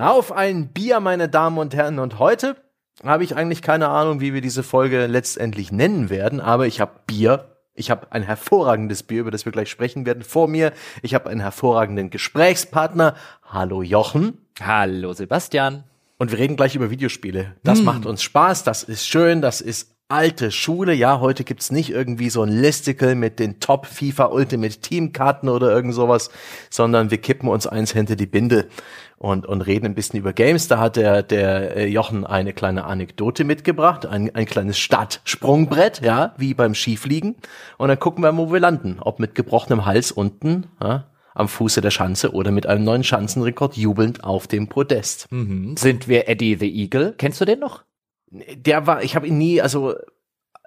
Auf ein Bier, meine Damen und Herren. Und heute habe ich eigentlich keine Ahnung, wie wir diese Folge letztendlich nennen werden, aber ich habe Bier. Ich habe ein hervorragendes Bier, über das wir gleich sprechen werden, vor mir. Ich habe einen hervorragenden Gesprächspartner. Hallo Jochen. Hallo Sebastian. Und wir reden gleich über Videospiele. Das hm. macht uns Spaß, das ist schön, das ist alte Schule. Ja, heute gibt's nicht irgendwie so ein Listicle mit den Top FIFA Ultimate Team Karten oder irgend sowas, sondern wir kippen uns eins hinter die Binde und, und reden ein bisschen über Games. Da hat der, der äh, Jochen eine kleine Anekdote mitgebracht, ein, ein kleines Stadtsprungbrett, ja, wie beim Skifliegen. Und dann gucken wir, wo wir landen. Ob mit gebrochenem Hals unten, ja, am Fuße der Schanze oder mit einem neuen Schanzenrekord jubelnd auf dem Podest. Mhm. Sind wir Eddie the Eagle? Kennst du den noch? Der war, ich habe ihn nie, also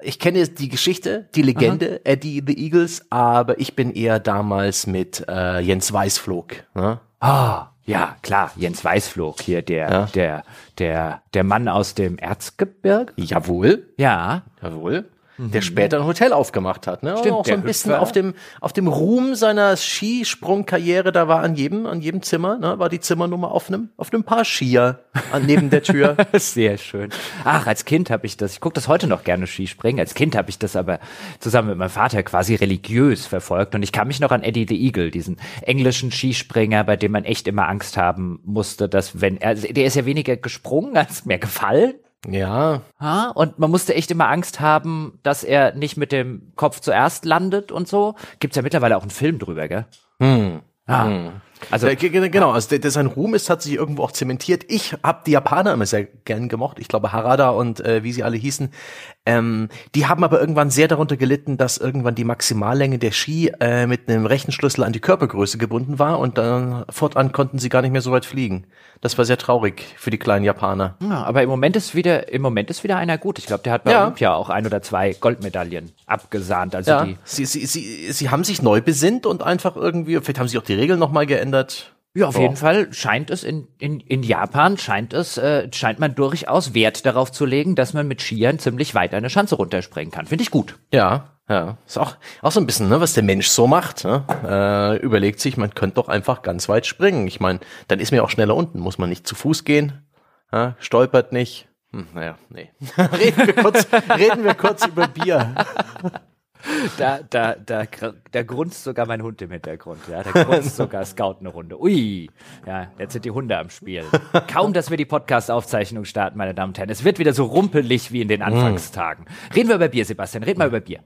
ich kenne die Geschichte, die Legende, Aha. Eddie the Eagles, aber ich bin eher damals mit äh, Jens Weißflog. Ne? Ah, ja, klar, Jens Weißflog hier, der, ja. der, der, der Mann aus dem Erzgebirge. Jawohl. Ja. Jawohl der mhm. später ein Hotel aufgemacht hat. Ne? Stimmt, auch so ein bisschen auf dem, auf dem Ruhm seiner Skisprungkarriere, da war an jedem, an jedem Zimmer, ne, war die Zimmernummer auf einem, auf einem Paar Skier an, neben der Tür. Sehr schön. Ach, als Kind habe ich das, ich gucke das heute noch gerne Skispringen, als Kind habe ich das aber zusammen mit meinem Vater quasi religiös verfolgt und ich kann mich noch an Eddie the Eagle, diesen englischen Skispringer, bei dem man echt immer Angst haben musste, dass wenn er, der ist ja weniger gesprungen als mehr gefallen ja. Ha? Und man musste echt immer Angst haben, dass er nicht mit dem Kopf zuerst landet und so. Gibt's ja mittlerweile auch einen Film drüber, gell? Hm. Ah. Hm. Also äh, genau, also der, der, sein Ruhm ist hat sich irgendwo auch zementiert. Ich habe die Japaner immer sehr gern gemocht. Ich glaube Harada und äh, wie sie alle hießen, ähm, die haben aber irgendwann sehr darunter gelitten, dass irgendwann die Maximallänge der Ski äh, mit einem Rechenschlüssel an die Körpergröße gebunden war und dann fortan konnten sie gar nicht mehr so weit fliegen. Das war sehr traurig für die kleinen Japaner. Ja, aber im Moment ist wieder, im Moment ist wieder einer gut. Ich glaube, der hat bei ja. Olympia auch ein oder zwei Goldmedaillen abgesahnt. Also ja. die sie, sie, sie, sie haben sich neu besinnt und einfach irgendwie, vielleicht haben sie auch die Regeln nochmal geändert. Ja, auf oh. jeden Fall scheint es in, in, in Japan, scheint es, äh, scheint man durchaus Wert darauf zu legen, dass man mit Skiern ziemlich weit eine Schanze runterspringen kann. Finde ich gut. Ja, ja. Ist auch, auch so ein bisschen, ne, was der Mensch so macht. Ne? Äh, überlegt sich, man könnte doch einfach ganz weit springen. Ich meine, dann ist man ja auch schneller unten, muss man nicht zu Fuß gehen, ja? stolpert nicht. Hm, naja, nee. reden, wir kurz, reden wir kurz über Bier. Da, da, da, da grunzt sogar mein Hund im Hintergrund. Ja, da grunzt sogar Scout eine Runde. Ui, ja, jetzt sind die Hunde am Spiel. Kaum, dass wir die Podcast-Aufzeichnung starten, meine Damen und Herren. Es wird wieder so rumpelig wie in den Anfangstagen. Reden wir über Bier, Sebastian. Reden wir über Bier.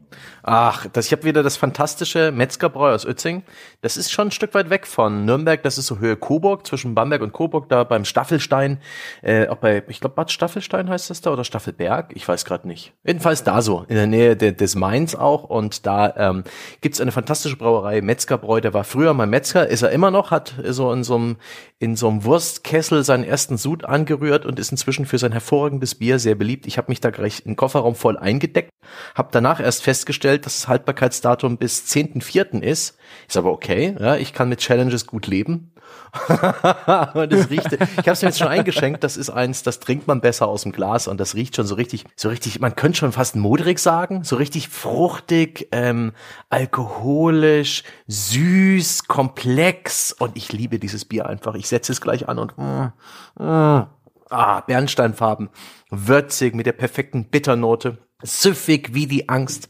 Ach, das, ich habe wieder das fantastische Metzgerbräu aus Uetzing. Das ist schon ein Stück weit weg von Nürnberg. Das ist so Höhe Coburg, zwischen Bamberg und Coburg, da beim Staffelstein. Äh, auch bei, ich glaube, Bad Staffelstein heißt das da oder Staffelberg. Ich weiß gerade nicht. Jedenfalls da so, in der Nähe de, des Mainz auch und da ähm, gibt eine fantastische Brauerei, Metzgerbräu, der war früher mal Metzger, ist er immer noch, hat so in so einem, in so einem Wurstkessel seinen ersten Sud angerührt und ist inzwischen für sein hervorragendes Bier sehr beliebt. Ich habe mich da gleich im Kofferraum voll eingedeckt, habe danach erst festgestellt, dass das Haltbarkeitsdatum bis 10.4. ist. Ist aber okay, ja, ich kann mit Challenges gut leben. und das riecht, ich habe es mir jetzt schon eingeschenkt, das ist eins, das trinkt man besser aus dem Glas und das riecht schon so richtig, so richtig, man könnte schon fast modrig sagen, so richtig fruchtig, ähm, alkoholisch, süß, komplex und ich liebe dieses Bier einfach. Ich setze es gleich an und mm, mm, ah, Bernsteinfarben, würzig mit der perfekten Bitternote, süffig wie die Angst,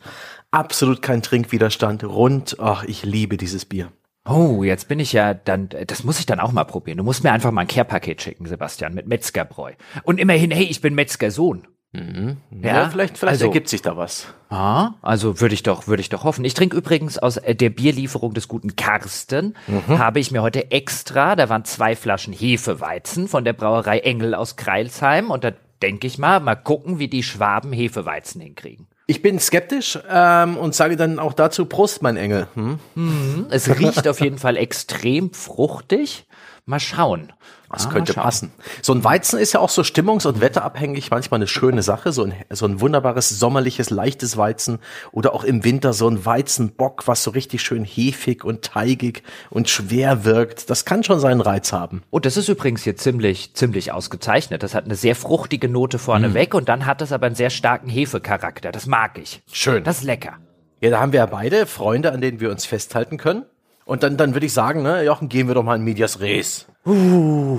absolut kein Trinkwiderstand, rund, ach, ich liebe dieses Bier. Oh, jetzt bin ich ja dann, das muss ich dann auch mal probieren. Du musst mir einfach mal ein Care-Paket schicken, Sebastian, mit Metzgerbräu. Und immerhin, hey, ich bin Metzgersohn. Mhm. Ja, ja, vielleicht, vielleicht also, ergibt sich da was. Ah, also würde ich doch, würde ich doch hoffen. Ich trinke übrigens aus äh, der Bierlieferung des guten Karsten, mhm. habe ich mir heute extra, da waren zwei Flaschen Hefeweizen von der Brauerei Engel aus Kreilsheim und da denke ich mal, mal gucken, wie die Schwaben Hefeweizen hinkriegen. Ich bin skeptisch ähm, und sage dann auch dazu Prost, mein Engel. Hm? Mhm. Es riecht auf jeden Fall extrem fruchtig. Mal schauen. Das ah, könnte passen. So ein Weizen ist ja auch so stimmungs- und wetterabhängig manchmal eine schöne Sache. So ein, so ein wunderbares, sommerliches, leichtes Weizen. Oder auch im Winter so ein Weizenbock, was so richtig schön hefig und teigig und schwer wirkt. Das kann schon seinen Reiz haben. Und das ist übrigens hier ziemlich, ziemlich ausgezeichnet. Das hat eine sehr fruchtige Note vorneweg mhm. und dann hat das aber einen sehr starken Hefecharakter. Das mag ich. Schön. Das ist lecker. Ja, da haben wir ja beide Freunde, an denen wir uns festhalten können. Und dann, dann würde ich sagen, ne, Jochen, gehen wir doch mal in Medias Res. Uh,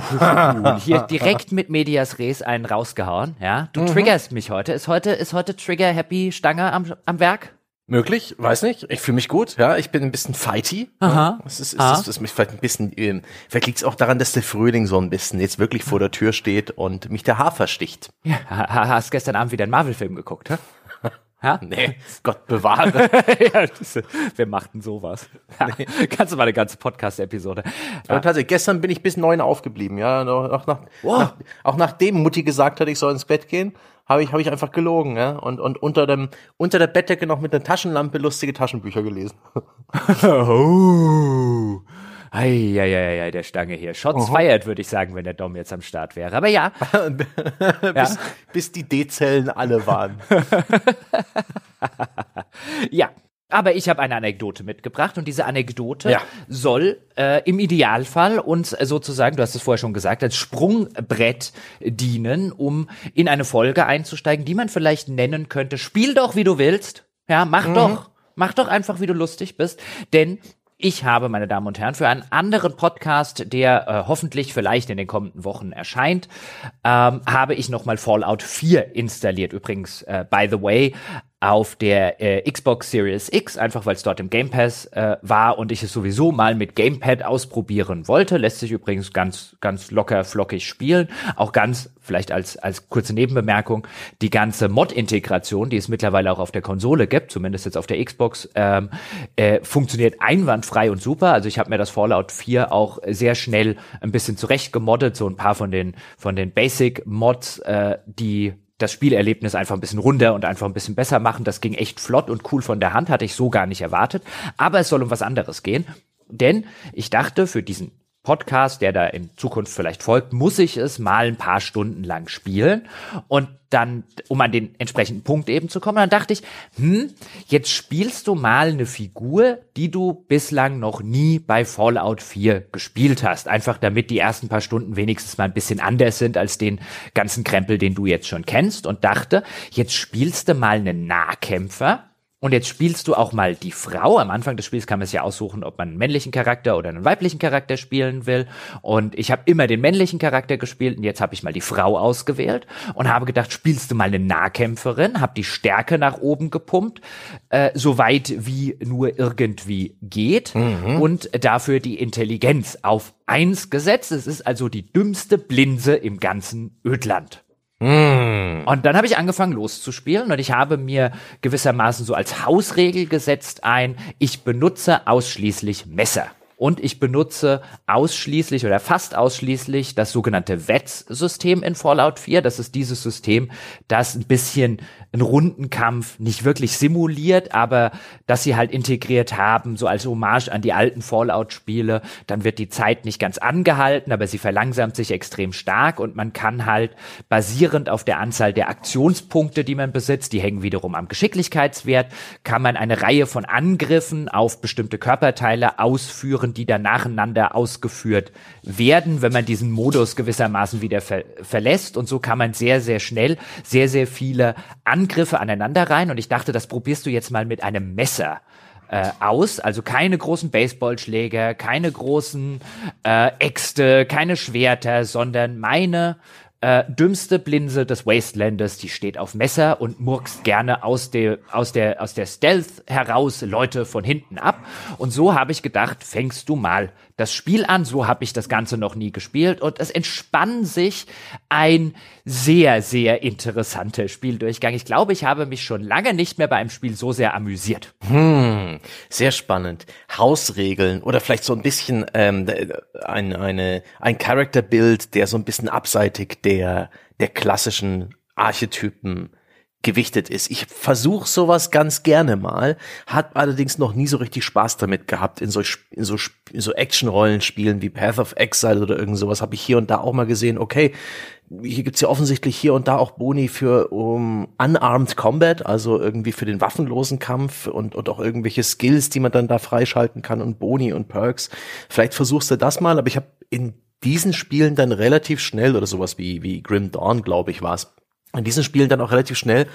hier direkt mit Medias Res einen rausgehauen, ja. Du mhm. triggerst mich heute. Ist heute, ist heute Trigger Happy Stange am, am Werk? Möglich, weiß nicht. Ich fühle mich gut, ja. Ich bin ein bisschen fighty. Aha. Es ist, es Aha. ist, es ist mich vielleicht ein bisschen, äh, vielleicht liegt es auch daran, dass der Frühling so ein bisschen jetzt wirklich vor der Tür steht und mich der Hafer sticht. Ja, hast gestern Abend wieder einen Marvel-Film geguckt, hä? Ja? Nee, Gott bewahre. ja, das, wer macht denn sowas? Ja, nee. Kannst du mal eine ganze Podcast-Episode. Ja. tatsächlich, gestern bin ich bis neun aufgeblieben, ja. Auch, nach, wow. nach, auch nachdem Mutti gesagt hat, ich soll ins Bett gehen, habe ich, hab ich einfach gelogen, ja. Und, und unter dem, unter der Bettdecke noch mit einer Taschenlampe lustige Taschenbücher gelesen. oh. Eieiei, der Stange hier. Shots feiert, würde ich sagen, wenn der Dom jetzt am Start wäre. Aber ja. bis, ja. bis die D-Zellen alle waren. ja. Aber ich habe eine Anekdote mitgebracht und diese Anekdote ja. soll äh, im Idealfall uns sozusagen, du hast es vorher schon gesagt, als Sprungbrett dienen, um in eine Folge einzusteigen, die man vielleicht nennen könnte, spiel doch, wie du willst. Ja, mach mhm. doch. Mach doch einfach, wie du lustig bist. Denn ich habe, meine Damen und Herren, für einen anderen Podcast, der äh, hoffentlich vielleicht in den kommenden Wochen erscheint, ähm, habe ich nochmal Fallout 4 installiert. Übrigens, äh, by the way, auf der äh, Xbox Series X, einfach weil es dort im Game Pass äh, war und ich es sowieso mal mit Gamepad ausprobieren wollte. Lässt sich übrigens ganz, ganz locker, flockig spielen. Auch ganz, vielleicht als, als kurze Nebenbemerkung, die ganze Mod-Integration, die es mittlerweile auch auf der Konsole gibt, zumindest jetzt auf der Xbox, ähm, äh, funktioniert einwandfrei und super. Also ich habe mir das Fallout 4 auch sehr schnell ein bisschen zurecht gemoddet, so ein paar von den, von den Basic-Mods, äh, die das Spielerlebnis einfach ein bisschen runder und einfach ein bisschen besser machen. Das ging echt flott und cool von der Hand, hatte ich so gar nicht erwartet. Aber es soll um was anderes gehen. Denn ich dachte, für diesen Podcast, der da in Zukunft vielleicht folgt, muss ich es mal ein paar Stunden lang spielen und dann, um an den entsprechenden Punkt eben zu kommen, dann dachte ich, hm, jetzt spielst du mal eine Figur, die du bislang noch nie bei Fallout 4 gespielt hast. Einfach damit die ersten paar Stunden wenigstens mal ein bisschen anders sind als den ganzen Krempel, den du jetzt schon kennst und dachte, jetzt spielst du mal einen Nahkämpfer, und jetzt spielst du auch mal die Frau. Am Anfang des Spiels kann man es ja aussuchen, ob man einen männlichen Charakter oder einen weiblichen Charakter spielen will. Und ich habe immer den männlichen Charakter gespielt und jetzt habe ich mal die Frau ausgewählt und habe gedacht, spielst du mal eine Nahkämpferin, habe die Stärke nach oben gepumpt, äh, so weit wie nur irgendwie geht mhm. und dafür die Intelligenz auf eins gesetzt. Es ist also die dümmste Blinse im ganzen Ödland. Mm. Und dann habe ich angefangen loszuspielen und ich habe mir gewissermaßen so als Hausregel gesetzt ein, ich benutze ausschließlich Messer. Und ich benutze ausschließlich oder fast ausschließlich das sogenannte VETS-System in Fallout 4. Das ist dieses System, das ein bisschen einen Rundenkampf nicht wirklich simuliert, aber dass sie halt integriert haben, so als Hommage an die alten Fallout-Spiele. Dann wird die Zeit nicht ganz angehalten, aber sie verlangsamt sich extrem stark und man kann halt basierend auf der Anzahl der Aktionspunkte, die man besitzt, die hängen wiederum am Geschicklichkeitswert, kann man eine Reihe von Angriffen auf bestimmte Körperteile ausführen, die dann nacheinander ausgeführt werden, wenn man diesen Modus gewissermaßen wieder ver verlässt. Und so kann man sehr, sehr schnell sehr, sehr viele Angriffe aneinander rein und ich dachte, das probierst du jetzt mal mit einem Messer äh, aus. Also keine großen Baseballschläger, keine großen äh, Äxte, keine Schwerter, sondern meine äh, dümmste Blinse des Wastelandes, die steht auf Messer und murkst gerne aus der, aus der, aus der Stealth heraus Leute von hinten ab. Und so habe ich gedacht, fängst du mal das Spiel an. So habe ich das Ganze noch nie gespielt. Und es entspann sich ein sehr, sehr interessanter Spieldurchgang. Ich glaube, ich habe mich schon lange nicht mehr bei einem Spiel so sehr amüsiert. Hm, sehr spannend. Hausregeln oder vielleicht so ein bisschen ähm, ein, eine, ein Charakterbild, der so ein bisschen abseitig der, der klassischen Archetypen gewichtet ist. Ich versuche sowas ganz gerne mal, hat allerdings noch nie so richtig Spaß damit gehabt in so in so, in so Action-Rollenspielen wie Path of Exile oder irgend sowas. Habe ich hier und da auch mal gesehen. Okay, hier gibt's ja offensichtlich hier und da auch Boni für um, Unarmed Combat, also irgendwie für den waffenlosen Kampf und, und auch irgendwelche Skills, die man dann da freischalten kann und Boni und Perks. Vielleicht versuchst du das mal, aber ich habe in diesen Spielen dann relativ schnell oder sowas wie, wie Grim Dawn, glaube ich, war es, in diesen Spielen dann auch relativ schnell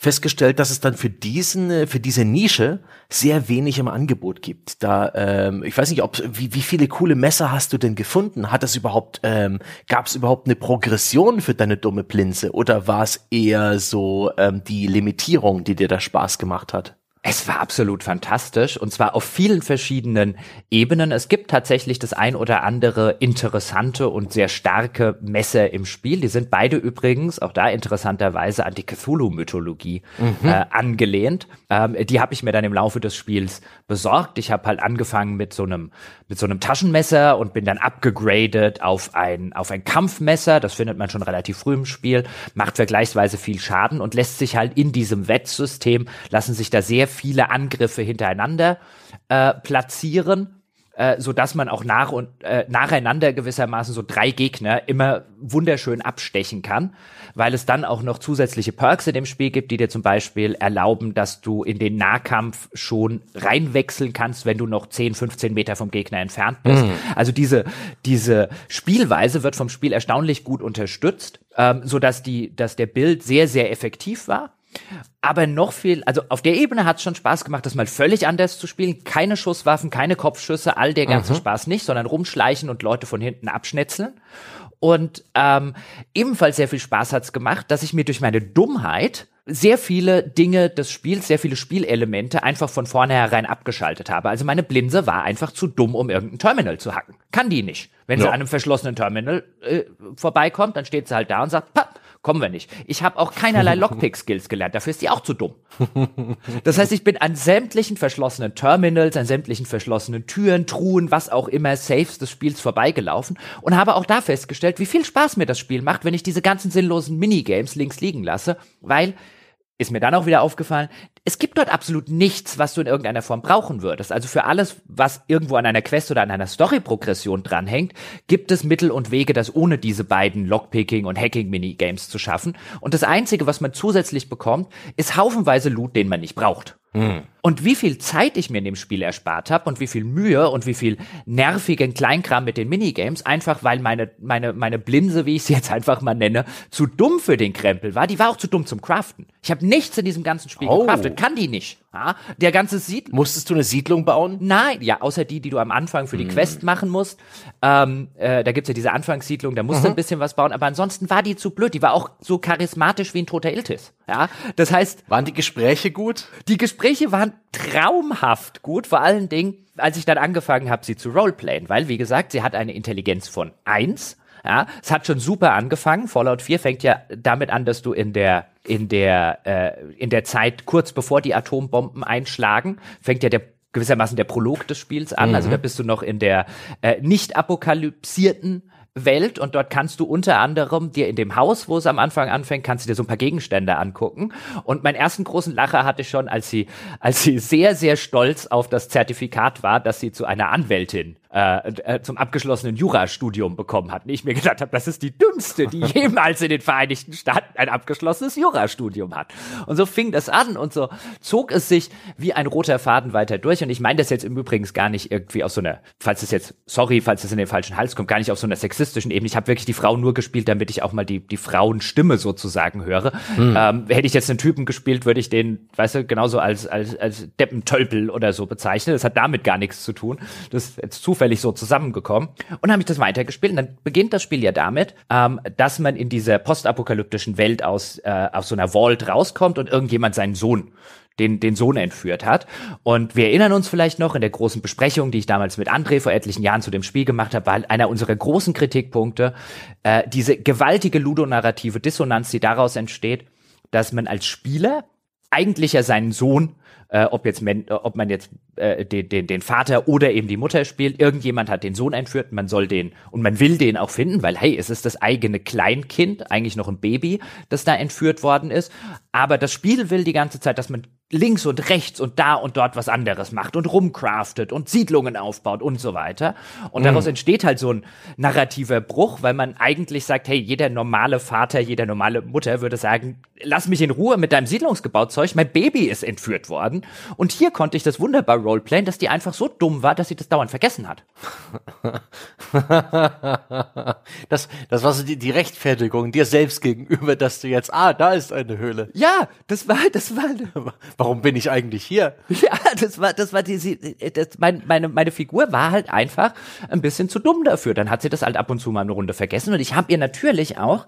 festgestellt, dass es dann für diesen, äh, für diese Nische sehr wenig im Angebot gibt. Da, ähm, ich weiß nicht, ob wie, wie viele coole Messer hast du denn gefunden? Hat es überhaupt, ähm, gab es überhaupt eine Progression für deine dumme Plinze oder war es eher so ähm, die Limitierung, die dir da Spaß gemacht hat? Es war absolut fantastisch und zwar auf vielen verschiedenen Ebenen. Es gibt tatsächlich das ein oder andere interessante und sehr starke Messer im Spiel. Die sind beide übrigens, auch da interessanterweise, an die Cthulhu-Mythologie mhm. äh, angelehnt. Ähm, die habe ich mir dann im Laufe des Spiels besorgt. Ich habe halt angefangen mit so einem mit so einem Taschenmesser und bin dann abgegradet auf ein auf ein Kampfmesser. Das findet man schon relativ früh im Spiel, macht vergleichsweise viel Schaden und lässt sich halt in diesem Wettsystem lassen sich da sehr viele Angriffe hintereinander äh, platzieren, äh, so dass man auch nach und äh, nacheinander gewissermaßen so drei Gegner immer wunderschön abstechen kann, weil es dann auch noch zusätzliche Perks in dem Spiel gibt, die dir zum Beispiel erlauben, dass du in den Nahkampf schon reinwechseln kannst, wenn du noch 10, 15 Meter vom Gegner entfernt bist. Mhm. Also diese diese Spielweise wird vom Spiel erstaunlich gut unterstützt, ähm, so dass die dass der Bild sehr sehr effektiv war aber noch viel, also auf der Ebene hat es schon Spaß gemacht, das mal völlig anders zu spielen. Keine Schusswaffen, keine Kopfschüsse, all der ganze mhm. Spaß nicht, sondern rumschleichen und Leute von hinten abschnetzeln. Und ähm, ebenfalls sehr viel Spaß hat's gemacht, dass ich mir durch meine Dummheit sehr viele Dinge des Spiels, sehr viele Spielelemente einfach von vornherein abgeschaltet habe. Also meine Blinse war einfach zu dumm, um irgendein Terminal zu hacken. Kann die nicht. Wenn ja. sie an einem verschlossenen Terminal äh, vorbeikommt, dann steht sie halt da und sagt, Papp, kommen wir nicht. Ich habe auch keinerlei Lockpick-Skills gelernt, dafür ist die auch zu dumm. Das heißt, ich bin an sämtlichen verschlossenen Terminals, an sämtlichen verschlossenen Türen, Truhen, was auch immer, Saves des Spiels vorbeigelaufen und habe auch da festgestellt, wie viel Spaß mir das Spiel macht, wenn ich diese ganzen sinnlosen Minigames links liegen lasse, weil ist mir dann auch wieder aufgefallen, es gibt dort absolut nichts, was du in irgendeiner Form brauchen würdest. Also für alles, was irgendwo an einer Quest oder an einer Story-Progression dranhängt, gibt es Mittel und Wege, das ohne diese beiden Lockpicking- und Hacking-Minigames zu schaffen. Und das Einzige, was man zusätzlich bekommt, ist haufenweise Loot, den man nicht braucht. Hm. Und wie viel Zeit ich mir in dem Spiel erspart habe und wie viel Mühe und wie viel nervigen Kleinkram mit den Minigames, einfach weil meine, meine, meine Blinse, wie ich sie jetzt einfach mal nenne, zu dumm für den Krempel war. Die war auch zu dumm zum Craften. Ich habe nichts in diesem ganzen Spiel oh. gecraftet. Kann die nicht. Ja? Der ganze Siedlung. Musstest du eine Siedlung bauen? Nein, ja, außer die, die du am Anfang für die hm. Quest machen musst. Ähm, äh, da gibt's ja diese Anfangssiedlung, da musst mhm. du ein bisschen was bauen, aber ansonsten war die zu blöd. Die war auch so charismatisch wie ein toter Iltis. Ja, das heißt. Waren die Gespräche gut? Die Gespräche waren traumhaft gut, vor allen Dingen, als ich dann angefangen habe, sie zu roleplayen, weil, wie gesagt, sie hat eine Intelligenz von eins. Ja, es hat schon super angefangen. Fallout 4 fängt ja damit an, dass du in der in der äh, in der Zeit kurz bevor die Atombomben einschlagen, fängt ja der gewissermaßen der Prolog des Spiels an. Also mhm. Also da bist du noch in der äh, nicht apokalypsierten Welt und dort kannst du unter anderem dir in dem Haus, wo es am Anfang anfängt, kannst du dir so ein paar Gegenstände angucken. Und meinen ersten großen Lacher hatte ich schon, als sie, als sie sehr, sehr stolz auf das Zertifikat war, dass sie zu einer Anwältin äh, äh, zum abgeschlossenen Jurastudium bekommen hat. Und ich mir gedacht habe, das ist die dümmste, die jemals in den Vereinigten Staaten ein abgeschlossenes Jurastudium hat. Und so fing das an und so zog es sich wie ein roter Faden weiter durch. Und ich meine das jetzt im Übrigen gar nicht irgendwie aus so einer, falls es jetzt, sorry, falls es in den falschen Hals kommt, gar nicht auf so einer sexistischen Ebene. Ich habe wirklich die Frau nur gespielt, damit ich auch mal die, die Frauenstimme sozusagen höre. Hm. Ähm, hätte ich jetzt einen Typen gespielt, würde ich den, weißt du, genauso als, als, als Deppentölpel oder so bezeichnen. Das hat damit gar nichts zu tun. Das ist jetzt zufällig zufällig so zusammengekommen und habe ich das weitergespielt. Und dann beginnt das Spiel ja damit, ähm, dass man in dieser postapokalyptischen Welt aus, äh, aus so einer Vault rauskommt und irgendjemand seinen Sohn den, den Sohn entführt hat. Und wir erinnern uns vielleicht noch in der großen Besprechung, die ich damals mit André vor etlichen Jahren zu dem Spiel gemacht habe, war einer unserer großen Kritikpunkte äh, diese gewaltige ludonarrative Dissonanz, die daraus entsteht, dass man als Spieler eigentlich ja seinen Sohn äh, ob jetzt men, äh, ob man jetzt äh, den, den, den Vater oder eben die Mutter spielt. Irgendjemand hat den Sohn entführt, man soll den und man will den auch finden, weil hey, es ist das eigene Kleinkind, eigentlich noch ein Baby, das da entführt worden ist. Aber das Spiel will die ganze Zeit, dass man links und rechts und da und dort was anderes macht und rumcraftet und Siedlungen aufbaut und so weiter. Und daraus mm. entsteht halt so ein narrativer Bruch, weil man eigentlich sagt, hey, jeder normale Vater, jeder normale Mutter würde sagen, lass mich in Ruhe mit deinem Siedlungsgebauzeug, mein Baby ist entführt worden. Und hier konnte ich das wunderbar roleplayen, dass die einfach so dumm war, dass sie das dauernd vergessen hat. das, das war so die, die Rechtfertigung dir selbst gegenüber, dass du jetzt, ah, da ist eine Höhle. Ja, das war, das war. Warum bin ich eigentlich hier? Ja, das war, das war die, das, mein, meine, meine Figur war halt einfach ein bisschen zu dumm dafür. Dann hat sie das halt ab und zu mal eine Runde vergessen. Und ich habe ihr natürlich auch,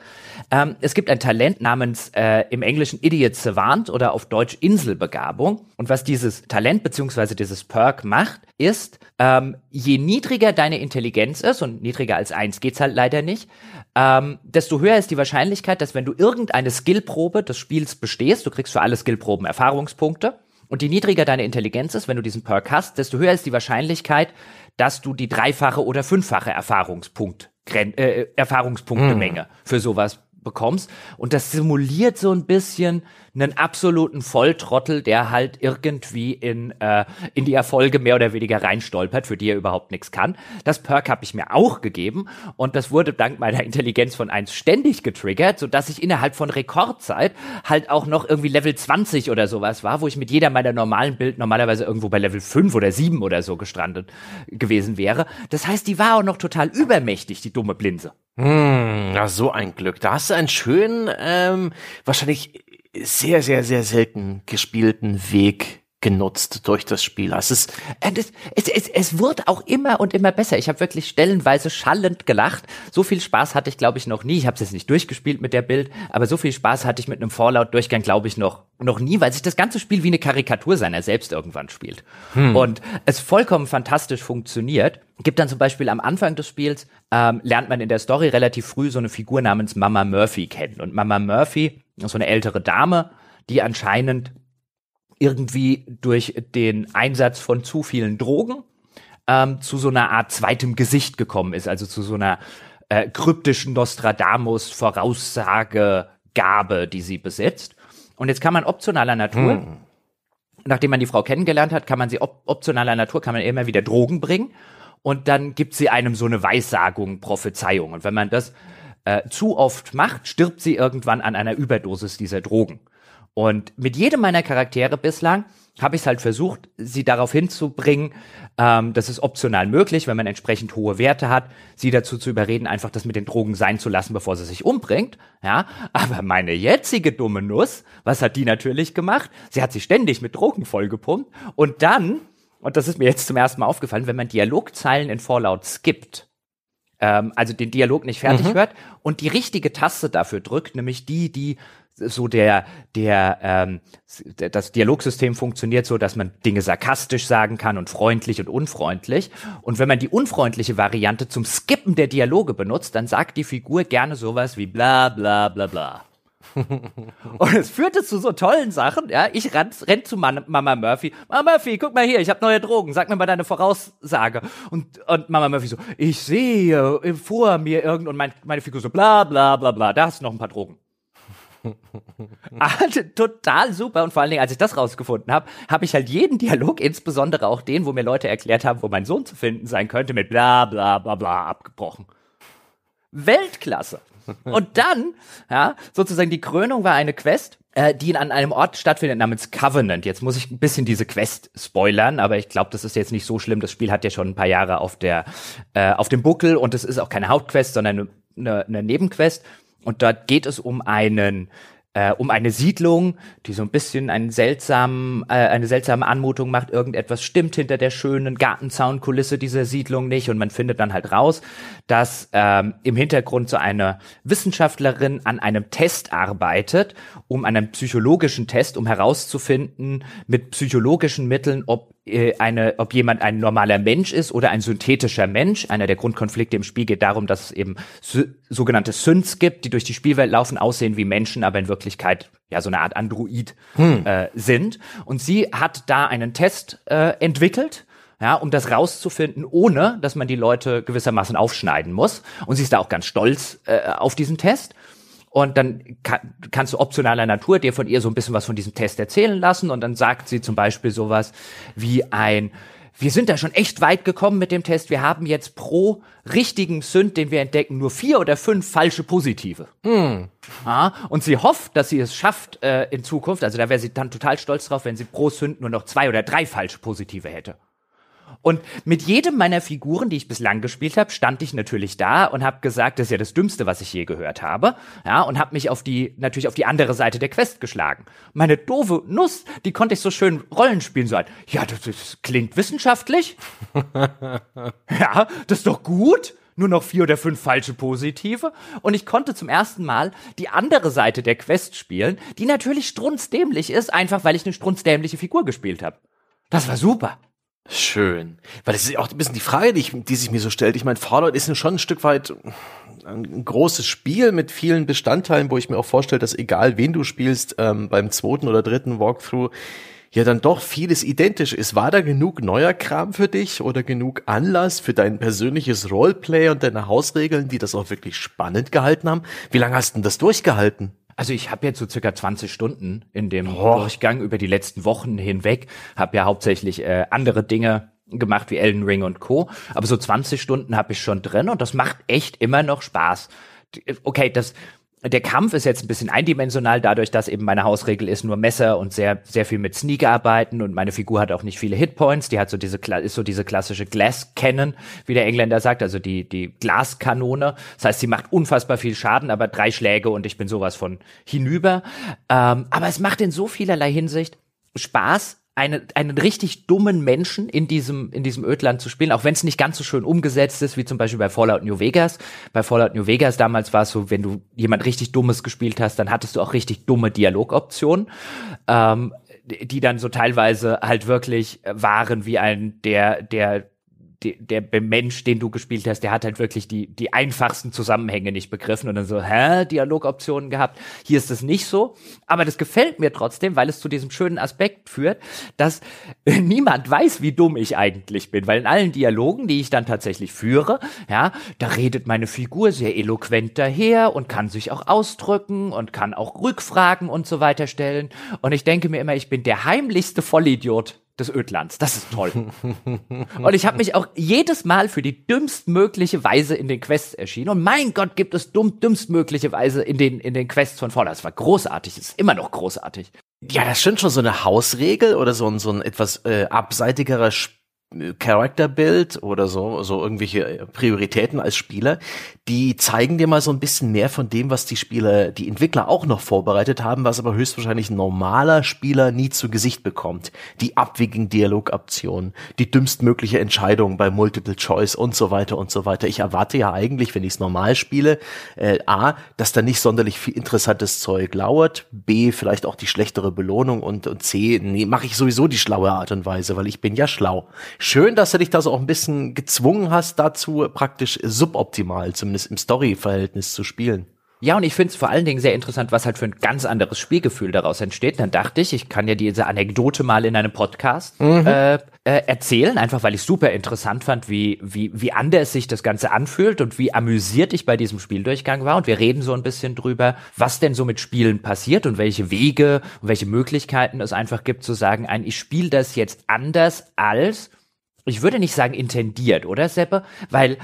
ähm, es gibt ein Talent namens äh, im Englischen Idiot Savant oder auf Deutsch Inselbegabung. Und was dieses Talent beziehungsweise dieses Perk macht, ist, ähm, je niedriger deine Intelligenz ist, und niedriger als eins geht's halt leider nicht, ähm, desto höher ist die Wahrscheinlichkeit, dass wenn du irgendeine Skillprobe des Spiels bestehst, du kriegst für alle Skillproben Erfahrungspunkte, und je niedriger deine Intelligenz ist, wenn du diesen Perk hast, desto höher ist die Wahrscheinlichkeit, dass du die dreifache oder fünffache Erfahrungspunkt, äh, Erfahrungspunktemenge hm. für sowas bekommst. Und das simuliert so ein bisschen einen absoluten Volltrottel, der halt irgendwie in, äh, in die Erfolge mehr oder weniger reinstolpert, für die er überhaupt nichts kann. Das Perk habe ich mir auch gegeben und das wurde dank meiner Intelligenz von eins ständig getriggert, sodass ich innerhalb von Rekordzeit halt auch noch irgendwie Level 20 oder sowas war, wo ich mit jeder meiner normalen Bild normalerweise irgendwo bei Level 5 oder 7 oder so gestrandet gewesen wäre. Das heißt, die war auch noch total übermächtig, die dumme Blinse. Hm, na, so ein Glück. Da hast du einen schönen, ähm, wahrscheinlich sehr, sehr, sehr selten gespielten Weg genutzt durch das Spiel. Es, ist es, es, es, es wird auch immer und immer besser. Ich habe wirklich stellenweise schallend gelacht. So viel Spaß hatte ich, glaube ich, noch nie. Ich habe es jetzt nicht durchgespielt mit der Bild, aber so viel Spaß hatte ich mit einem Fallout-Durchgang, glaube ich, noch noch nie, weil sich das ganze Spiel wie eine Karikatur seiner selbst irgendwann spielt. Hm. Und es vollkommen fantastisch funktioniert. Gibt dann zum Beispiel am Anfang des Spiels, ähm, lernt man in der Story relativ früh so eine Figur namens Mama Murphy kennen. Und Mama Murphy so eine ältere Dame, die anscheinend irgendwie durch den Einsatz von zu vielen Drogen ähm, zu so einer Art zweitem Gesicht gekommen ist, also zu so einer äh, kryptischen Nostradamus-Voraussagegabe, die sie besitzt. Und jetzt kann man optionaler Natur, hm. nachdem man die Frau kennengelernt hat, kann man sie op optionaler Natur, kann man immer wieder Drogen bringen und dann gibt sie einem so eine Weissagung, Prophezeiung. Und wenn man das äh, zu oft macht, stirbt sie irgendwann an einer Überdosis dieser Drogen. Und mit jedem meiner Charaktere bislang habe ich es halt versucht, sie darauf hinzubringen, ähm, das ist optional möglich, wenn man entsprechend hohe Werte hat, sie dazu zu überreden, einfach das mit den Drogen sein zu lassen, bevor sie sich umbringt. Ja, aber meine jetzige dumme Nuss, was hat die natürlich gemacht? Sie hat sich ständig mit Drogen vollgepumpt und dann, und das ist mir jetzt zum ersten Mal aufgefallen, wenn man Dialogzeilen in Fallout skippt, ähm, also den Dialog nicht fertig mhm. hört und die richtige Taste dafür drückt, nämlich die, die so der, der, ähm, das Dialogsystem funktioniert so, dass man Dinge sarkastisch sagen kann und freundlich und unfreundlich. Und wenn man die unfreundliche Variante zum Skippen der Dialoge benutzt, dann sagt die Figur gerne sowas wie bla bla bla bla. Und es führte zu so tollen Sachen, ja. Ich renn, renn zu Mama Murphy. Mama Murphy, guck mal hier, ich habe neue Drogen. Sag mir mal deine Voraussage. Und, und Mama Murphy so, ich sehe vor mir irgend und mein, meine Figur so bla bla bla bla. Da hast du noch ein paar Drogen. total super und vor allen Dingen, als ich das rausgefunden habe, habe ich halt jeden Dialog, insbesondere auch den, wo mir Leute erklärt haben, wo mein Sohn zu finden sein könnte, mit bla bla bla bla abgebrochen. Weltklasse. Und dann, ja, sozusagen die Krönung war eine Quest, äh, die an einem Ort stattfindet namens Covenant. Jetzt muss ich ein bisschen diese Quest spoilern, aber ich glaube, das ist jetzt nicht so schlimm. Das Spiel hat ja schon ein paar Jahre auf der äh, auf dem Buckel und es ist auch keine Hauptquest, sondern eine, eine Nebenquest. Und dort geht es um einen äh, um eine Siedlung, die so ein bisschen einen seltsamen, äh, eine seltsame Anmutung macht. Irgendetwas stimmt hinter der schönen Gartenzaunkulisse dieser Siedlung nicht und man findet dann halt raus, dass ähm, im Hintergrund so eine Wissenschaftlerin an einem Test arbeitet, um einen psychologischen Test, um herauszufinden mit psychologischen Mitteln, ob eine, ob jemand ein normaler Mensch ist oder ein synthetischer Mensch. Einer der Grundkonflikte im Spiel geht darum, dass es eben so, sogenannte Synths gibt, die durch die Spielwelt laufen, aussehen wie Menschen, aber in Wirklichkeit ja so eine Art Android hm. äh, sind. Und sie hat da einen Test äh, entwickelt, ja, um das rauszufinden, ohne dass man die Leute gewissermaßen aufschneiden muss. Und sie ist da auch ganz stolz äh, auf diesen Test. Und dann kann, kannst du optionaler Natur dir von ihr so ein bisschen was von diesem Test erzählen lassen. Und dann sagt sie zum Beispiel sowas wie ein, wir sind da schon echt weit gekommen mit dem Test. Wir haben jetzt pro richtigen Sünd, den wir entdecken, nur vier oder fünf falsche Positive. Mm. Ja, und sie hofft, dass sie es schafft äh, in Zukunft. Also da wäre sie dann total stolz drauf, wenn sie pro Sünd nur noch zwei oder drei falsche Positive hätte. Und mit jedem meiner Figuren, die ich bislang gespielt habe, stand ich natürlich da und habe gesagt, das ist ja das Dümmste, was ich je gehört habe. Ja, und habe mich auf die, natürlich auf die andere Seite der Quest geschlagen. Meine doofe Nuss, die konnte ich so schön Rollen spielen, so halt, ja, das, das klingt wissenschaftlich. ja, das ist doch gut nur noch vier oder fünf falsche Positive. Und ich konnte zum ersten Mal die andere Seite der Quest spielen, die natürlich strunzdämlich ist, einfach weil ich eine strunzdämliche Figur gespielt habe. Das war super. Schön. Weil das ist auch ein bisschen die Frage, die, ich, die sich mir so stellt. Ich meine, Fallout ist schon ein Stück weit ein großes Spiel mit vielen Bestandteilen, wo ich mir auch vorstelle, dass egal wen du spielst, ähm, beim zweiten oder dritten Walkthrough ja dann doch vieles identisch ist. War da genug neuer Kram für dich oder genug Anlass für dein persönliches Roleplay und deine Hausregeln, die das auch wirklich spannend gehalten haben? Wie lange hast du denn das durchgehalten? Also ich habe jetzt so circa 20 Stunden in dem oh. Durchgang über die letzten Wochen hinweg, habe ja hauptsächlich äh, andere Dinge gemacht wie Elden Ring und Co. Aber so 20 Stunden habe ich schon drin und das macht echt immer noch Spaß. Okay, das der Kampf ist jetzt ein bisschen eindimensional, dadurch, dass eben meine Hausregel ist nur Messer und sehr, sehr viel mit Sneak arbeiten und meine Figur hat auch nicht viele Hitpoints. Die hat so diese, ist so diese klassische Glass Cannon, wie der Engländer sagt, also die, die Glaskanone. Das heißt, sie macht unfassbar viel Schaden, aber drei Schläge und ich bin sowas von hinüber. Ähm, aber es macht in so vielerlei Hinsicht Spaß, eine, einen richtig dummen Menschen in diesem, in diesem Ödland zu spielen, auch wenn es nicht ganz so schön umgesetzt ist, wie zum Beispiel bei Fallout New Vegas. Bei Fallout New Vegas damals war es so, wenn du jemand richtig Dummes gespielt hast, dann hattest du auch richtig dumme Dialogoptionen, ähm, die dann so teilweise halt wirklich waren wie ein, der, der der, Mensch, den du gespielt hast, der hat halt wirklich die, die einfachsten Zusammenhänge nicht begriffen und dann so, hä, Dialogoptionen gehabt. Hier ist es nicht so. Aber das gefällt mir trotzdem, weil es zu diesem schönen Aspekt führt, dass niemand weiß, wie dumm ich eigentlich bin. Weil in allen Dialogen, die ich dann tatsächlich führe, ja, da redet meine Figur sehr eloquent daher und kann sich auch ausdrücken und kann auch Rückfragen und so weiter stellen. Und ich denke mir immer, ich bin der heimlichste Vollidiot des Ödlands. Das ist toll. und ich habe mich auch jedes Mal für die dümmstmögliche Weise in den Quests erschienen. Und mein Gott, gibt es dumm, dümmstmögliche Weise in den, in den Quests von Fallout. Das war großartig, ist immer noch großartig. Ja, das stimmt schon so eine Hausregel oder so ein, so ein etwas äh, abseitigerer Spiel Character Build oder so, so irgendwelche Prioritäten als Spieler, die zeigen dir mal so ein bisschen mehr von dem, was die Spieler, die Entwickler auch noch vorbereitet haben, was aber höchstwahrscheinlich ein normaler Spieler nie zu Gesicht bekommt. Die abwiegenden Dialogoptionen, die dümmstmögliche Entscheidung bei Multiple Choice und so weiter und so weiter. Ich erwarte ja eigentlich, wenn ich es normal spiele, äh, A, dass da nicht sonderlich viel interessantes Zeug lauert, B, vielleicht auch die schlechtere Belohnung und, und C, nee, mache ich sowieso die schlaue Art und Weise, weil ich bin ja schlau. Schön, dass du dich da so auch ein bisschen gezwungen hast, dazu praktisch suboptimal, zumindest im Story-Verhältnis zu spielen. Ja, und ich finde es vor allen Dingen sehr interessant, was halt für ein ganz anderes Spielgefühl daraus entsteht. Dann dachte ich, ich kann ja diese Anekdote mal in einem Podcast mhm. äh, äh, erzählen, einfach weil ich super interessant fand, wie, wie, wie anders sich das Ganze anfühlt und wie amüsiert ich bei diesem Spieldurchgang war. Und wir reden so ein bisschen drüber, was denn so mit Spielen passiert und welche Wege und welche Möglichkeiten es einfach gibt zu sagen, ein, ich spiele das jetzt anders als ich würde nicht sagen intendiert, oder Seppe? Weil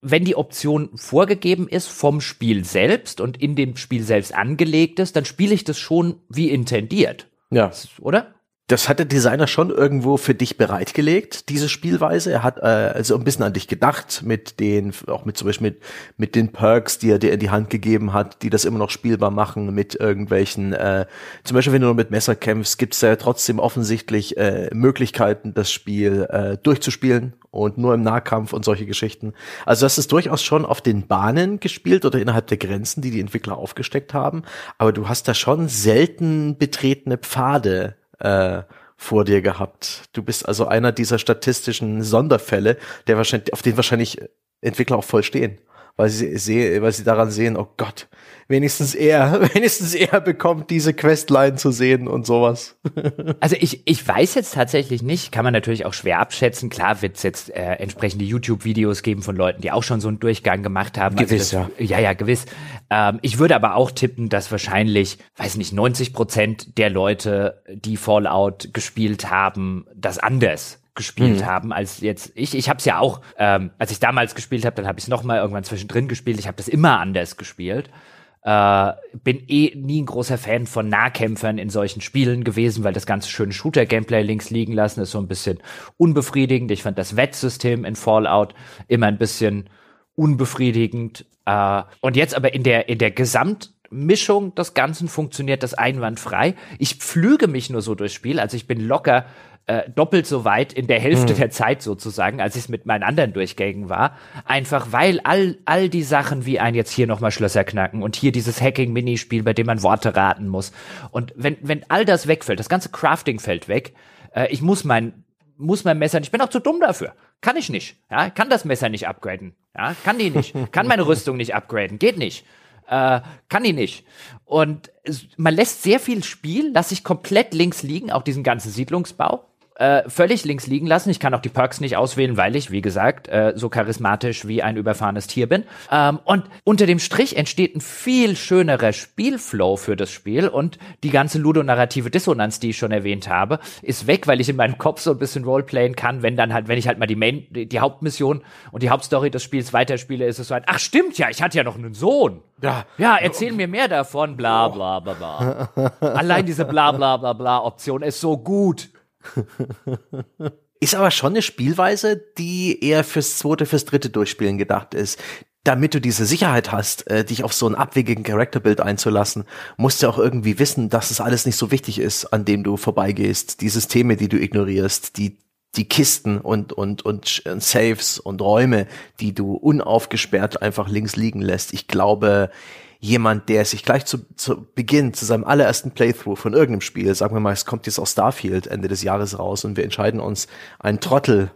wenn die Option vorgegeben ist vom Spiel selbst und in dem Spiel selbst angelegt ist, dann spiele ich das schon wie intendiert. Ja. Oder? Das hat der Designer schon irgendwo für dich bereitgelegt, diese Spielweise. Er hat äh, also ein bisschen an dich gedacht mit den, auch mit zum Beispiel mit, mit den Perks, die er dir in die Hand gegeben hat, die das immer noch spielbar machen, mit irgendwelchen, äh, zum Beispiel wenn du nur mit Messer kämpfst, gibt es ja trotzdem offensichtlich äh, Möglichkeiten, das Spiel äh, durchzuspielen und nur im Nahkampf und solche Geschichten. Also das ist durchaus schon auf den Bahnen gespielt oder innerhalb der Grenzen, die die Entwickler aufgesteckt haben. Aber du hast da schon selten betretene Pfade äh, vor dir gehabt. Du bist also einer dieser statistischen Sonderfälle, der wahrscheinlich, auf den wahrscheinlich Entwickler auch voll stehen, weil sie sehe, weil sie daran sehen, oh Gott, wenigstens er, wenigstens er bekommt diese Questline zu sehen und sowas. also ich, ich weiß jetzt tatsächlich nicht, kann man natürlich auch schwer abschätzen. Klar wird es jetzt äh, entsprechende YouTube-Videos geben von Leuten, die auch schon so einen Durchgang gemacht haben. Also gewiss, also das, ja. Ja, ja, gewiss. Ähm, ich würde aber auch tippen, dass wahrscheinlich, weiß nicht, 90 Prozent der Leute, die Fallout gespielt haben, das anders gespielt mhm. haben als jetzt ich. Ich habe es ja auch, ähm, als ich damals gespielt habe, dann habe ich es noch mal irgendwann zwischendrin gespielt. Ich habe das immer anders gespielt. Äh, bin eh nie ein großer Fan von Nahkämpfern in solchen Spielen gewesen, weil das ganze schöne Shooter-Gameplay links liegen lassen ist so ein bisschen unbefriedigend. Ich fand das Wettsystem in Fallout immer ein bisschen unbefriedigend. Äh, und jetzt aber in der, in der Gesamtmischung des Ganzen funktioniert das einwandfrei. Ich pflüge mich nur so durchs Spiel, also ich bin locker äh, doppelt so weit in der Hälfte hm. der Zeit sozusagen, als ich es mit meinen anderen Durchgängen war. Einfach weil all, all die Sachen wie ein jetzt hier nochmal Schlösser knacken und hier dieses Hacking-Minispiel, bei dem man Worte raten muss. Und wenn, wenn all das wegfällt, das ganze Crafting fällt weg, äh, ich muss mein, muss mein Messer, ich bin auch zu dumm dafür. Kann ich nicht. Ja, kann das Messer nicht upgraden. Ja, kann die nicht. kann meine Rüstung nicht upgraden. Geht nicht. Äh, kann die nicht. Und man lässt sehr viel Spiel, lasse ich komplett links liegen, auch diesen ganzen Siedlungsbau äh, völlig links liegen lassen. Ich kann auch die Perks nicht auswählen, weil ich, wie gesagt, äh, so charismatisch wie ein überfahrenes Tier bin. Ähm, und unter dem Strich entsteht ein viel schönerer Spielflow für das Spiel und die ganze ludonarrative Dissonanz, die ich schon erwähnt habe, ist weg, weil ich in meinem Kopf so ein bisschen Roleplayen kann, wenn dann halt, wenn ich halt mal die Main, die, Hauptmission und die Hauptstory des Spiels weiterspiele, ist es so ein, ach stimmt ja, ich hatte ja noch einen Sohn. Ja, ja erzähl mir mehr davon, bla bla bla bla. Allein diese bla bla bla bla Option ist so gut. ist aber schon eine Spielweise, die eher fürs zweite, fürs dritte Durchspielen gedacht ist. Damit du diese Sicherheit hast, äh, dich auf so einen abwegigen Charakterbild einzulassen, musst du auch irgendwie wissen, dass es alles nicht so wichtig ist, an dem du vorbeigehst. Die Systeme, die du ignorierst, die die Kisten und, und, und, und Saves und Räume, die du unaufgesperrt einfach links liegen lässt. Ich glaube, jemand, der sich gleich zu, zu Beginn, zu seinem allerersten Playthrough von irgendeinem Spiel, sagen wir mal, es kommt jetzt auch Starfield Ende des Jahres raus und wir entscheiden uns, einen Trottel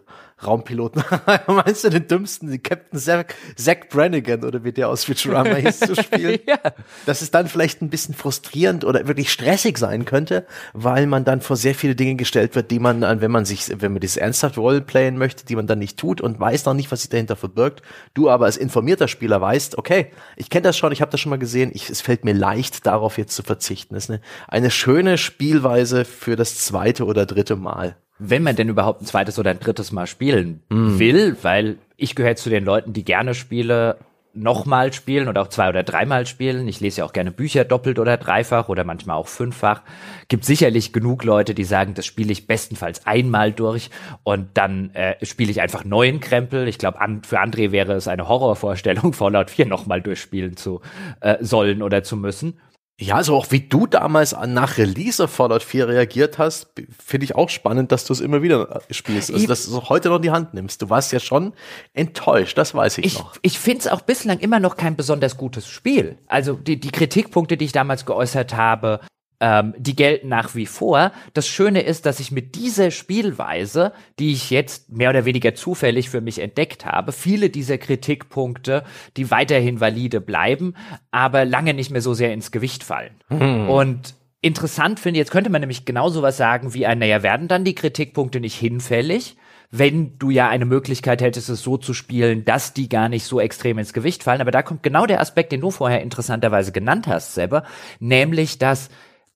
Raumpiloten. Meinst du den dümmsten, den Captain Zach, Zach Brannigan oder wie der aus Futurama hieß zu spielen? ja. Dass es dann vielleicht ein bisschen frustrierend oder wirklich stressig sein könnte, weil man dann vor sehr viele Dinge gestellt wird, die man dann, wenn man sich, wenn man dieses ernsthaft Roleplayen möchte, die man dann nicht tut und weiß noch nicht, was sich dahinter verbirgt. Du aber als informierter Spieler weißt, okay, ich kenne das schon, ich habe das schon mal gesehen, ich, es fällt mir leicht, darauf jetzt zu verzichten. Das ist eine, eine schöne Spielweise für das zweite oder dritte Mal wenn man denn überhaupt ein zweites oder ein drittes Mal spielen mm. will, weil ich gehöre zu den Leuten, die gerne Spiele nochmal spielen oder auch zwei oder dreimal spielen. Ich lese ja auch gerne Bücher doppelt oder dreifach oder manchmal auch fünffach. Gibt sicherlich genug Leute, die sagen, das spiele ich bestenfalls einmal durch und dann äh, spiele ich einfach neuen Krempel. Ich glaube, an, für André wäre es eine Horrorvorstellung, Fallout 4 nochmal durchspielen zu äh, sollen oder zu müssen. Ja, also auch wie du damals nach Release Fallout 4 reagiert hast, finde ich auch spannend, dass du es immer wieder spielst. Also, dass du es heute noch in die Hand nimmst. Du warst ja schon enttäuscht, das weiß ich, ich noch. Ich finde es auch bislang immer noch kein besonders gutes Spiel. Also die, die Kritikpunkte, die ich damals geäußert habe, ähm, die gelten nach wie vor. Das Schöne ist, dass ich mit dieser Spielweise, die ich jetzt mehr oder weniger zufällig für mich entdeckt habe, viele dieser Kritikpunkte, die weiterhin valide bleiben, aber lange nicht mehr so sehr ins Gewicht fallen. Hm. Und interessant finde, jetzt könnte man nämlich genauso was sagen wie ein, naja, werden dann die Kritikpunkte nicht hinfällig? wenn du ja eine Möglichkeit hättest, es so zu spielen, dass die gar nicht so extrem ins Gewicht fallen. Aber da kommt genau der Aspekt, den du vorher interessanterweise genannt hast, selber, nämlich, dass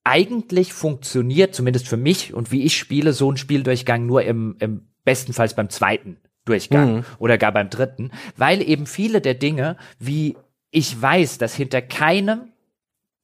eigentlich funktioniert, zumindest für mich und wie ich spiele, so ein Spieldurchgang nur im, im bestenfalls beim zweiten Durchgang mhm. oder gar beim dritten, weil eben viele der Dinge, wie ich weiß, dass hinter keinem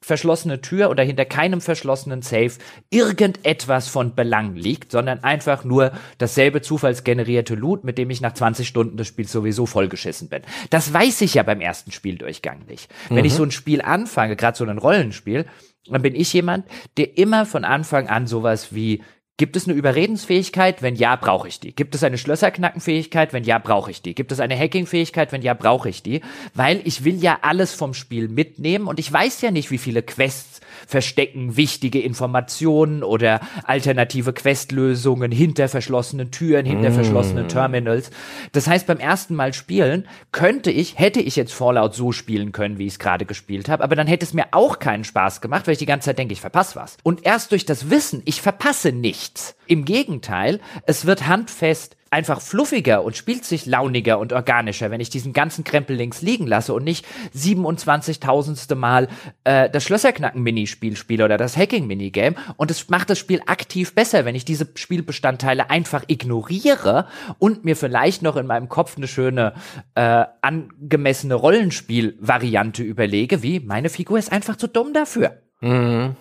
verschlossene Tür oder hinter keinem verschlossenen Safe irgendetwas von Belang liegt, sondern einfach nur dasselbe zufallsgenerierte Loot, mit dem ich nach 20 Stunden des Spiels sowieso vollgeschissen bin. Das weiß ich ja beim ersten Spieldurchgang nicht. Mhm. Wenn ich mhm. so ein Spiel anfange, gerade so ein Rollenspiel, dann bin ich jemand, der immer von Anfang an sowas wie Gibt es eine Überredensfähigkeit? Wenn ja, brauche ich die. Gibt es eine Schlösserknackenfähigkeit? Wenn ja, brauche ich die. Gibt es eine Hackingfähigkeit? Wenn ja, brauche ich die. Weil ich will ja alles vom Spiel mitnehmen und ich weiß ja nicht, wie viele Quests verstecken wichtige Informationen oder alternative Questlösungen hinter verschlossenen Türen, hinter mm. verschlossenen Terminals. Das heißt, beim ersten Mal spielen könnte ich, hätte ich jetzt Fallout so spielen können, wie ich es gerade gespielt habe, aber dann hätte es mir auch keinen Spaß gemacht, weil ich die ganze Zeit denke, ich verpasse was. Und erst durch das Wissen, ich verpasse nichts. Im Gegenteil, es wird handfest einfach fluffiger und spielt sich launiger und organischer, wenn ich diesen ganzen Krempel links liegen lasse und nicht 27.000. Mal äh, das Schlösserknacken-Minispiel spiele oder das Hacking-Minigame. Und es macht das Spiel aktiv besser, wenn ich diese Spielbestandteile einfach ignoriere und mir vielleicht noch in meinem Kopf eine schöne, äh, angemessene Rollenspiel-Variante überlege, wie meine Figur ist einfach zu dumm dafür. Mhm.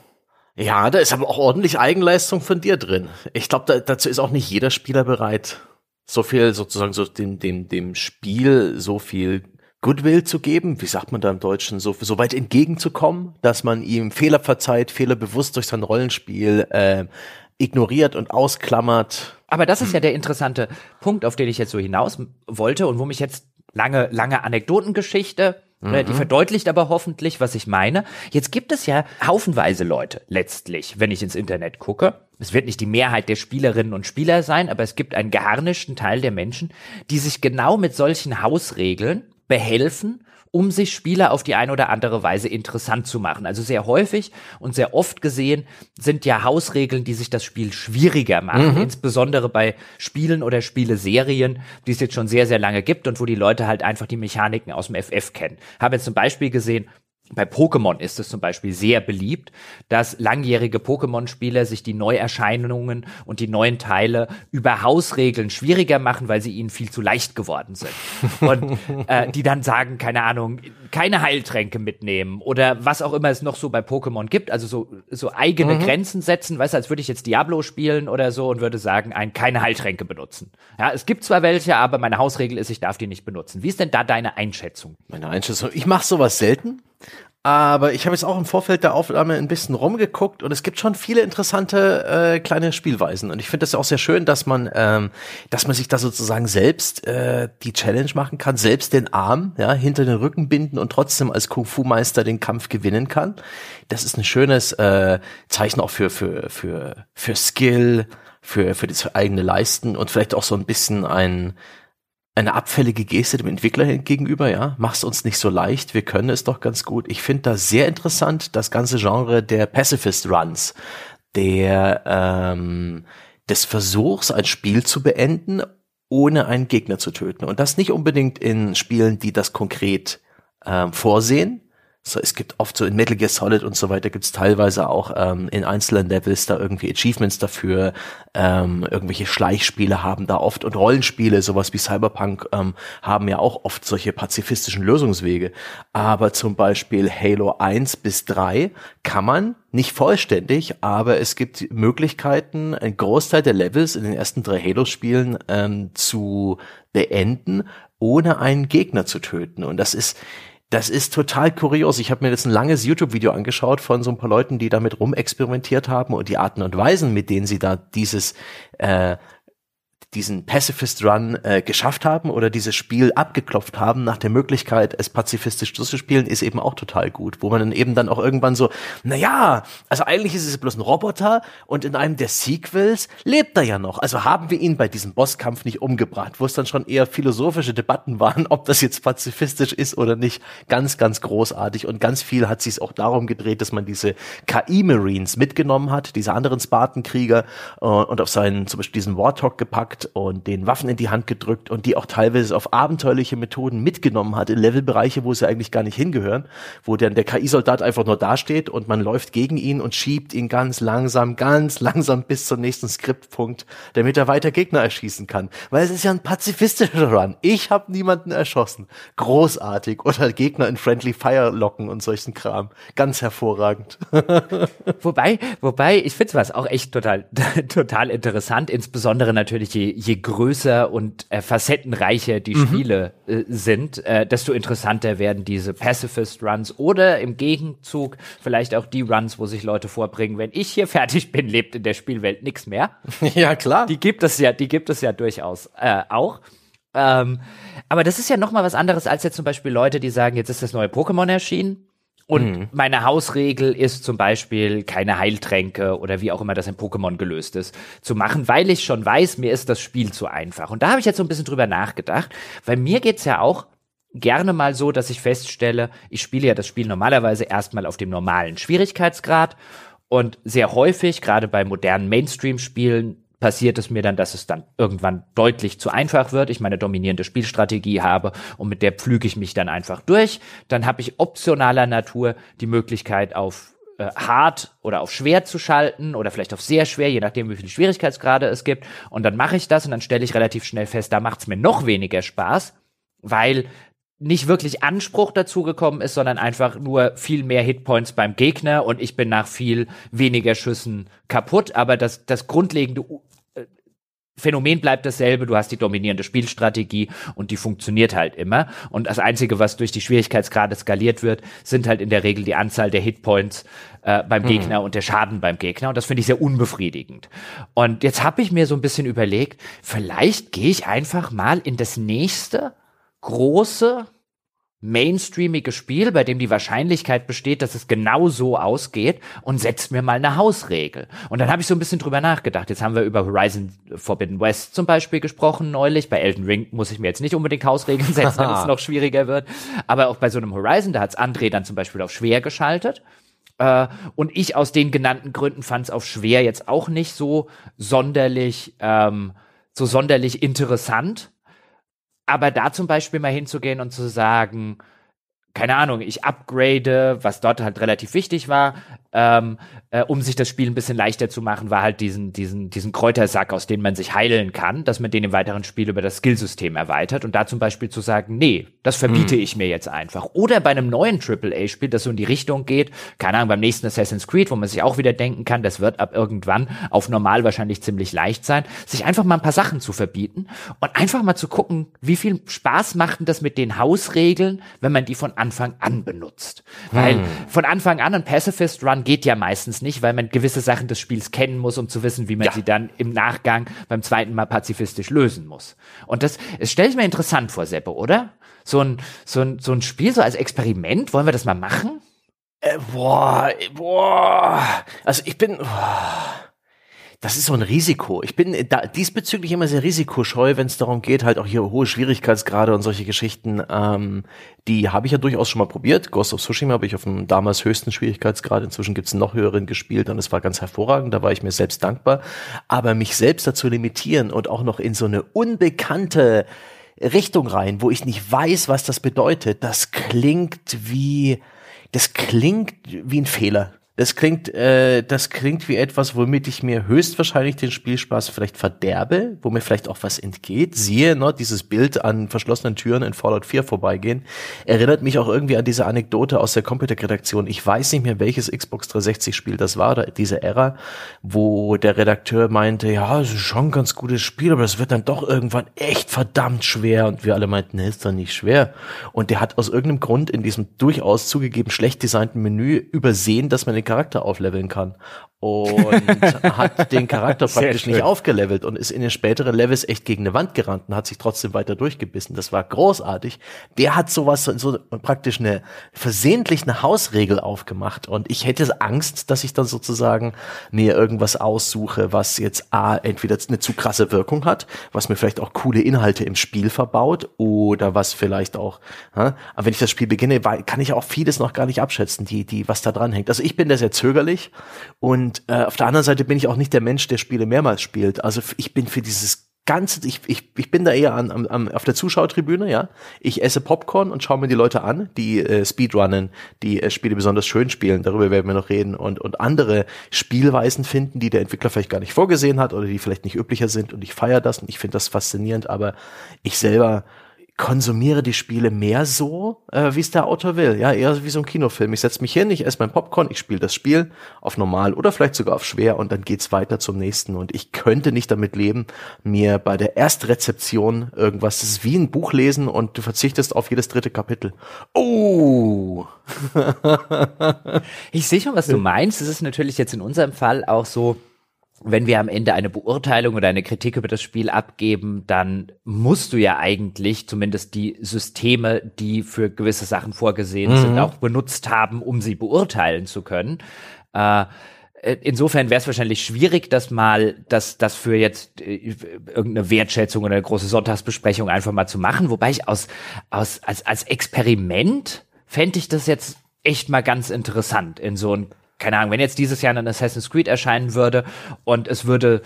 Ja, da ist aber auch ordentlich Eigenleistung von dir drin. Ich glaube, da, dazu ist auch nicht jeder Spieler bereit so viel sozusagen so dem, dem, dem Spiel so viel Goodwill zu geben, wie sagt man da im Deutschen, so, so weit entgegenzukommen, dass man ihm Fehler verzeiht, Fehler bewusst durch sein Rollenspiel äh, ignoriert und ausklammert. Aber das ist ja der interessante Punkt, auf den ich jetzt so hinaus wollte und wo mich jetzt lange, lange Anekdotengeschichte Ne, die mhm. verdeutlicht aber hoffentlich, was ich meine. Jetzt gibt es ja haufenweise Leute letztlich, wenn ich ins Internet gucke. Es wird nicht die Mehrheit der Spielerinnen und Spieler sein, aber es gibt einen geharnischten Teil der Menschen, die sich genau mit solchen Hausregeln behelfen um sich Spieler auf die eine oder andere Weise interessant zu machen. Also sehr häufig und sehr oft gesehen sind ja Hausregeln, die sich das Spiel schwieriger machen, mhm. insbesondere bei Spielen oder Spieleserien, die es jetzt schon sehr, sehr lange gibt und wo die Leute halt einfach die Mechaniken aus dem FF kennen. Haben jetzt zum Beispiel gesehen, bei Pokémon ist es zum Beispiel sehr beliebt, dass langjährige Pokémon-Spieler sich die Neuerscheinungen und die neuen Teile über Hausregeln schwieriger machen, weil sie ihnen viel zu leicht geworden sind. Und äh, die dann sagen, keine Ahnung, keine Heiltränke mitnehmen oder was auch immer es noch so bei Pokémon gibt, also so, so eigene mhm. Grenzen setzen, weißt du, als würde ich jetzt Diablo spielen oder so und würde sagen, ein, keine Heiltränke benutzen. Ja, es gibt zwar welche, aber meine Hausregel ist, ich darf die nicht benutzen. Wie ist denn da deine Einschätzung? Meine Einschätzung, ich mache sowas selten. Aber ich habe jetzt auch im Vorfeld der Aufnahme ein bisschen rumgeguckt und es gibt schon viele interessante äh, kleine Spielweisen. Und ich finde das auch sehr schön, dass man, ähm, dass man sich da sozusagen selbst äh, die Challenge machen kann, selbst den Arm ja, hinter den Rücken binden und trotzdem als Kung-Fu-Meister den Kampf gewinnen kann. Das ist ein schönes äh, Zeichen auch für, für, für, für Skill, für, für das eigene Leisten und vielleicht auch so ein bisschen ein eine abfällige Geste dem Entwickler gegenüber, ja, mach's uns nicht so leicht, wir können es doch ganz gut. Ich finde da sehr interessant das ganze Genre der Pacifist Runs, der ähm, des Versuchs, ein Spiel zu beenden, ohne einen Gegner zu töten. Und das nicht unbedingt in Spielen, die das konkret ähm, vorsehen, so, es gibt oft so in Metal Gear Solid und so weiter gibt es teilweise auch ähm, in einzelnen Levels da irgendwie Achievements dafür, ähm, irgendwelche Schleichspiele haben da oft und Rollenspiele, sowas wie Cyberpunk, ähm, haben ja auch oft solche pazifistischen Lösungswege. Aber zum Beispiel Halo 1 bis 3 kann man nicht vollständig, aber es gibt Möglichkeiten, einen Großteil der Levels in den ersten drei Halo-Spielen ähm, zu beenden, ohne einen Gegner zu töten. Und das ist das ist total kurios. Ich habe mir jetzt ein langes YouTube-Video angeschaut von so ein paar Leuten, die damit rumexperimentiert haben und die Arten und Weisen, mit denen sie da dieses äh, diesen Pacifist Run äh, geschafft haben oder dieses Spiel abgeklopft haben nach der Möglichkeit, es pazifistisch durchzuspielen, ist eben auch total gut, wo man dann eben dann auch irgendwann so, na ja, also eigentlich ist es bloß ein Roboter und in einem der Sequels lebt er ja noch. Also haben wir ihn bei diesem Bosskampf nicht umgebracht, wo es dann schon eher philosophische Debatten waren, ob das jetzt pazifistisch ist oder nicht. Ganz, ganz großartig und ganz viel hat sich auch darum gedreht, dass man diese KI-Marines mitgenommen hat, diese anderen Spartankrieger äh, und auf seinen, zum Beispiel diesen Warthog gepackt und den Waffen in die Hand gedrückt und die auch teilweise auf abenteuerliche Methoden mitgenommen hat in Levelbereiche, wo sie eigentlich gar nicht hingehören, wo dann der KI-Soldat einfach nur dasteht und man läuft gegen ihn und schiebt ihn ganz langsam, ganz langsam bis zum nächsten Skriptpunkt, damit er weiter Gegner erschießen kann. Weil es ist ja ein pazifistischer Run. Ich habe niemanden erschossen. Großartig. Oder Gegner in Friendly Fire locken und solchen Kram. Ganz hervorragend. wobei, wobei, ich finde was auch echt total, total interessant, insbesondere natürlich je je, größer und äh, facettenreicher die mhm. Spiele äh, sind, äh, desto interessanter werden diese Pacifist Runs oder im Gegenzug vielleicht auch die Runs, wo sich Leute vorbringen, wenn ich hier fertig bin, lebt in der Spielwelt nichts mehr. Ja, klar. Die gibt es ja, die gibt es ja durchaus äh, auch. Ähm, aber das ist ja noch mal was anderes als jetzt zum Beispiel Leute, die sagen, jetzt ist das neue Pokémon erschienen und mhm. meine Hausregel ist zum Beispiel keine Heiltränke oder wie auch immer das in Pokémon gelöst ist, zu machen, weil ich schon weiß, mir ist das Spiel zu einfach. Und da habe ich jetzt so ein bisschen drüber nachgedacht, weil mir geht's ja auch gerne mal so, dass ich feststelle, ich spiele ja das Spiel normalerweise erstmal auf dem normalen Schwierigkeitsgrad und sehr häufig, gerade bei modernen Mainstream-Spielen, passiert es mir dann, dass es dann irgendwann deutlich zu einfach wird, ich meine dominierende Spielstrategie habe und mit der pflüge ich mich dann einfach durch. Dann habe ich optionaler Natur die Möglichkeit auf äh, hart oder auf schwer zu schalten oder vielleicht auf sehr schwer, je nachdem, wie viele Schwierigkeitsgrade es gibt. Und dann mache ich das und dann stelle ich relativ schnell fest, da macht es mir noch weniger Spaß, weil nicht wirklich Anspruch dazu gekommen ist, sondern einfach nur viel mehr Hitpoints beim Gegner und ich bin nach viel weniger Schüssen kaputt. Aber das, das grundlegende Phänomen bleibt dasselbe. Du hast die dominierende Spielstrategie und die funktioniert halt immer. Und das Einzige, was durch die Schwierigkeitsgrade skaliert wird, sind halt in der Regel die Anzahl der Hitpoints äh, beim mhm. Gegner und der Schaden beim Gegner. Und das finde ich sehr unbefriedigend. Und jetzt habe ich mir so ein bisschen überlegt, vielleicht gehe ich einfach mal in das nächste große mainstreamige Spiel, bei dem die Wahrscheinlichkeit besteht, dass es genau so ausgeht und setzt mir mal eine Hausregel. Und dann habe ich so ein bisschen drüber nachgedacht. Jetzt haben wir über Horizon Forbidden West zum Beispiel gesprochen neulich. Bei Elden Ring muss ich mir jetzt nicht unbedingt Hausregeln setzen, damit es noch schwieriger wird. Aber auch bei so einem Horizon, da hat's André dann zum Beispiel auf schwer geschaltet. Äh, und ich aus den genannten Gründen fand es auf schwer jetzt auch nicht so sonderlich, ähm, so sonderlich interessant aber da zum Beispiel mal hinzugehen und zu sagen, keine Ahnung, ich upgrade, was dort halt relativ wichtig war, ähm, äh, um sich das Spiel ein bisschen leichter zu machen, war halt diesen, diesen, diesen Kräutersack, aus dem man sich heilen kann, dass man den im weiteren Spiel über das Skillsystem erweitert und da zum Beispiel zu sagen, nee, das verbiete hm. ich mir jetzt einfach. Oder bei einem neuen AAA-Spiel, das so in die Richtung geht, keine Ahnung, beim nächsten Assassin's Creed, wo man sich auch wieder denken kann, das wird ab irgendwann auf normal wahrscheinlich ziemlich leicht sein, sich einfach mal ein paar Sachen zu verbieten und einfach mal zu gucken, wie viel Spaß macht denn das mit den Hausregeln, wenn man die von Anfang an benutzt. Hm. Weil von Anfang an ein Pacifist Run geht ja meistens nicht, weil man gewisse Sachen des Spiels kennen muss, um zu wissen, wie man ja. sie dann im Nachgang beim zweiten Mal pazifistisch lösen muss. Und das, es stelle ich mir interessant vor, Seppe, oder? So ein, so ein, so ein Spiel, so als Experiment, wollen wir das mal machen? Äh, boah, boah. Also ich bin. Boah das ist so ein Risiko. Ich bin da diesbezüglich immer sehr risikoscheu, wenn es darum geht, halt auch hier hohe Schwierigkeitsgrade und solche Geschichten. Ähm, die habe ich ja durchaus schon mal probiert. Ghost of Tsushima habe ich auf dem damals höchsten Schwierigkeitsgrad. Inzwischen gibt's einen noch höheren gespielt und es war ganz hervorragend. Da war ich mir selbst dankbar. Aber mich selbst dazu limitieren und auch noch in so eine unbekannte Richtung rein, wo ich nicht weiß, was das bedeutet, das klingt wie, das klingt wie ein Fehler. Das klingt, äh, das klingt wie etwas, womit ich mir höchstwahrscheinlich den Spielspaß vielleicht verderbe, wo mir vielleicht auch was entgeht. Siehe, ne, dieses Bild an verschlossenen Türen in Fallout 4 vorbeigehen, erinnert mich auch irgendwie an diese Anekdote aus der Computerredaktion. Ich weiß nicht mehr, welches Xbox 360 Spiel das war, oder diese Ära, wo der Redakteur meinte, ja, es ist schon ein ganz gutes Spiel, aber es wird dann doch irgendwann echt verdammt schwer. Und wir alle meinten, ne, ist doch nicht schwer. Und der hat aus irgendeinem Grund in diesem durchaus zugegeben schlecht designten Menü übersehen, dass man den Charakter aufleveln kann und hat den Charakter praktisch nicht aufgelevelt und ist in den späteren Levels echt gegen eine Wand gerannt und hat sich trotzdem weiter durchgebissen. Das war großartig. Der hat sowas, so praktisch eine versehentlich eine Hausregel aufgemacht und ich hätte Angst, dass ich dann sozusagen mir irgendwas aussuche, was jetzt A, entweder eine zu krasse Wirkung hat, was mir vielleicht auch coole Inhalte im Spiel verbaut oder was vielleicht auch, aber wenn ich das Spiel beginne, kann ich auch vieles noch gar nicht abschätzen, die, die, was da dran hängt. Also ich bin da sehr zögerlich und äh, auf der anderen Seite bin ich auch nicht der Mensch, der Spiele mehrmals spielt. Also ich bin für dieses ganze, ich, ich, ich bin da eher an, an, an, auf der Zuschauertribüne, ja. Ich esse Popcorn und schaue mir die Leute an, die äh, Speedrunnen, die äh, Spiele besonders schön spielen, darüber werden wir noch reden, und, und andere Spielweisen finden, die der Entwickler vielleicht gar nicht vorgesehen hat oder die vielleicht nicht üblicher sind und ich feiere das und ich finde das faszinierend, aber ich selber konsumiere die Spiele mehr so, äh, wie es der Autor will. Ja, eher wie so ein Kinofilm. Ich setze mich hin, ich esse mein Popcorn, ich spiele das Spiel auf normal oder vielleicht sogar auf schwer und dann geht's weiter zum nächsten. Und ich könnte nicht damit leben, mir bei der Erstrezeption irgendwas, das ist wie ein Buch lesen und du verzichtest auf jedes dritte Kapitel. Oh! ich sehe schon, was du meinst. Es ist natürlich jetzt in unserem Fall auch so, wenn wir am Ende eine Beurteilung oder eine Kritik über das Spiel abgeben, dann musst du ja eigentlich zumindest die Systeme, die für gewisse Sachen vorgesehen mhm. sind, auch benutzt haben, um sie beurteilen zu können. Äh, insofern wäre es wahrscheinlich schwierig, das mal, das, das für jetzt äh, irgendeine Wertschätzung oder eine große Sonntagsbesprechung einfach mal zu machen. Wobei ich aus, aus als, als Experiment fände ich das jetzt echt mal ganz interessant, in so ein keine Ahnung, wenn jetzt dieses Jahr ein Assassin's Creed erscheinen würde und es würde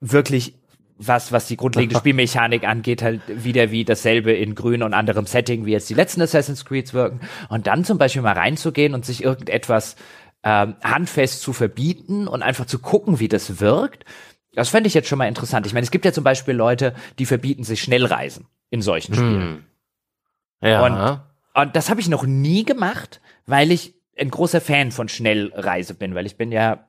wirklich was, was die grundlegende Spielmechanik angeht, halt wieder wie dasselbe in grün und anderem Setting, wie jetzt die letzten Assassin's Creeds wirken. Und dann zum Beispiel mal reinzugehen und sich irgendetwas ähm, handfest zu verbieten und einfach zu gucken, wie das wirkt. Das fände ich jetzt schon mal interessant. Ich meine, es gibt ja zum Beispiel Leute, die verbieten sich Schnellreisen in solchen Spielen. Hm. Ja. Und, und das habe ich noch nie gemacht, weil ich ein großer Fan von Schnellreise bin, weil ich bin ja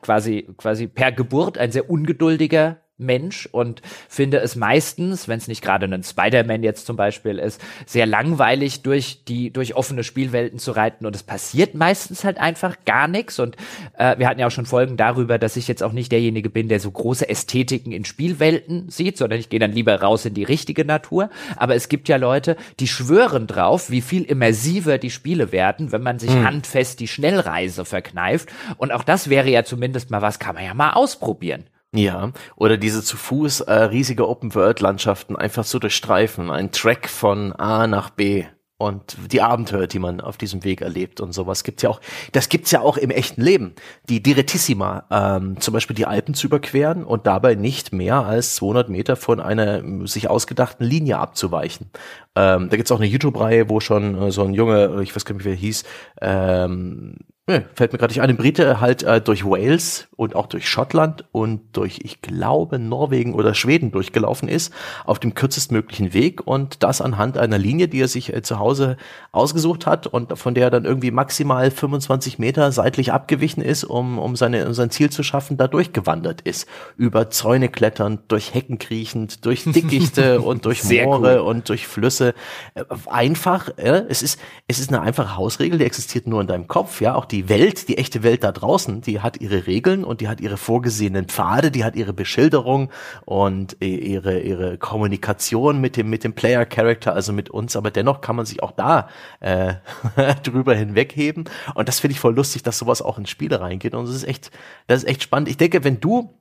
quasi, quasi per Geburt ein sehr ungeduldiger Mensch und finde es meistens, wenn es nicht gerade ein Spider-Man jetzt zum Beispiel ist, sehr langweilig durch die durch offene Spielwelten zu reiten und es passiert meistens halt einfach gar nichts und äh, wir hatten ja auch schon Folgen darüber, dass ich jetzt auch nicht derjenige bin, der so große Ästhetiken in Spielwelten sieht, sondern ich gehe dann lieber raus in die richtige Natur, aber es gibt ja Leute, die schwören drauf, wie viel immersiver die Spiele werden, wenn man sich hm. handfest die Schnellreise verkneift und auch das wäre ja zumindest mal was, kann man ja mal ausprobieren. Ja, oder diese zu Fuß äh, riesige Open-World-Landschaften einfach so durchstreifen, ein Track von A nach B und die Abenteuer, die man auf diesem Weg erlebt und sowas gibt's ja auch. Das gibt's ja auch im echten Leben. Die Direttissima, ähm, zum Beispiel die Alpen zu überqueren und dabei nicht mehr als 200 Meter von einer sich ausgedachten Linie abzuweichen. Ähm, da gibt's auch eine YouTube-Reihe, wo schon äh, so ein Junge, ich weiß gar nicht, wie er hieß, ähm, Nee, fällt mir gerade nicht ein. Ein Brite halt äh, durch Wales und auch durch Schottland und durch, ich glaube, Norwegen oder Schweden durchgelaufen ist, auf dem kürzestmöglichen Weg und das anhand einer Linie, die er sich äh, zu Hause ausgesucht hat und von der er dann irgendwie maximal 25 Meter seitlich abgewichen ist, um, um, seine, um sein Ziel zu schaffen, da durchgewandert ist. Über Zäune kletternd, durch Hecken kriechend, durch Dickichte und durch Moore cool. und durch Flüsse. Äh, einfach, äh, es ist, es ist eine einfache Hausregel, die existiert nur in deinem Kopf, ja, auch die die Welt, die echte Welt da draußen, die hat ihre Regeln und die hat ihre vorgesehenen Pfade, die hat ihre Beschilderung und ihre, ihre Kommunikation mit dem, mit dem Player Character, also mit uns, aber dennoch kann man sich auch da äh, drüber hinwegheben. Und das finde ich voll lustig, dass sowas auch in Spiele reingeht. Und das ist echt, das ist echt spannend. Ich denke, wenn du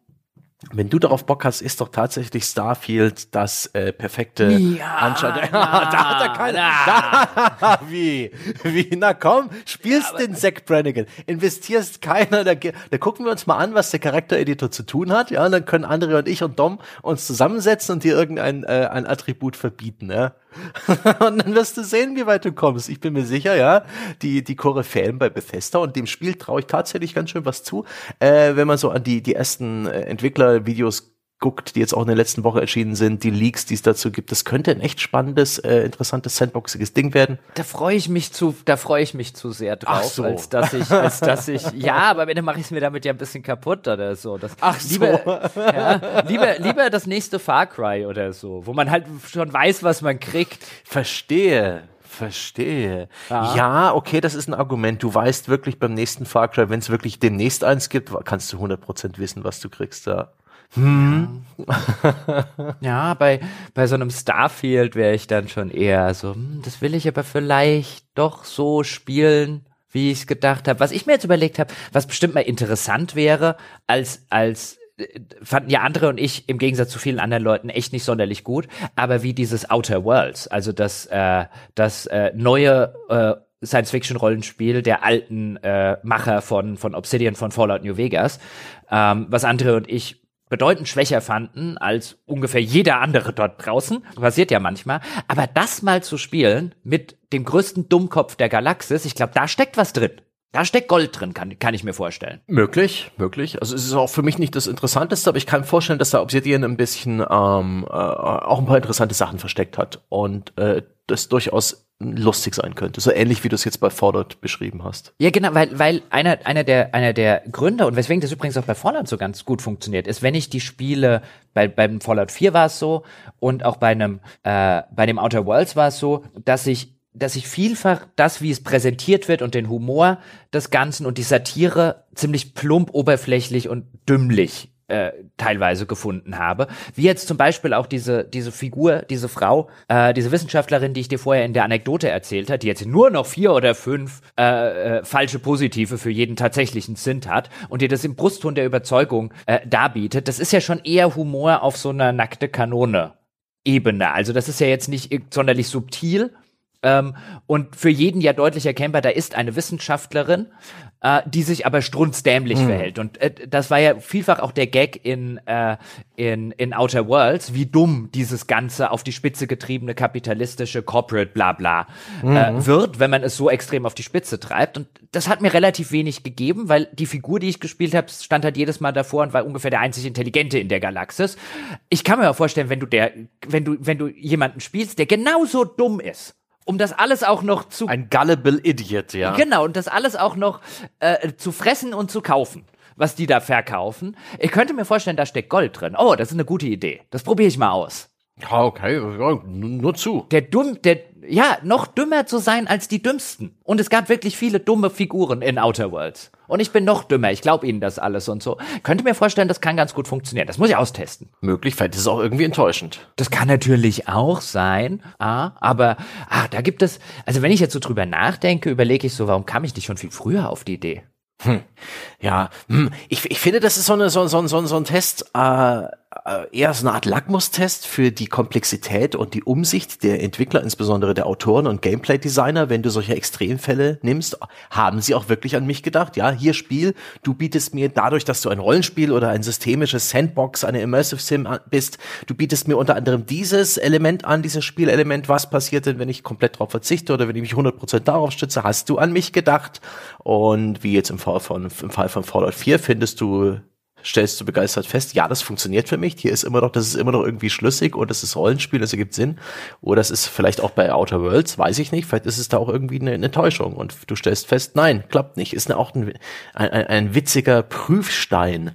wenn du darauf Bock hast, ist doch tatsächlich Starfield das äh, perfekte ja, Anschauung. da hat er keine. Da, wie? Wie? Na komm, spielst ja, den Zack Brannigan, investierst keiner. Da, da gucken wir uns mal an, was der Charaktereditor zu tun hat. Ja, und dann können Andre und ich und Dom uns zusammensetzen und dir irgendein äh, ein Attribut verbieten. Ja? und dann wirst du sehen, wie weit du kommst. Ich bin mir sicher, ja, die, die Koryphäen bei Bethesda und dem Spiel traue ich tatsächlich ganz schön was zu. Äh, wenn man so an die, die ersten äh, Entwicklervideos guckt, die jetzt auch in der letzten Woche erschienen sind, die Leaks, die es dazu gibt, das könnte ein echt spannendes, äh, interessantes, sandboxiges Ding werden. Da freue ich mich zu, da freue ich mich zu sehr drauf, so. als dass ich, als dass ich, ja, aber am Ende mache ich es mir damit ja ein bisschen kaputt oder so. Das, Ach lieber, so. Ja, lieber, lieber das nächste Far Cry oder so, wo man halt schon weiß, was man kriegt. Verstehe. Verstehe. Ja. ja. okay, das ist ein Argument. Du weißt wirklich beim nächsten Far Cry, wenn es wirklich demnächst eins gibt, kannst du 100% wissen, was du kriegst da. Hm. ja, bei, bei so einem Starfield wäre ich dann schon eher so, hm, das will ich aber vielleicht doch so spielen, wie ich es gedacht habe. Was ich mir jetzt überlegt habe, was bestimmt mal interessant wäre, als, als äh, fanden ja andere und ich im Gegensatz zu vielen anderen Leuten echt nicht sonderlich gut, aber wie dieses Outer Worlds, also das, äh, das äh, neue äh, Science-Fiction-Rollenspiel der alten äh, Macher von, von Obsidian von Fallout New Vegas, ähm, was andere und ich bedeutend schwächer fanden als ungefähr jeder andere dort draußen. Passiert ja manchmal. Aber das mal zu spielen mit dem größten Dummkopf der Galaxis, ich glaube, da steckt was drin. Da steckt Gold drin, kann, kann ich mir vorstellen. Möglich, möglich. Also es ist auch für mich nicht das Interessanteste, aber ich kann mir vorstellen, dass da Obsidian ein bisschen ähm, äh, auch ein paar interessante Sachen versteckt hat und äh, das durchaus lustig sein könnte. So ähnlich wie du es jetzt bei Fallout beschrieben hast. Ja, genau, weil, weil einer, einer, der, einer der Gründe und weswegen das übrigens auch bei Fallout so ganz gut funktioniert, ist, wenn ich die Spiele, bei, beim Fallout 4 war es so und auch bei einem, äh, bei dem Outer Worlds war es so, dass ich dass ich vielfach das, wie es präsentiert wird und den Humor des Ganzen und die Satire ziemlich plump, oberflächlich und dümmlich äh, teilweise gefunden habe. Wie jetzt zum Beispiel auch diese, diese Figur, diese Frau, äh, diese Wissenschaftlerin, die ich dir vorher in der Anekdote erzählt hat, die jetzt nur noch vier oder fünf äh, äh, falsche Positive für jeden tatsächlichen Sint hat und dir das im Brustton der Überzeugung äh, darbietet. Das ist ja schon eher Humor auf so einer nackte Kanone Ebene. Also das ist ja jetzt nicht sonderlich subtil, Ähm, und für jeden ja deutlich erkennbar, da ist eine Wissenschaftlerin, äh, die sich aber strunzdämlich mhm. verhält. Und äh, das war ja vielfach auch der Gag in, äh, in, in Outer Worlds, wie dumm dieses ganze auf die Spitze getriebene kapitalistische Corporate Blabla mhm. äh, wird, wenn man es so extrem auf die Spitze treibt. Und das hat mir relativ wenig gegeben, weil die Figur, die ich gespielt habe, stand halt jedes Mal davor und war ungefähr der einzig Intelligente in der Galaxis. Ich kann mir auch vorstellen, wenn du der, wenn du, wenn du jemanden spielst, der genauso dumm ist, um das alles auch noch zu. Ein gullible Idiot, ja. Genau, und das alles auch noch äh, zu fressen und zu kaufen, was die da verkaufen. Ich könnte mir vorstellen, da steckt Gold drin. Oh, das ist eine gute Idee. Das probiere ich mal aus. Ja, okay, nur zu. Der dumm, der, ja, noch dümmer zu sein als die Dümmsten. Und es gab wirklich viele dumme Figuren in Outer Worlds. Und ich bin noch dümmer. Ich glaube Ihnen das alles und so. Könnte mir vorstellen, das kann ganz gut funktionieren. Das muss ich austesten. Möglich, vielleicht ist es auch irgendwie enttäuschend. Das kann natürlich auch sein. Ah, aber, ah, da gibt es, also wenn ich jetzt so drüber nachdenke, überlege ich so, warum kam ich nicht schon viel früher auf die Idee? Hm. Ja, hm. ich, ich finde, das ist so, eine, so, so, so, so ein Test, äh, eher so eine Art Lackmustest für die Komplexität und die Umsicht der Entwickler, insbesondere der Autoren und Gameplay-Designer. Wenn du solche Extremfälle nimmst, haben sie auch wirklich an mich gedacht. Ja, hier Spiel, du bietest mir dadurch, dass du ein Rollenspiel oder ein systemisches Sandbox, eine Immersive Sim bist, du bietest mir unter anderem dieses Element an, dieses Spielelement. Was passiert denn, wenn ich komplett darauf verzichte oder wenn ich mich 100% darauf stütze? Hast du an mich gedacht? Und wie jetzt im Fall von, im Fall von Fallout 4 findest du stellst du begeistert fest, ja, das funktioniert für mich. Hier ist immer noch, das ist immer noch irgendwie schlüssig und das ist Rollenspiel, das ergibt Sinn. Oder das ist vielleicht auch bei Outer Worlds, weiß ich nicht. Vielleicht ist es da auch irgendwie eine, eine Täuschung und du stellst fest, nein, klappt nicht. Ist auch ein, ein, ein witziger Prüfstein.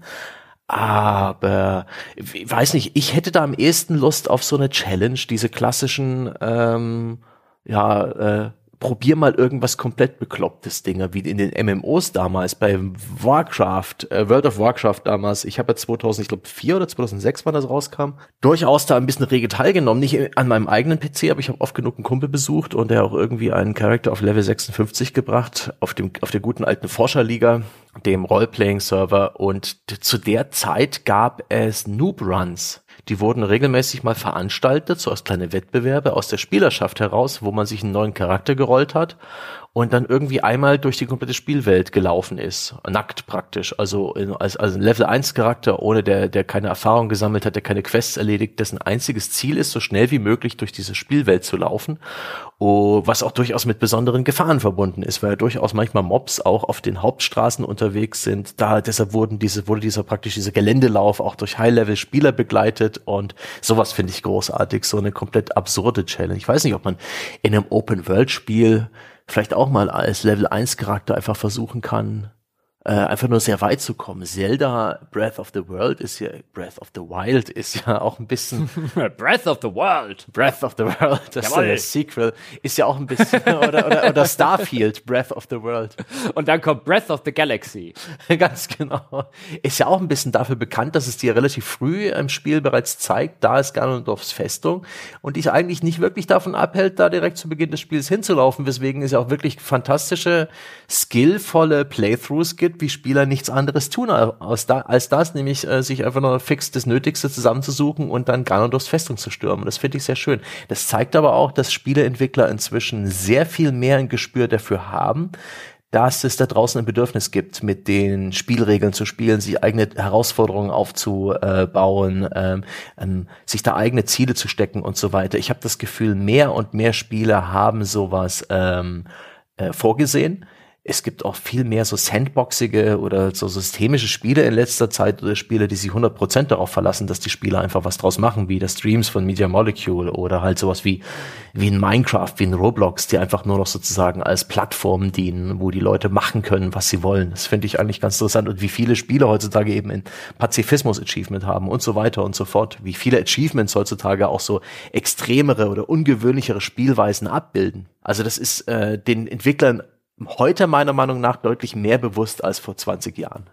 Aber ich weiß nicht, ich hätte da am ehesten Lust auf so eine Challenge, diese klassischen ähm, ja, äh, probier mal irgendwas komplett beklopptes Dinger, wie in den MMOs damals, bei Warcraft, äh, World of Warcraft damals, ich habe ja 2000, ich glaube 4 oder 2006, wann das rauskam, durchaus da ein bisschen rege teilgenommen, nicht an meinem eigenen PC, aber ich habe oft genug einen Kumpel besucht und der auch irgendwie einen Charakter auf Level 56 gebracht, auf dem auf der guten alten Forscherliga, dem Roleplaying-Server. Und zu der Zeit gab es Noob Runs die wurden regelmäßig mal veranstaltet, so als kleine Wettbewerbe aus der Spielerschaft heraus, wo man sich einen neuen Charakter gerollt hat und dann irgendwie einmal durch die komplette Spielwelt gelaufen ist. Nackt praktisch. Also in, als, als ein Level 1 Charakter, ohne der, der keine Erfahrung gesammelt hat, der keine Quests erledigt, dessen einziges Ziel ist, so schnell wie möglich durch diese Spielwelt zu laufen. Oh, was auch durchaus mit besonderen Gefahren verbunden ist, weil ja durchaus manchmal Mobs auch auf den Hauptstraßen unterwegs sind. Da, deshalb wurden diese, wurde dieser praktisch dieser Geländelauf auch durch High-Level-Spieler begleitet und sowas finde ich großartig. So eine komplett absurde Challenge. Ich weiß nicht, ob man in einem Open-World-Spiel vielleicht auch mal als Level 1 Charakter einfach versuchen kann, äh, einfach nur sehr weit zu kommen. Zelda Breath of the World ist ja, Breath of the Wild ist ja auch ein bisschen. Breath of the World. Breath of the World, das Jawohl. ist ja Sequel, ist ja auch ein bisschen, oder, oder, oder Starfield, Breath of the World. Und dann kommt Breath of the Galaxy. Ganz genau. Ist ja auch ein bisschen dafür bekannt, dass es dir relativ früh im Spiel bereits zeigt, da ist Ganondorfs Festung und dich eigentlich nicht wirklich davon abhält, da direkt zu Beginn des Spiels hinzulaufen, weswegen es ja auch wirklich fantastische, skillvolle Playthroughs gibt, gibt, wie Spieler nichts anderes tun als, als das, nämlich äh, sich einfach nur fix das Nötigste zusammenzusuchen und dann Ganondorfs Festung zu stürmen. Das finde ich sehr schön. Das zeigt aber auch, dass Spieleentwickler inzwischen sehr viel mehr ein Gespür dafür haben, dass es da draußen ein Bedürfnis gibt, mit den Spielregeln zu spielen, sich eigene Herausforderungen aufzubauen, ähm, ähm, sich da eigene Ziele zu stecken und so weiter. Ich habe das Gefühl, mehr und mehr Spieler haben sowas ähm, äh, vorgesehen es gibt auch viel mehr so sandboxige oder so systemische Spiele in letzter Zeit oder Spiele, die sich 100% darauf verlassen, dass die Spieler einfach was draus machen, wie das Streams von Media Molecule oder halt sowas wie, wie in Minecraft, wie in Roblox, die einfach nur noch sozusagen als Plattform dienen, wo die Leute machen können, was sie wollen. Das finde ich eigentlich ganz interessant und wie viele Spiele heutzutage eben in Pazifismus Achievement haben und so weiter und so fort. Wie viele Achievements heutzutage auch so extremere oder ungewöhnlichere Spielweisen abbilden. Also das ist äh, den Entwicklern heute meiner Meinung nach deutlich mehr bewusst als vor 20 Jahren.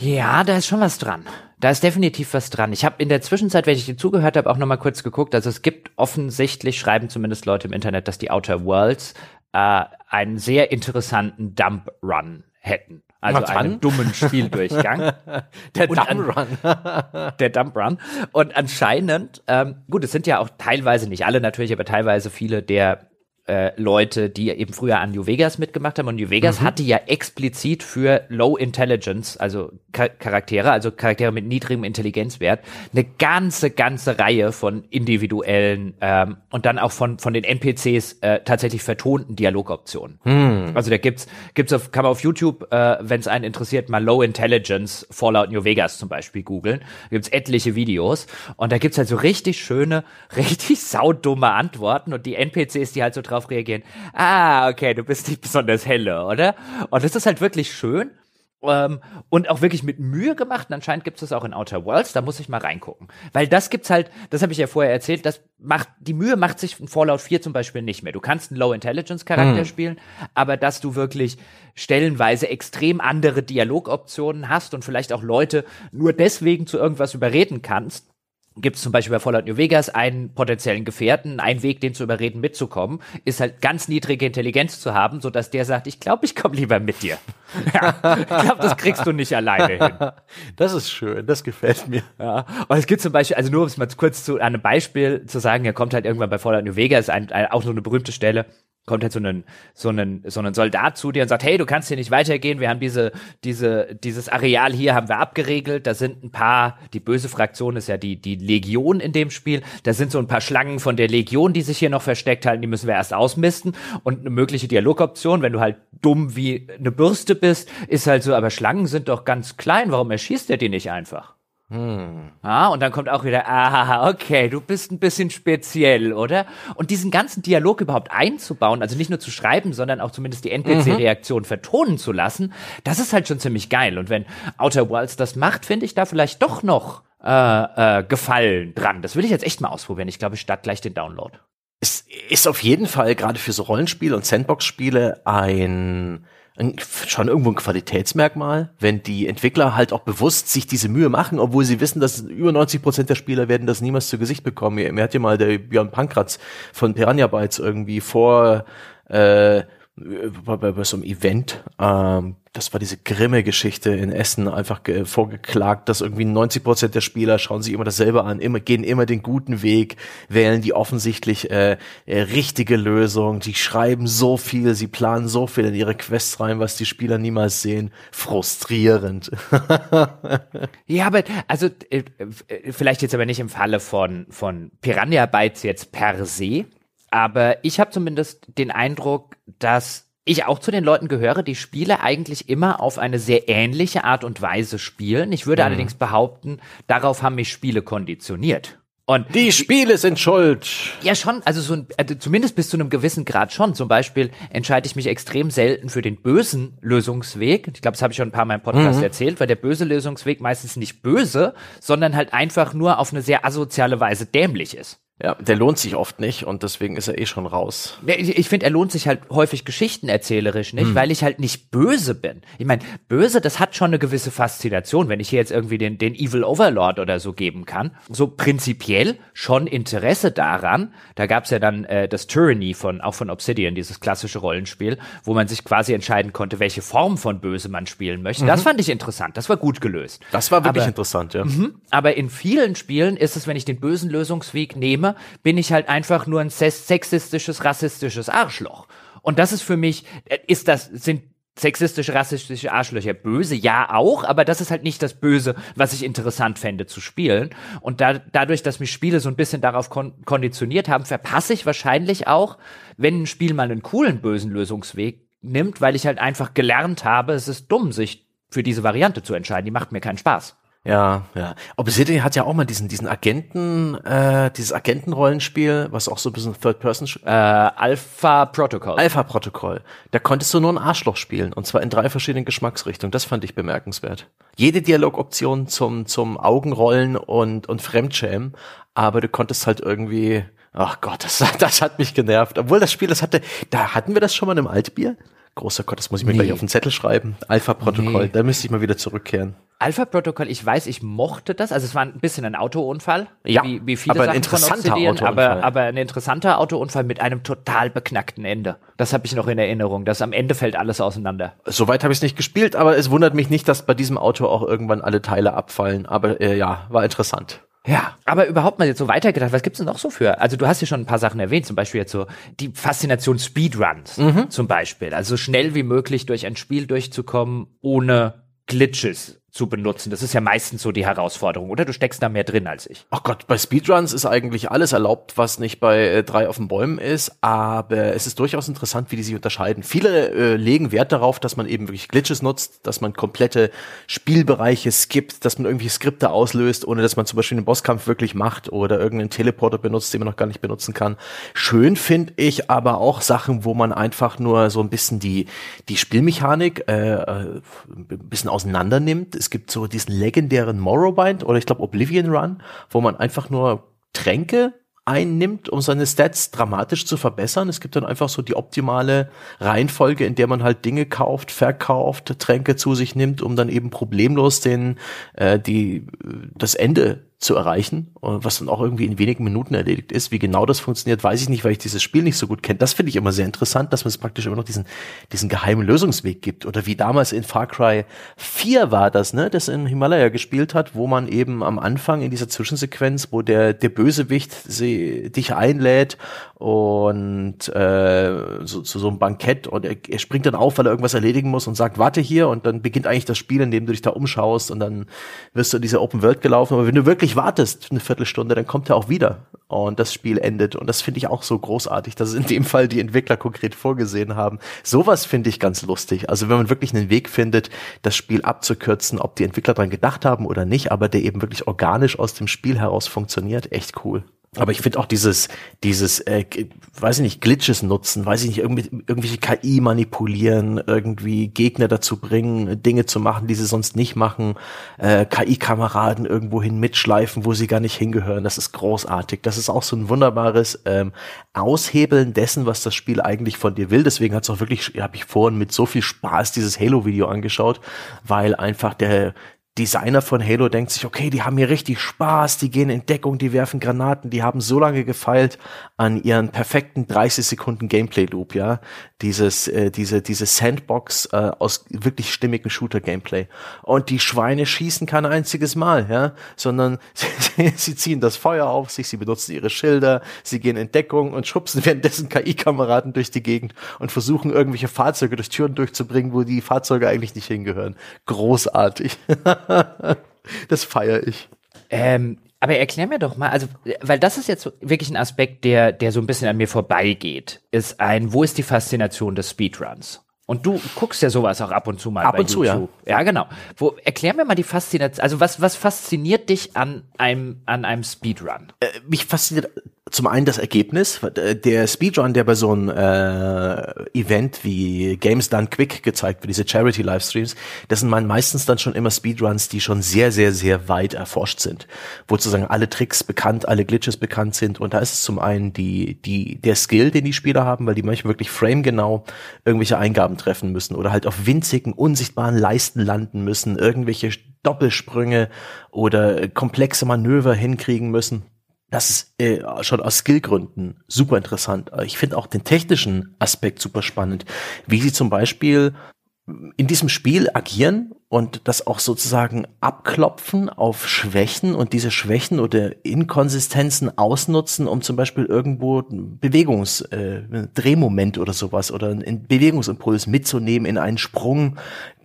Ja, da ist schon was dran. Da ist definitiv was dran. Ich habe in der Zwischenzeit, wenn ich dir zugehört habe, auch noch mal kurz geguckt. Also es gibt offensichtlich, schreiben zumindest Leute im Internet, dass die Outer Worlds äh, einen sehr interessanten Dump Run hätten. Also Was einen dummen Spieldurchgang. der Dump Run. der Dump Run. Und anscheinend, ähm, gut, es sind ja auch teilweise, nicht alle natürlich, aber teilweise viele der äh, Leute, die eben früher an New Vegas mitgemacht haben. Und New Vegas mhm. hatte ja explizit für Low Intelligence, also Char Charaktere, also Charaktere mit niedrigem Intelligenzwert, eine ganze, ganze Reihe von individuellen ähm, und dann auch von, von den NPCs äh, tatsächlich vertonten Dialogoptionen. Mhm. Also da gibt's, gibt's auf, kann man auf YouTube, äh, wenn es einen interessiert, mal Low Intelligence Fallout New Vegas zum Beispiel googeln. Gibt's etliche Videos und da gibt's halt so richtig schöne, richtig saudumme Antworten und die NPCs, die halt so drauf reagieren, ah, okay, du bist nicht besonders helle, oder? Und das ist halt wirklich schön. Ähm, und auch wirklich mit Mühe gemacht. Und anscheinend gibt es das auch in Outer Worlds. Da muss ich mal reingucken. Weil das gibt's halt, das habe ich ja vorher erzählt, das macht, die Mühe macht sich in Fallout 4 zum Beispiel nicht mehr. Du kannst einen Low Intelligence Charakter hm. spielen, aber dass du wirklich stellenweise extrem andere Dialogoptionen hast und vielleicht auch Leute nur deswegen zu irgendwas überreden kannst, gibt es zum Beispiel bei Fallout New Vegas einen potenziellen Gefährten, einen Weg, den zu überreden, mitzukommen, ist halt ganz niedrige Intelligenz zu haben, so dass der sagt, ich glaube, ich komme lieber mit dir. ja, ich glaube, das kriegst du nicht alleine hin. Das ist schön, das gefällt mir. Ja, und es gibt zum Beispiel, also nur um es mal kurz zu einem Beispiel zu sagen, er kommt halt irgendwann bei Fallout New Vegas, ein, ein, auch so eine berühmte Stelle, kommt halt so ein so ein so ein Soldat zu dir und sagt, hey, du kannst hier nicht weitergehen, wir haben diese, diese, dieses Areal hier haben wir abgeregelt, da sind ein paar, die böse Fraktion ist ja die, die Legion in dem Spiel, da sind so ein paar Schlangen von der Legion, die sich hier noch versteckt halten, die müssen wir erst ausmisten und eine mögliche Dialogoption, wenn du halt dumm wie eine Bürste bist, ist halt so, aber Schlangen sind doch ganz klein, warum erschießt er die nicht einfach? Hm. Ja, und dann kommt auch wieder, ah, okay, du bist ein bisschen speziell, oder? Und diesen ganzen Dialog überhaupt einzubauen, also nicht nur zu schreiben, sondern auch zumindest die NPC-Reaktion mhm. vertonen zu lassen, das ist halt schon ziemlich geil. Und wenn Outer Worlds das macht, finde ich da vielleicht doch noch äh, äh, Gefallen dran. Das will ich jetzt echt mal ausprobieren. Ich glaube, ich starte gleich den Download. Es ist auf jeden Fall gerade für so Rollenspiele und Sandbox-Spiele ein schon irgendwo ein Qualitätsmerkmal, wenn die Entwickler halt auch bewusst sich diese Mühe machen, obwohl sie wissen, dass über 90 Prozent der Spieler werden das niemals zu Gesicht bekommen. Mir, mir hat ja mal der Björn Pankratz von Piranha Bytes irgendwie vor äh, bei, bei, bei so einem Event, ähm, das war diese Grimme-Geschichte in Essen, einfach vorgeklagt, dass irgendwie 90 Prozent der Spieler schauen sich immer dasselbe an, immer, gehen immer den guten Weg, wählen die offensichtlich äh, äh, richtige Lösung, die schreiben so viel, sie planen so viel in ihre Quests rein, was die Spieler niemals sehen. Frustrierend. ja, aber also äh, äh, vielleicht jetzt aber nicht im Falle von, von Piranha Bytes jetzt per se, aber ich habe zumindest den Eindruck, dass ich auch zu den Leuten gehöre, die Spiele eigentlich immer auf eine sehr ähnliche Art und Weise spielen. Ich würde mhm. allerdings behaupten, darauf haben mich Spiele konditioniert. Und die Spiele sind schuld. Ja, schon. Also, so ein, also zumindest bis zu einem gewissen Grad schon. Zum Beispiel entscheide ich mich extrem selten für den bösen Lösungsweg. Ich glaube, das habe ich schon ein paar Mal im Podcast mhm. erzählt, weil der böse Lösungsweg meistens nicht böse, sondern halt einfach nur auf eine sehr asoziale Weise dämlich ist. Ja, der lohnt sich oft nicht und deswegen ist er eh schon raus. Ich, finde, er lohnt sich halt häufig geschichtenerzählerisch nicht, hm. weil ich halt nicht böse bin. Ich meine, böse, das hat schon eine gewisse Faszination, wenn ich hier jetzt irgendwie den, den Evil Overlord oder so geben kann. So prinzipiell schon Interesse daran. Da gab's ja dann äh, das Tyranny von, auch von Obsidian, dieses klassische Rollenspiel, wo man sich quasi entscheiden konnte, welche Form von böse man spielen möchte. Mhm. Das fand ich interessant, das war gut gelöst. Das war wirklich aber, interessant, ja. Mh, aber in vielen Spielen ist es, wenn ich den bösen Lösungsweg nehme, Thema, bin ich halt einfach nur ein sexistisches, rassistisches Arschloch. Und das ist für mich, äh, ist das, sind sexistische, rassistische Arschlöcher böse? Ja, auch, aber das ist halt nicht das Böse, was ich interessant fände zu spielen. Und da, dadurch, dass mich Spiele so ein bisschen darauf kon konditioniert haben, verpasse ich wahrscheinlich auch, wenn ein Spiel mal einen coolen bösen Lösungsweg nimmt, weil ich halt einfach gelernt habe, es ist dumm, sich für diese Variante zu entscheiden. Die macht mir keinen Spaß. Ja, ja. Obsidian hat ja auch mal diesen, diesen Agenten, äh, dieses Agentenrollenspiel, was auch so ein bisschen Third Person. Äh, Alpha Protocol. Alpha Protocol. Da konntest du nur ein Arschloch spielen und zwar in drei verschiedenen Geschmacksrichtungen. Das fand ich bemerkenswert. Jede Dialogoption zum, zum Augenrollen und, und Fremdschämen, aber du konntest halt irgendwie, ach Gott, das, das hat mich genervt. Obwohl das Spiel, das hatte, da hatten wir das schon mal im Altbier? Großer Gott, das muss ich mir nee. gleich auf den Zettel schreiben. Alpha-Protokoll, nee. da müsste ich mal wieder zurückkehren. Alpha-Protokoll, ich weiß, ich mochte das. Also es war ein bisschen ein Autounfall. Ja, wie, wie viele aber ein interessanter Autounfall. Aber, aber ein interessanter Autounfall mit einem total beknackten Ende. Das habe ich noch in Erinnerung. dass am Ende fällt alles auseinander. Soweit habe ich es nicht gespielt, aber es wundert mich nicht, dass bei diesem Auto auch irgendwann alle Teile abfallen. Aber äh, ja, war interessant. Ja, aber überhaupt mal jetzt so weitergedacht, was gibt's denn noch so für? Also du hast ja schon ein paar Sachen erwähnt, zum Beispiel jetzt so die Faszination Speedruns mhm. zum Beispiel. Also so schnell wie möglich durch ein Spiel durchzukommen, ohne Glitches zu benutzen. Das ist ja meistens so die Herausforderung, oder? Du steckst da mehr drin als ich. Ach Gott, bei Speedruns ist eigentlich alles erlaubt, was nicht bei äh, drei auf den Bäumen ist, aber es ist durchaus interessant, wie die sich unterscheiden. Viele äh, legen Wert darauf, dass man eben wirklich Glitches nutzt, dass man komplette Spielbereiche skippt, dass man irgendwie Skripte auslöst, ohne dass man zum Beispiel einen Bosskampf wirklich macht oder irgendeinen Teleporter benutzt, den man noch gar nicht benutzen kann. Schön finde ich aber auch Sachen, wo man einfach nur so ein bisschen die, die Spielmechanik äh, äh ein bisschen auseinander nimmt es gibt so diesen legendären Morrowind oder ich glaube Oblivion Run, wo man einfach nur Tränke einnimmt, um seine Stats dramatisch zu verbessern. Es gibt dann einfach so die optimale Reihenfolge, in der man halt Dinge kauft, verkauft, Tränke zu sich nimmt, um dann eben problemlos den äh, die das Ende zu erreichen, was dann auch irgendwie in wenigen Minuten erledigt ist. Wie genau das funktioniert, weiß ich nicht, weil ich dieses Spiel nicht so gut kenne. Das finde ich immer sehr interessant, dass man es praktisch immer noch diesen, diesen geheimen Lösungsweg gibt. Oder wie damals in Far Cry 4 war das, ne, das in Himalaya gespielt hat, wo man eben am Anfang in dieser Zwischensequenz, wo der, der Bösewicht sie, dich einlädt und äh, so, zu so einem Bankett und er, er springt dann auf, weil er irgendwas erledigen muss und sagt, warte hier und dann beginnt eigentlich das Spiel, in dem du dich da umschaust und dann wirst du in diese Open World gelaufen. Aber wenn du wirklich wartest eine Viertelstunde, dann kommt er auch wieder und das Spiel endet. Und das finde ich auch so großartig, dass es in dem Fall die Entwickler konkret vorgesehen haben. Sowas finde ich ganz lustig. Also wenn man wirklich einen Weg findet, das Spiel abzukürzen, ob die Entwickler dran gedacht haben oder nicht, aber der eben wirklich organisch aus dem Spiel heraus funktioniert, echt cool. Aber ich finde auch dieses, dieses, äh, weiß ich nicht, Glitches nutzen, weiß ich nicht, irgendwie, irgendwelche KI manipulieren, irgendwie Gegner dazu bringen, Dinge zu machen, die sie sonst nicht machen, äh, KI-Kameraden irgendwohin mitschleifen, wo sie gar nicht hingehören. Das ist großartig. Das ist auch so ein wunderbares ähm, Aushebeln dessen, was das Spiel eigentlich von dir will. Deswegen hat es auch wirklich, habe ich vorhin mit so viel Spaß dieses Halo-Video angeschaut, weil einfach der Designer von Halo denkt sich, okay, die haben hier richtig Spaß, die gehen in Deckung, die werfen Granaten, die haben so lange gefeilt an ihren perfekten 30 Sekunden Gameplay Loop, ja, dieses äh, diese diese Sandbox äh, aus wirklich stimmigen Shooter Gameplay und die Schweine schießen kein einziges Mal, ja, sondern sie, sie ziehen das Feuer auf sich, sie benutzen ihre Schilder, sie gehen in Deckung und schubsen währenddessen KI-Kameraden durch die Gegend und versuchen irgendwelche Fahrzeuge durch Türen durchzubringen, wo die Fahrzeuge eigentlich nicht hingehören. Großartig. das feiere ich. Ähm, aber erklär mir doch mal, also, weil das ist jetzt wirklich ein Aspekt, der, der so ein bisschen an mir vorbeigeht, ist ein, wo ist die Faszination des Speedruns? Und du guckst ja sowas auch ab und zu mal ab bei und YouTube. Zu, ja. ja, genau. Wo, erklär mir mal die Faszination, also was, was fasziniert dich an einem, an einem Speedrun? Äh, mich fasziniert zum einen das Ergebnis. Der Speedrun, der bei so einem äh, Event wie Games Done Quick gezeigt wird, diese Charity-Livestreams, das sind meistens dann schon immer Speedruns, die schon sehr, sehr, sehr weit erforscht sind. Wo sozusagen alle Tricks bekannt, alle Glitches bekannt sind. Und da ist es zum einen die, die, der Skill, den die Spieler haben, weil die manchmal wirklich framegenau irgendwelche Eingaben treffen müssen oder halt auf winzigen, unsichtbaren Leisten landen müssen, irgendwelche Doppelsprünge oder komplexe Manöver hinkriegen müssen das ist äh, schon aus Skillgründen super interessant. Ich finde auch den technischen Aspekt super spannend, wie sie zum Beispiel in diesem Spiel agieren und das auch sozusagen abklopfen auf Schwächen und diese Schwächen oder Inkonsistenzen ausnutzen, um zum Beispiel irgendwo Bewegungs, äh, Drehmoment oder sowas oder einen Bewegungsimpuls mitzunehmen in einen Sprung,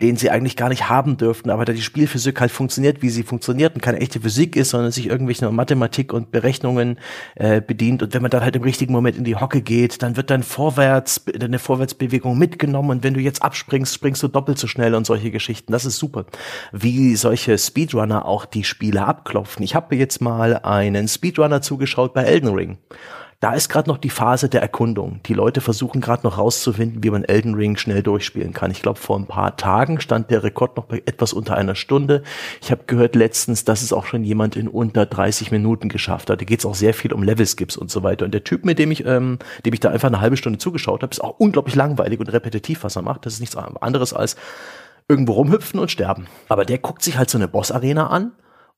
den sie eigentlich gar nicht haben dürften, aber da die Spielphysik halt funktioniert, wie sie funktioniert und keine echte Physik ist, sondern sich irgendwelchen Mathematik und Berechnungen äh, bedient und wenn man dann halt im richtigen Moment in die Hocke geht, dann wird dann vorwärts, eine Vorwärtsbewegung mitgenommen und wenn du jetzt abspringst, springst du doppelt so schnell und solche Geschichten. Das ist super, wie solche Speedrunner auch die Spiele abklopfen. Ich habe jetzt mal einen Speedrunner zugeschaut bei Elden Ring. Da ist gerade noch die Phase der Erkundung. Die Leute versuchen gerade noch rauszufinden, wie man Elden Ring schnell durchspielen kann. Ich glaube, vor ein paar Tagen stand der Rekord noch bei etwas unter einer Stunde. Ich habe gehört letztens, dass es auch schon jemand in unter 30 Minuten geschafft hat. Da geht es auch sehr viel um Level-Skips und so weiter. Und der Typ, mit dem ich, ähm, dem ich da einfach eine halbe Stunde zugeschaut habe, ist auch unglaublich langweilig und repetitiv, was er macht. Das ist nichts anderes als irgendwo rumhüpfen und sterben. Aber der guckt sich halt so eine Boss-Arena an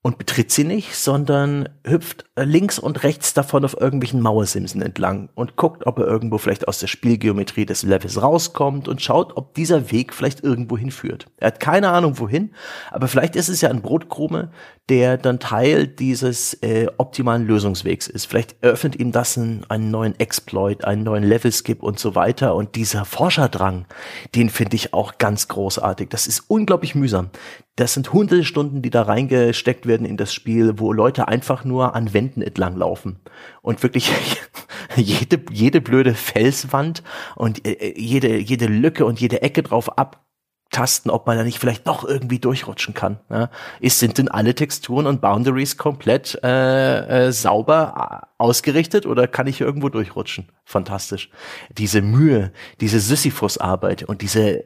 und betritt sie nicht, sondern hüpft links und rechts davon auf irgendwelchen Mauersimsen entlang und guckt, ob er irgendwo vielleicht aus der Spielgeometrie des Levels rauskommt und schaut, ob dieser Weg vielleicht irgendwo hinführt. Er hat keine Ahnung wohin, aber vielleicht ist es ja ein Brotkrume, der dann Teil dieses äh, optimalen Lösungswegs ist. Vielleicht eröffnet ihm das einen, einen neuen Exploit, einen neuen Level-Skip und so weiter. Und dieser Forscherdrang, den finde ich auch ganz großartig. Das ist unglaublich mühsam. Das sind hunderte Stunden, die da reingesteckt werden in das Spiel, wo Leute einfach nur an Wänden entlang laufen und wirklich jede, jede blöde Felswand und äh, jede, jede Lücke und jede Ecke drauf abtasten, ob man da nicht vielleicht doch irgendwie durchrutschen kann. Ja? Ist, sind denn alle Texturen und Boundaries komplett äh, äh, sauber ausgerichtet oder kann ich irgendwo durchrutschen? Fantastisch. Diese Mühe, diese Sisyphus-Arbeit und diese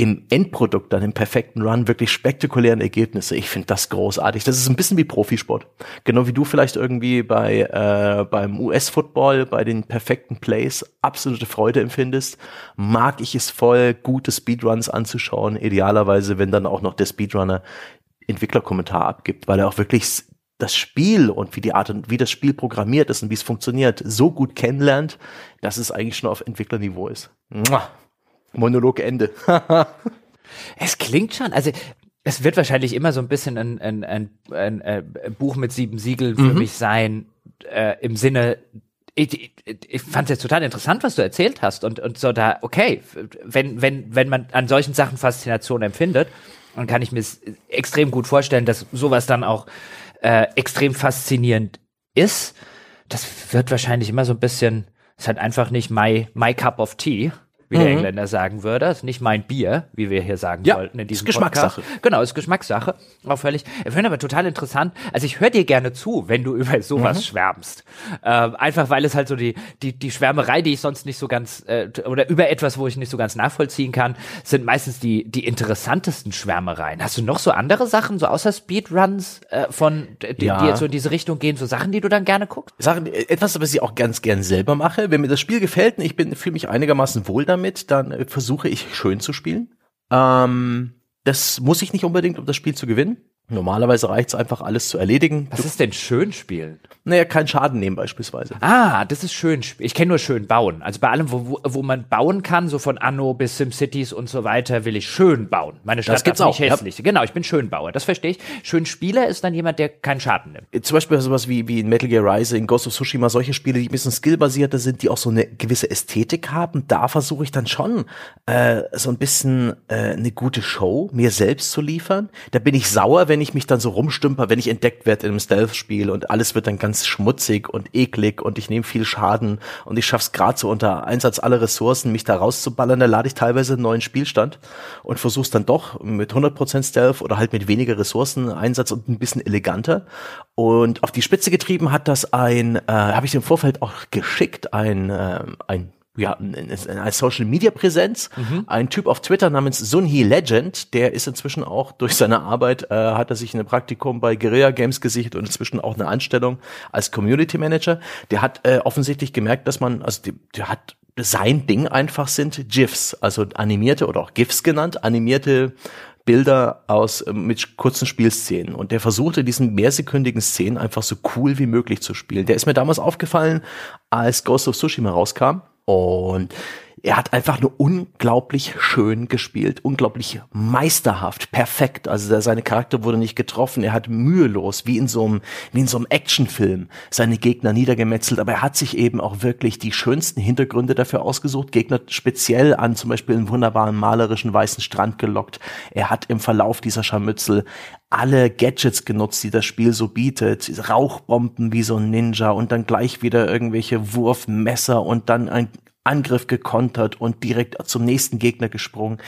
im Endprodukt, dann im perfekten Run, wirklich spektakulären Ergebnisse. Ich finde das großartig. Das ist ein bisschen wie Profisport. Genau wie du vielleicht irgendwie bei äh, beim US-Football, bei den perfekten Plays absolute Freude empfindest, mag ich es voll, gute Speedruns anzuschauen. Idealerweise, wenn dann auch noch der Speedrunner Entwicklerkommentar abgibt, weil er auch wirklich das Spiel und wie die Art und wie das Spiel programmiert ist und wie es funktioniert, so gut kennenlernt, dass es eigentlich schon auf Entwicklerniveau ist. Mua. Monolog Ende. es klingt schon, also es wird wahrscheinlich immer so ein bisschen ein, ein, ein, ein, ein Buch mit sieben Siegeln für mhm. mich sein, äh, im Sinne, ich, ich, ich fand es jetzt total interessant, was du erzählt hast und, und so da, okay, wenn, wenn, wenn man an solchen Sachen Faszination empfindet, dann kann ich mir extrem gut vorstellen, dass sowas dann auch äh, extrem faszinierend ist. Das wird wahrscheinlich immer so ein bisschen, ist halt einfach nicht my, my cup of tea wie mhm. der Engländer sagen würde. Das ist nicht mein Bier, wie wir hier sagen ja, wollten in diesem ist Geschmackssache. Podcast. Genau, ist Geschmackssache. Auch völlig. Ich finde aber total interessant. Also ich höre dir gerne zu, wenn du über sowas mhm. schwärmst. Äh, einfach weil es halt so die, die, die Schwärmerei, die ich sonst nicht so ganz, äh, oder über etwas, wo ich nicht so ganz nachvollziehen kann, sind meistens die, die interessantesten Schwärmereien. Hast du noch so andere Sachen, so außer Speedruns äh, von, die, ja. die jetzt so in diese Richtung gehen, so Sachen, die du dann gerne guckst? Sachen, etwas, was ich auch ganz gern selber mache. Wenn mir das Spiel gefällt und ich bin, fühle mich einigermaßen wohl damit, damit, dann äh, versuche ich schön zu spielen. Ähm, das muss ich nicht unbedingt, um das Spiel zu gewinnen. Normalerweise reicht es einfach, alles zu erledigen. Was du, ist denn schön spielen? Naja, keinen Schaden nehmen beispielsweise. Ah, das ist schön. Ich kenne nur schön bauen. Also bei allem, wo, wo, man bauen kann, so von Anno bis SimCities und so weiter, will ich schön bauen. Meine Stadt das gibt's auch, nicht hässlich. Ja. Genau, ich bin Schönbauer. Das verstehe ich. Schön Spieler ist dann jemand, der keinen Schaden nimmt. Zum Beispiel sowas wie, wie in Metal Gear Rising, Ghost of Tsushima, solche Spiele, die ein bisschen skillbasierter sind, die auch so eine gewisse Ästhetik haben. Da versuche ich dann schon äh, so ein bisschen äh, eine gute Show mir selbst zu liefern. Da bin ich sauer, wenn ich mich dann so rumstümper, wenn ich entdeckt werde in einem Stealth-Spiel und alles wird dann ganz schmutzig und eklig und ich nehme viel Schaden und ich schaff's gerade so unter Einsatz aller Ressourcen, mich da rauszuballern, da lade ich teilweise einen neuen Spielstand und versuch's dann doch mit 100% Stealth oder halt mit weniger Ressourcen Einsatz und ein bisschen eleganter. Und auf die Spitze getrieben hat das ein, äh, habe ich im Vorfeld auch geschickt, ein, äh, ein ja, eine Social Media Präsenz. Mhm. Ein Typ auf Twitter namens Sunhee Legend, der ist inzwischen auch durch seine Arbeit, äh, hat er sich ein Praktikum bei Guerilla Games gesichert und inzwischen auch eine Anstellung als Community Manager. Der hat äh, offensichtlich gemerkt, dass man, also die, der hat sein Ding einfach sind GIFs, also animierte oder auch GIFs genannt, animierte Bilder aus äh, mit kurzen Spielszenen und der versuchte diesen mehrsekündigen Szenen einfach so cool wie möglich zu spielen. Der ist mir damals aufgefallen, als Ghost of Tsushima rauskam und er hat einfach nur unglaublich schön gespielt, unglaublich meisterhaft, perfekt. Also seine Charakter wurde nicht getroffen. Er hat mühelos, wie in so einem, wie in so einem Actionfilm, seine Gegner niedergemetzelt. Aber er hat sich eben auch wirklich die schönsten Hintergründe dafür ausgesucht. Gegner speziell an zum Beispiel einen wunderbaren malerischen weißen Strand gelockt. Er hat im Verlauf dieser Scharmützel alle Gadgets genutzt, die das Spiel so bietet. Rauchbomben wie so ein Ninja und dann gleich wieder irgendwelche Wurfmesser und dann ein Angriff gekontert und direkt zum nächsten Gegner gesprungen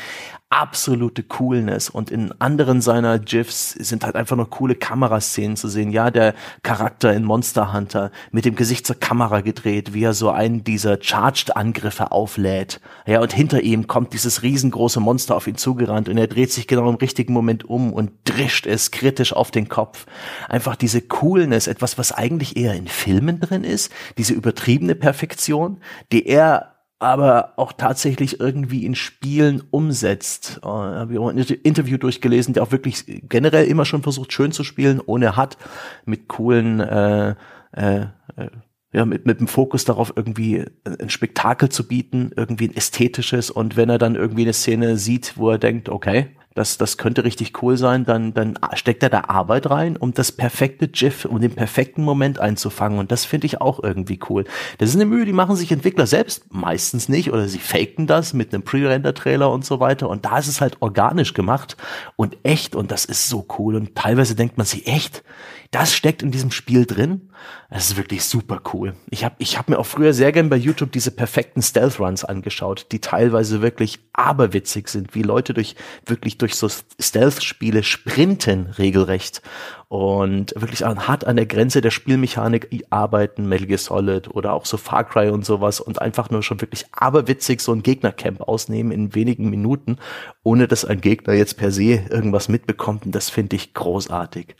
absolute Coolness und in anderen seiner GIFs sind halt einfach nur coole Kameraszenen zu sehen. Ja, der Charakter in Monster Hunter mit dem Gesicht zur Kamera gedreht, wie er so einen dieser Charged Angriffe auflädt. Ja, und hinter ihm kommt dieses riesengroße Monster auf ihn zugerannt und er dreht sich genau im richtigen Moment um und drischt es kritisch auf den Kopf. Einfach diese Coolness, etwas, was eigentlich eher in Filmen drin ist, diese übertriebene Perfektion, die er aber auch tatsächlich irgendwie in Spielen umsetzt. Äh, habe ich auch ein Interview durchgelesen, der auch wirklich generell immer schon versucht, schön zu spielen, ohne hat, mit coolen äh, äh, äh ja, mit, mit dem Fokus darauf, irgendwie ein Spektakel zu bieten, irgendwie ein ästhetisches und wenn er dann irgendwie eine Szene sieht, wo er denkt, okay, das, das könnte richtig cool sein, dann, dann steckt er da Arbeit rein, um das perfekte GIF, um den perfekten Moment einzufangen. Und das finde ich auch irgendwie cool. Das ist eine Mühe, die machen sich Entwickler selbst meistens nicht oder sie faken das mit einem Pre-Render-Trailer und so weiter. Und da ist es halt organisch gemacht und echt und das ist so cool. Und teilweise denkt man sich echt, das steckt in diesem Spiel drin. Das ist wirklich super cool. Ich habe ich hab mir auch früher sehr gern bei YouTube diese perfekten Stealth Runs angeschaut, die teilweise wirklich aberwitzig sind, wie Leute durch wirklich durch so Stealth Spiele sprinten regelrecht und wirklich hart an der Grenze der Spielmechanik arbeiten, Metal Gear Solid oder auch so Far Cry und sowas und einfach nur schon wirklich aberwitzig so ein Gegnercamp ausnehmen in wenigen Minuten, ohne dass ein Gegner jetzt per se irgendwas mitbekommt und das finde ich großartig.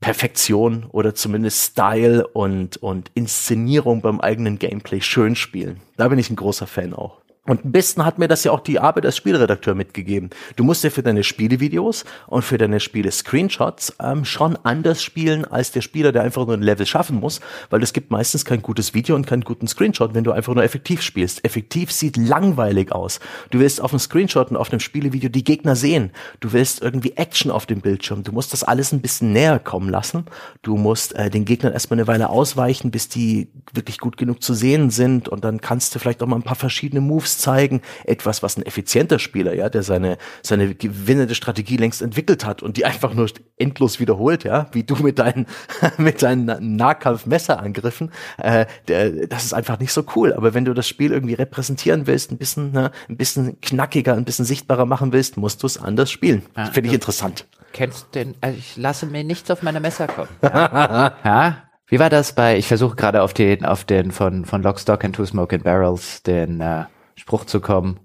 Perfektion oder zumindest Style und, und Inszenierung beim eigenen Gameplay schön spielen. Da bin ich ein großer Fan auch. Und am besten hat mir das ja auch die Arbeit als Spielredakteur mitgegeben. Du musst ja für deine Spielevideos und für deine Spiele-Screenshots ähm, schon anders spielen als der Spieler, der einfach nur ein Level schaffen muss, weil es gibt meistens kein gutes Video und keinen guten Screenshot, wenn du einfach nur effektiv spielst. Effektiv sieht langweilig aus. Du willst auf einem Screenshot und auf einem Spielevideo die Gegner sehen. Du willst irgendwie Action auf dem Bildschirm. Du musst das alles ein bisschen näher kommen lassen. Du musst äh, den Gegnern erstmal eine Weile ausweichen, bis die wirklich gut genug zu sehen sind und dann kannst du vielleicht auch mal ein paar verschiedene Moves zeigen, etwas, was ein effizienter Spieler, ja, der seine, seine gewinnende Strategie längst entwickelt hat und die einfach nur endlos wiederholt, ja, wie du mit deinen, mit deinen Nahkampf-Messerangriffen, äh, der, das ist einfach nicht so cool. Aber wenn du das Spiel irgendwie repräsentieren willst, ein bisschen, ne, ein bisschen knackiger, ein bisschen sichtbarer machen willst, musst du es anders spielen. Ja, Finde ich interessant. Kennst den, also ich lasse mir nichts auf meine Messer kommen. Ja. ja. Wie war das bei, ich versuche gerade auf den, auf den von, von Lockstock and Two Smoking Barrels, den, äh, Spruch zu kommen.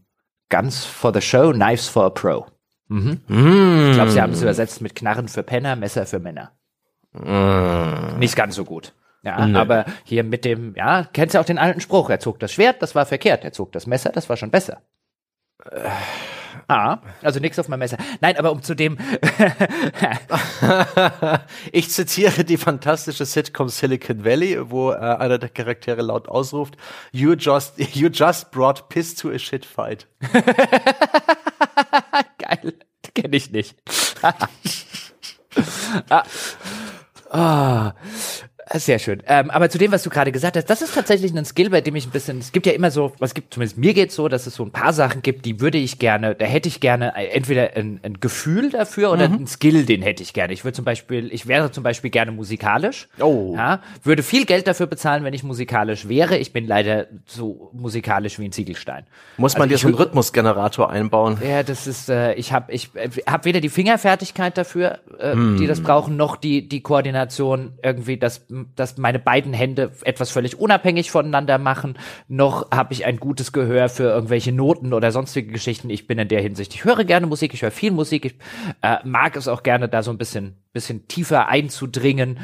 Guns for the show, Knives for a Pro. Mhm. Mm. Ich glaube, sie haben es übersetzt mit Knarren für Penner, Messer für Männer. Mm. Nicht ganz so gut. Ja, nee. aber hier mit dem, ja, kennst du auch den alten Spruch, er zog das Schwert, das war verkehrt, er zog das Messer, das war schon besser. Äh. Ah, also nichts auf meinem Messer. Nein, aber um zu dem. ich zitiere die fantastische Sitcom Silicon Valley, wo äh, einer der Charaktere laut ausruft: You just, you just brought piss to a shit fight. Geil, kenne ich nicht. ah. Ah. Sehr schön. Ähm, aber zu dem, was du gerade gesagt hast, das ist tatsächlich ein Skill, bei dem ich ein bisschen, es gibt ja immer so, was gibt, zumindest mir geht's so, dass es so ein paar Sachen gibt, die würde ich gerne, da hätte ich gerne entweder ein, ein Gefühl dafür oder mhm. ein Skill, den hätte ich gerne. Ich würde zum Beispiel, ich wäre zum Beispiel gerne musikalisch. Oh. Ja, würde viel Geld dafür bezahlen, wenn ich musikalisch wäre. Ich bin leider so musikalisch wie ein Ziegelstein. Muss man also dir so einen Rhythmusgenerator einbauen? Ja, das ist, äh, ich habe ich äh, hab weder die Fingerfertigkeit dafür, äh, mm. die das brauchen, noch die, die Koordination irgendwie, das dass meine beiden Hände etwas völlig unabhängig voneinander machen, noch habe ich ein gutes Gehör für irgendwelche Noten oder sonstige Geschichten. Ich bin in der Hinsicht, ich höre gerne Musik, ich höre viel Musik, ich äh, mag es auch gerne, da so ein bisschen, bisschen tiefer einzudringen.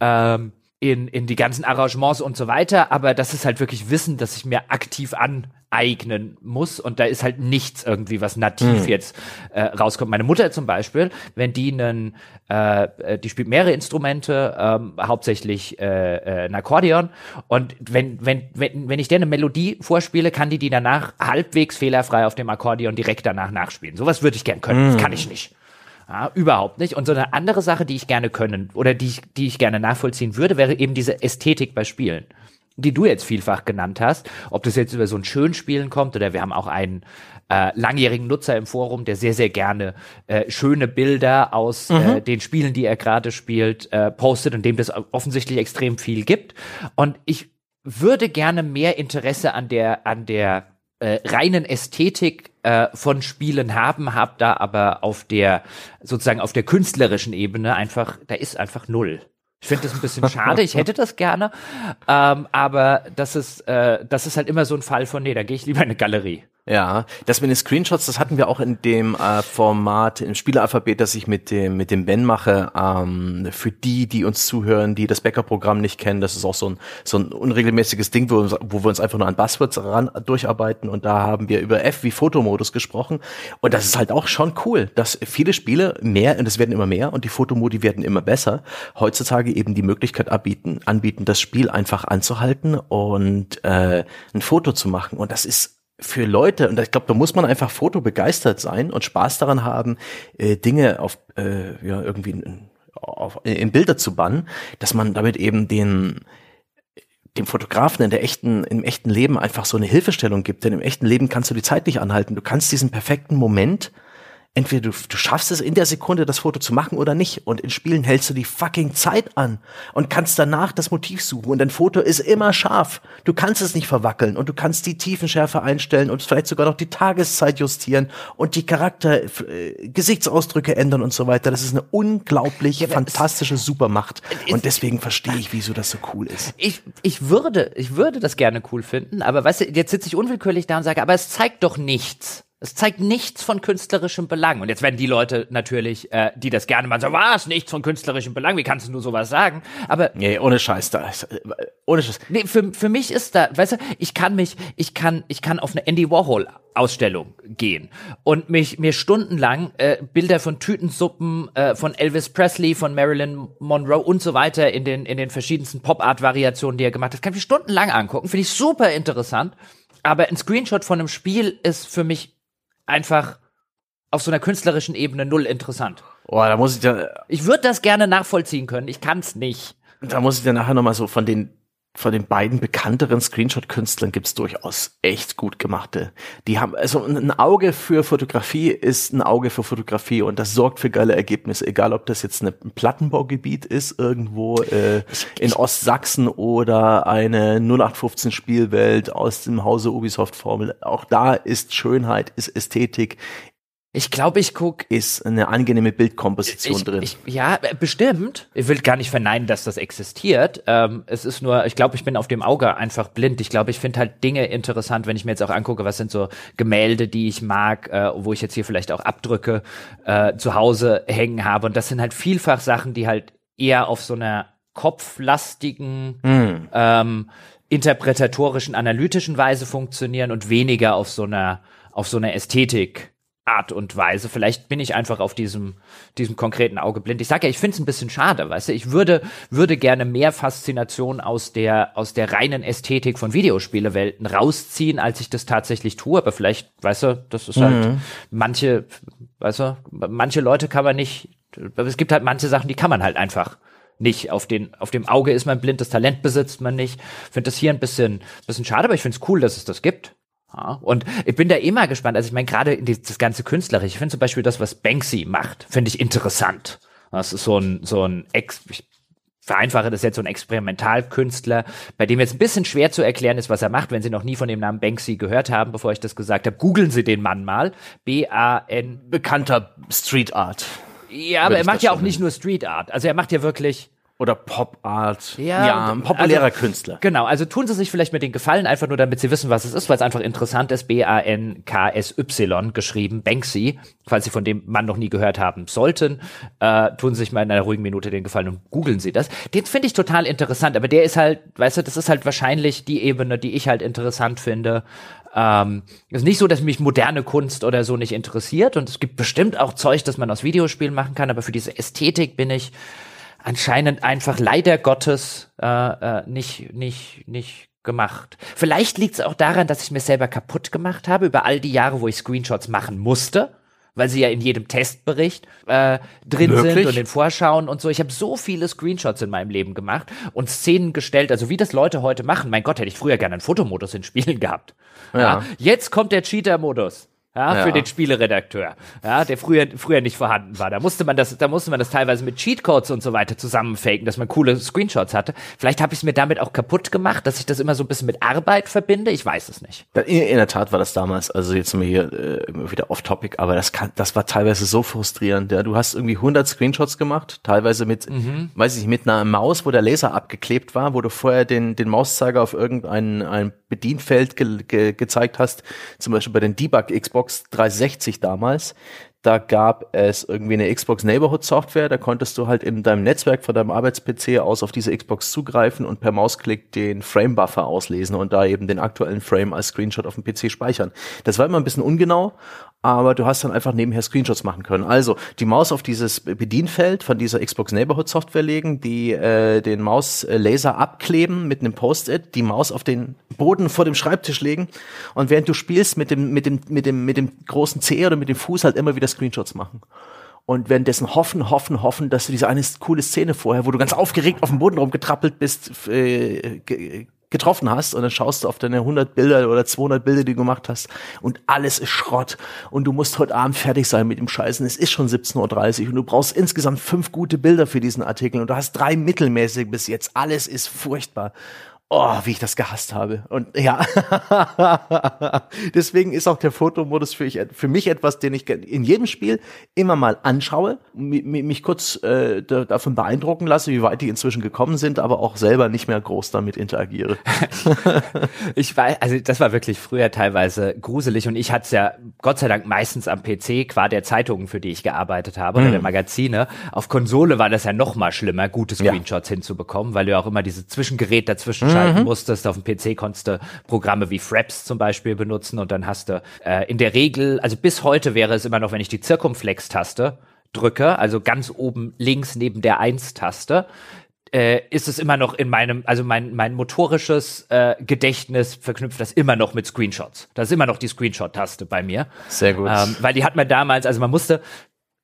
Ähm, in, in die ganzen Arrangements und so weiter, aber das ist halt wirklich Wissen, das ich mir aktiv aneignen muss und da ist halt nichts irgendwie, was nativ mhm. jetzt äh, rauskommt. Meine Mutter zum Beispiel, wenn die einen, äh, die spielt mehrere Instrumente, ähm, hauptsächlich äh, äh, ein Akkordeon und wenn, wenn, wenn, wenn ich der eine Melodie vorspiele, kann die die danach halbwegs fehlerfrei auf dem Akkordeon direkt danach nachspielen. Sowas würde ich gern können, mhm. das kann ich nicht. Ja, überhaupt nicht. Und so eine andere Sache, die ich gerne können oder die ich, die ich gerne nachvollziehen würde, wäre eben diese Ästhetik bei Spielen, die du jetzt vielfach genannt hast. Ob das jetzt über so ein Schönspielen kommt oder wir haben auch einen äh, langjährigen Nutzer im Forum, der sehr, sehr gerne äh, schöne Bilder aus äh, mhm. äh, den Spielen, die er gerade spielt, äh, postet und dem das offensichtlich extrem viel gibt. Und ich würde gerne mehr Interesse an der, an der äh, reinen Ästhetik äh, von Spielen haben, hab da aber auf der sozusagen auf der künstlerischen Ebene einfach, da ist einfach null. Ich finde das ein bisschen schade, ich hätte das gerne, ähm, aber das ist, äh, das ist halt immer so ein Fall von, nee, da gehe ich lieber in eine Galerie. Ja, das mit den Screenshots, das hatten wir auch in dem äh, Format im Spieleralphabet, das ich mit dem mit dem Ben mache. Ähm, für die, die uns zuhören, die das Backup-Programm nicht kennen, das ist auch so ein so ein unregelmäßiges Ding, wo, wo wir uns einfach nur an Buzzwords ran durcharbeiten. Und da haben wir über F wie Fotomodus gesprochen. Und das ist halt auch schon cool, dass viele Spiele mehr und es werden immer mehr und die Fotomodi werden immer besser. Heutzutage eben die Möglichkeit anbieten, anbieten, das Spiel einfach anzuhalten und äh, ein Foto zu machen. Und das ist für Leute, und ich glaube, da muss man einfach fotobegeistert sein und Spaß daran haben, äh, Dinge auf äh, ja, irgendwie in, auf, in Bilder zu bannen, dass man damit eben den dem Fotografen in der echten, im echten Leben einfach so eine Hilfestellung gibt. Denn im echten Leben kannst du die Zeit nicht anhalten. Du kannst diesen perfekten Moment entweder du, du schaffst es in der Sekunde, das Foto zu machen oder nicht. Und in Spielen hältst du die fucking Zeit an und kannst danach das Motiv suchen. Und dein Foto ist immer scharf. Du kannst es nicht verwackeln und du kannst die Tiefenschärfe einstellen und vielleicht sogar noch die Tageszeit justieren und die Charakter, äh, Gesichtsausdrücke ändern und so weiter. Das ist eine unglaublich ja, fantastische Supermacht. Und deswegen verstehe ich, wieso das so cool ist. Ich, ich würde, ich würde das gerne cool finden, aber weißt du, jetzt sitze ich unwillkürlich da und sage, aber es zeigt doch nichts. Es zeigt nichts von künstlerischem Belang. Und jetzt werden die Leute natürlich, äh, die das gerne mal sagen, was, nichts von künstlerischem Belang, wie kannst du nur sowas sagen? Aber. Nee, ohne Scheiß da. Ohne Scheiß. Nee, für, für mich ist da, weißt du, ich kann mich, ich kann, ich kann auf eine Andy Warhol Ausstellung gehen und mich mir stundenlang äh, Bilder von Tütensuppen äh, von Elvis Presley, von Marilyn Monroe und so weiter in den in den verschiedensten Pop Art Variationen, die er gemacht hat, kann ich mir stundenlang angucken, finde ich super interessant. Aber ein Screenshot von einem Spiel ist für mich einfach auf so einer künstlerischen Ebene null interessant. Boah, da muss ich ja. Ich würde das gerne nachvollziehen können, ich kann es nicht. Da muss ich dann nachher nochmal so von den von den beiden bekannteren Screenshot-Künstlern gibt's durchaus echt gut gemachte. Die haben, also ein Auge für Fotografie ist ein Auge für Fotografie und das sorgt für geile Ergebnisse, egal ob das jetzt ein Plattenbaugebiet ist, irgendwo äh, in Ostsachsen oder eine 0815 Spielwelt aus dem Hause Ubisoft Formel. Auch da ist Schönheit, ist Ästhetik, ich glaube, ich guck. Ist eine angenehme Bildkomposition ich, drin. Ich, ja, bestimmt. Ich will gar nicht verneinen, dass das existiert. Ähm, es ist nur, ich glaube, ich bin auf dem Auge einfach blind. Ich glaube, ich finde halt Dinge interessant, wenn ich mir jetzt auch angucke, was sind so Gemälde, die ich mag, äh, wo ich jetzt hier vielleicht auch Abdrücke äh, zu Hause hängen habe. Und das sind halt vielfach Sachen, die halt eher auf so einer kopflastigen, mm. ähm, interpretatorischen, analytischen Weise funktionieren und weniger auf so einer, auf so einer Ästhetik Art und Weise. Vielleicht bin ich einfach auf diesem, diesem konkreten Auge blind. Ich sage ja, ich finde es ein bisschen schade, weißt du. Ich würde, würde gerne mehr Faszination aus der, aus der reinen Ästhetik von Videospielewelten rausziehen, als ich das tatsächlich tue. Aber vielleicht, weißt du, das ist halt mhm. manche, weißt du, manche Leute kann man nicht, es gibt halt manche Sachen, die kann man halt einfach nicht. Auf, den, auf dem Auge ist man blind, das Talent besitzt man nicht. Finde das hier ein bisschen, bisschen schade, aber ich finde es cool, dass es das gibt. Ja, und ich bin da immer gespannt. Also ich meine, gerade das ganze Künstlerische, ich finde zum Beispiel das, was Banksy macht, finde ich interessant. Das ist so ein, so ein Ex, ich vereinfache das jetzt, so ein Experimentalkünstler, bei dem jetzt ein bisschen schwer zu erklären ist, was er macht, wenn Sie noch nie von dem Namen Banksy gehört haben, bevor ich das gesagt habe. Googeln Sie den Mann mal. B-A-N. Bekannter Street Art. Ja, aber er macht ja auch nicht nur Street Art. Also er macht ja wirklich oder Pop Art. Ja, ja ein populärer also, Künstler. Genau, also tun Sie sich vielleicht mit den Gefallen, einfach nur damit Sie wissen, was es ist, weil es einfach interessant ist. B-A-N-K-S-Y geschrieben, Banksy. Falls Sie von dem Mann noch nie gehört haben sollten, äh, tun Sie sich mal in einer ruhigen Minute den Gefallen und googeln Sie das. Den finde ich total interessant, aber der ist halt, weißt du, das ist halt wahrscheinlich die Ebene, die ich halt interessant finde. Ähm, ist nicht so, dass mich moderne Kunst oder so nicht interessiert und es gibt bestimmt auch Zeug, das man aus Videospielen machen kann, aber für diese Ästhetik bin ich anscheinend einfach leider Gottes äh, äh, nicht, nicht, nicht gemacht. Vielleicht liegt es auch daran, dass ich mir selber kaputt gemacht habe über all die Jahre, wo ich Screenshots machen musste, weil sie ja in jedem Testbericht äh, drin Wirklich? sind und in Vorschauen und so. Ich habe so viele Screenshots in meinem Leben gemacht und Szenen gestellt, also wie das Leute heute machen. Mein Gott, hätte ich früher gerne einen Fotomodus in Spielen gehabt. Ja. ja jetzt kommt der Cheater-Modus. Ja, Ja. für den Spieleredakteur, ja, der früher, früher nicht vorhanden war. Da musste man das, da musste man das teilweise mit Cheatcodes und so weiter zusammenfaken, dass man coole Screenshots hatte. Vielleicht habe ich es mir damit auch kaputt gemacht, dass ich das immer so ein bisschen mit Arbeit verbinde. Ich weiß es nicht. In, in der Tat war das damals, also jetzt sind wir hier äh, immer wieder off-topic, aber das kann, das war teilweise so frustrierend. Ja. Du hast irgendwie 100 Screenshots gemacht, teilweise mit, weiß ich nicht, mit einer Maus, wo der Laser abgeklebt war, wo du vorher den, den Mauszeiger auf irgendein ein Bedienfeld ge, ge, gezeigt hast, zum Beispiel bei den Debug Xbox 360 damals. Da gab es irgendwie eine Xbox Neighborhood Software, da konntest du halt in deinem Netzwerk von deinem Arbeits-PC aus auf diese Xbox zugreifen und per Mausklick den Frame Buffer auslesen und da eben den aktuellen Frame als Screenshot auf dem PC speichern. Das war immer ein bisschen ungenau, aber du hast dann einfach nebenher Screenshots machen können. Also die Maus auf dieses Bedienfeld von dieser Xbox Neighborhood Software legen, die äh, den Mauslaser abkleben mit einem Post-it, die Maus auf den Boden vor dem Schreibtisch legen und während du spielst mit dem mit dem mit dem mit dem großen C oder mit dem Fuß halt immer wieder Screenshots machen. Und währenddessen hoffen, hoffen, hoffen, dass du diese eine coole Szene vorher, wo du ganz aufgeregt auf dem Boden rumgetrappelt bist, äh, ge- getroffen hast und dann schaust du auf deine 100 Bilder oder 200 Bilder, die du gemacht hast und alles ist Schrott und du musst heute Abend fertig sein mit dem Scheißen. Es ist schon 17.30 Uhr und du brauchst insgesamt fünf gute Bilder für diesen Artikel und du hast drei mittelmäßig bis jetzt. Alles ist furchtbar. Oh, wie ich das gehasst habe. Und ja, deswegen ist auch der Fotomodus für, ich, für mich etwas, den ich in jedem Spiel immer mal anschaue, mi- mi- mich kurz äh, da- davon beeindrucken lasse, wie weit die inzwischen gekommen sind, aber auch selber nicht mehr groß damit interagiere. Ich weiß, also das war wirklich früher teilweise gruselig und ich hatte es ja Gott sei Dank meistens am PC, qua der Zeitungen, für die ich gearbeitet habe, oder der Magazine. Auf Konsole war das ja noch mal schlimmer, gute Ja. Screenshots hinzubekommen, weil du ja auch immer dieses Zwischengerät dazwischen schalten musstest. Auf dem PC konntest du Programme wie Fraps zum Beispiel benutzen und dann hast du äh, in der Regel, also bis heute wäre es immer noch, wenn ich die Zirkumflex-Taste drücke, also ganz oben links neben der 1-Taste, äh, ist es immer noch in meinem, also mein, mein motorisches äh, Gedächtnis verknüpft das immer noch mit Screenshots. Das ist immer noch die Screenshot-Taste bei mir. Sehr gut. Ähm, weil die hat man damals, also man musste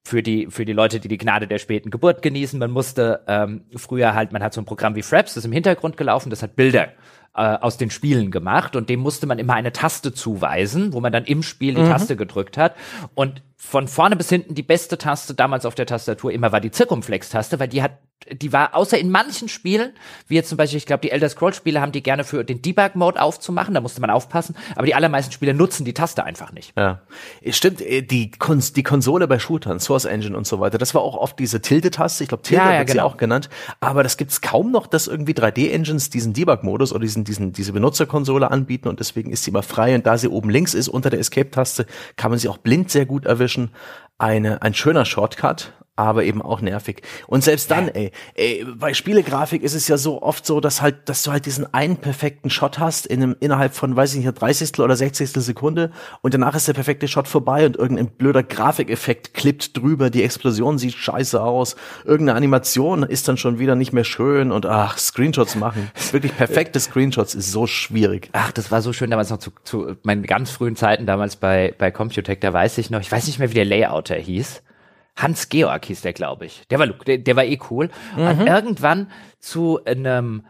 für die, für die Leute, die die Gnade der späten Geburt genießen, man musste ähm, früher halt, man hat so ein Programm wie Fraps, das ist im Hintergrund gelaufen, das hat Bilder äh, aus den Spielen gemacht und dem musste man immer eine Taste zuweisen, wo man dann im Spiel die Taste gedrückt hat und von vorne bis hinten die beste Taste damals auf der Tastatur immer war die Zirkumflex-Taste, weil die hat, die war außer in manchen Spielen, wie jetzt zum Beispiel, ich glaube, die Elder Scrolls-Spiele haben die gerne für den Debug-Mode aufzumachen, da musste man aufpassen, aber die allermeisten Spiele nutzen die Taste einfach nicht. Ja, Es stimmt. äh, Die, Kons die Konsole bei Shootern, Source Engine und so weiter, das war auch oft diese Tilde-Taste. Ich glaube, Tilde Ja, ja, wird sie genau. auch genannt. Aber das gibt's kaum noch, dass irgendwie 3D-Engines diesen Debug-Modus oder diesen, diesen, diese Benutzerkonsole anbieten und deswegen ist sie immer frei. Und da sie oben links ist, unter der Escape-Taste, kann man sie auch blind sehr gut erwischen. Eine, ein schöner Shortcut. Aber eben auch nervig. Und selbst dann, ey, ey, bei Spielegrafik ist es ja so oft so, dass halt, dass du halt diesen einen perfekten Shot hast in einem, innerhalb von, weiß ich nicht, 30. oder 60. Sekunde und danach ist der perfekte Shot vorbei und irgendein blöder Grafikeffekt klippt drüber, die Explosion sieht scheiße aus, irgendeine Animation ist dann schon wieder nicht mehr schön und ach, Screenshots machen. Wirklich perfekte Screenshots ist so schwierig. Ach, das war so schön damals noch zu, zu meinen ganz frühen Zeiten damals bei, bei Computec, da weiß ich noch, ich weiß nicht mehr, wie der Layouter hieß. Hans Georg hieß der, glaube ich. Der war, der, der war eh cool. Und irgendwann zu einem,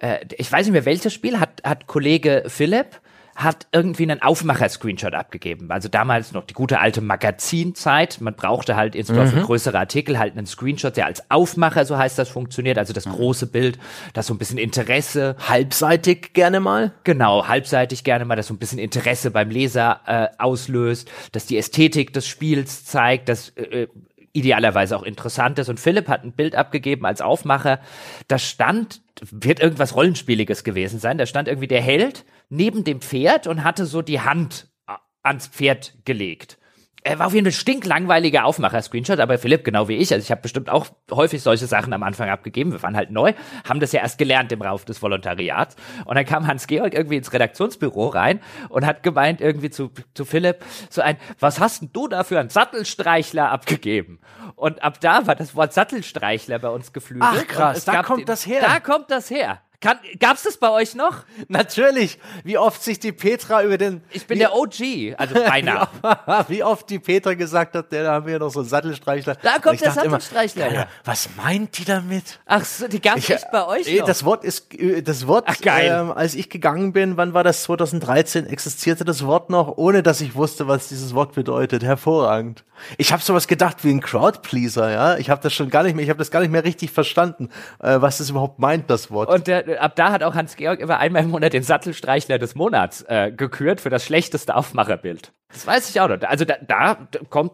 äh, ich weiß nicht mehr welches Spiel, hat, hat Kollege Philipp hat irgendwie einen Aufmacher-Screenshot abgegeben. Also damals noch die gute alte Magazinzeit. Man brauchte halt insbesondere für größere Artikel halt einen Screenshot, der als Aufmacher, so heißt das, funktioniert. Also das große Bild, das so ein bisschen Interesse Halbseitig gerne mal. Genau, halbseitig gerne mal, das so ein bisschen Interesse beim Leser äh, auslöst, dass die Ästhetik des Spiels zeigt, dass äh, idealerweise auch interessant ist. Und Philipp hat ein Bild abgegeben als Aufmacher. Da stand, wird irgendwas Rollenspieliges gewesen sein, da stand irgendwie der Held neben dem Pferd und hatte so die Hand äh, ans Pferd gelegt. Er war auf jeden Fall stinklangweiliger Aufmacher-Screenshot, aber Philipp, genau wie ich, also ich habe bestimmt auch häufig solche Sachen am Anfang abgegeben. Wir waren halt neu, haben das ja erst gelernt im Rauf des Volontariats. Und dann kam Hans-Georg irgendwie ins Redaktionsbüro rein und hat gemeint irgendwie zu, zu Philipp so ein, was hast denn du da für einen Sattelstreichler abgegeben? Und ab da war das Wort Sattelstreichler bei uns geflügelt. Ach, krass, da kommt den- das her. Da kommt das her. Kann, gab's das bei euch noch? Natürlich. Wie oft sich die Petra über den. Ich bin wie, der OG, also beinahe. wie oft die Petra gesagt hat, der, da haben wir noch so einen Sattelstreichler. Da kommt ich der immer, Sattelstreichler her. ja, Was meint die damit? Ach so, die gab's echt bei euch äh, noch? Das Wort ist, äh, das Wort, Ach, geil. Ähm, als ich gegangen bin, wann war das? 2013 existierte das Wort noch, ohne dass ich wusste, was dieses Wort bedeutet. Hervorragend. Ich habe sowas gedacht wie ein Crowdpleaser, ja. Ich habe das schon gar nicht mehr, ich habe das gar nicht mehr richtig verstanden, äh, was das überhaupt meint, das Wort. Und der, ab da hat auch Hans-Georg immer einmal im Monat den Sattelstreichler des Monats äh, gekürt für das schlechteste Aufmacherbild. Das weiß ich auch noch. Also da, da kommt,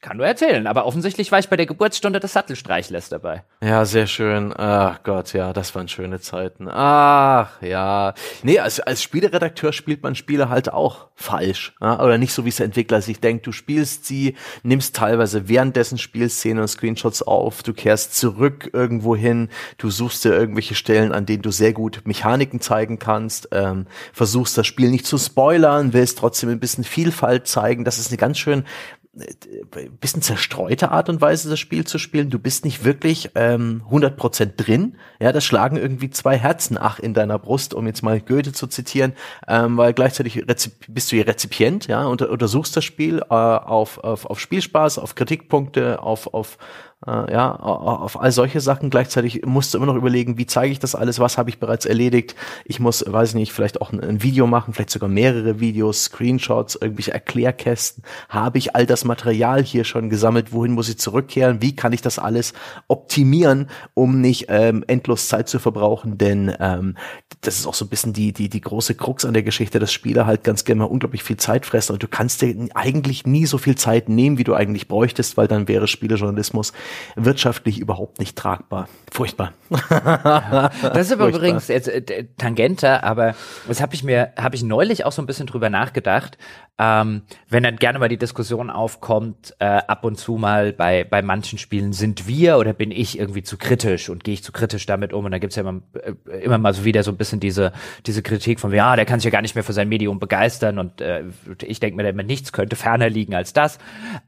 kann nur erzählen, aber offensichtlich war ich bei der Geburtsstunde des Sattelstreichlers dabei. Ja, sehr schön. Ach Gott, ja, das waren schöne Zeiten. Ach ja. Nee, als, als Spieleredakteur spielt man Spiele halt auch falsch. Ja? Oder nicht so, wie es der Entwickler sich denkt. Du spielst sie, nimmst teilweise währenddessen Spielszenen und Screenshots auf, du kehrst zurück irgendwo hin, du suchst dir irgendwelche Stellen, an denen du sehr gut Mechaniken zeigen kannst, ähm, versuchst das Spiel nicht zu spoilern, willst trotzdem ein bisschen Vielfalt zeigen. Das ist eine ganz schön bisschen zerstreute Art und Weise, das Spiel zu spielen. Du bist nicht wirklich ähm, 100% drin. Ja, das schlagen irgendwie zwei Herzen ach in deiner Brust, um jetzt mal Goethe zu zitieren, ähm, weil gleichzeitig bist du hier Rezipient, ja, und untersuchst das Spiel äh, auf, auf, auf Spielspaß, auf Kritikpunkte, auf, auf äh, ja, auf all solche Sachen. Gleichzeitig musst du immer noch überlegen, wie zeige ich das alles, was habe ich bereits erledigt. Ich muss, weiß ich nicht, vielleicht auch ein, ein, Video machen, vielleicht sogar mehrere Videos, Screenshots, irgendwelche Erklärkästen. Habe ich all das Material hier schon gesammelt? Wohin muss ich zurückkehren? Wie kann ich das alles optimieren, um nicht ähm, endlos Zeit zu verbrauchen? Denn ähm, das ist auch so ein bisschen die, die, die große Krux an der Geschichte, dass Spieler halt ganz gerne mal unglaublich viel Zeit fressen und du kannst dir eigentlich nie so viel Zeit nehmen, wie du eigentlich bräuchtest, weil dann wäre Spielejournalismus wirtschaftlich überhaupt nicht tragbar. Furchtbar. Ja. Das ist aber Furchtbar. übrigens jetzt äh, tangenter, aber das habe ich mir, habe ich neulich auch so ein bisschen drüber nachgedacht, ähm, wenn dann gerne mal die Diskussion aufkommt, äh, ab und zu mal bei, bei manchen Spielen, sind wir oder bin ich irgendwie zu kritisch und gehe ich zu kritisch damit um? Und da gibt's ja immer, äh, immer mal so wieder so ein bisschen diese, diese Kritik von, ja, der kann sich ja gar nicht mehr für sein Medium begeistern und äh, ich denke mir, der nichts könnte ferner liegen als das.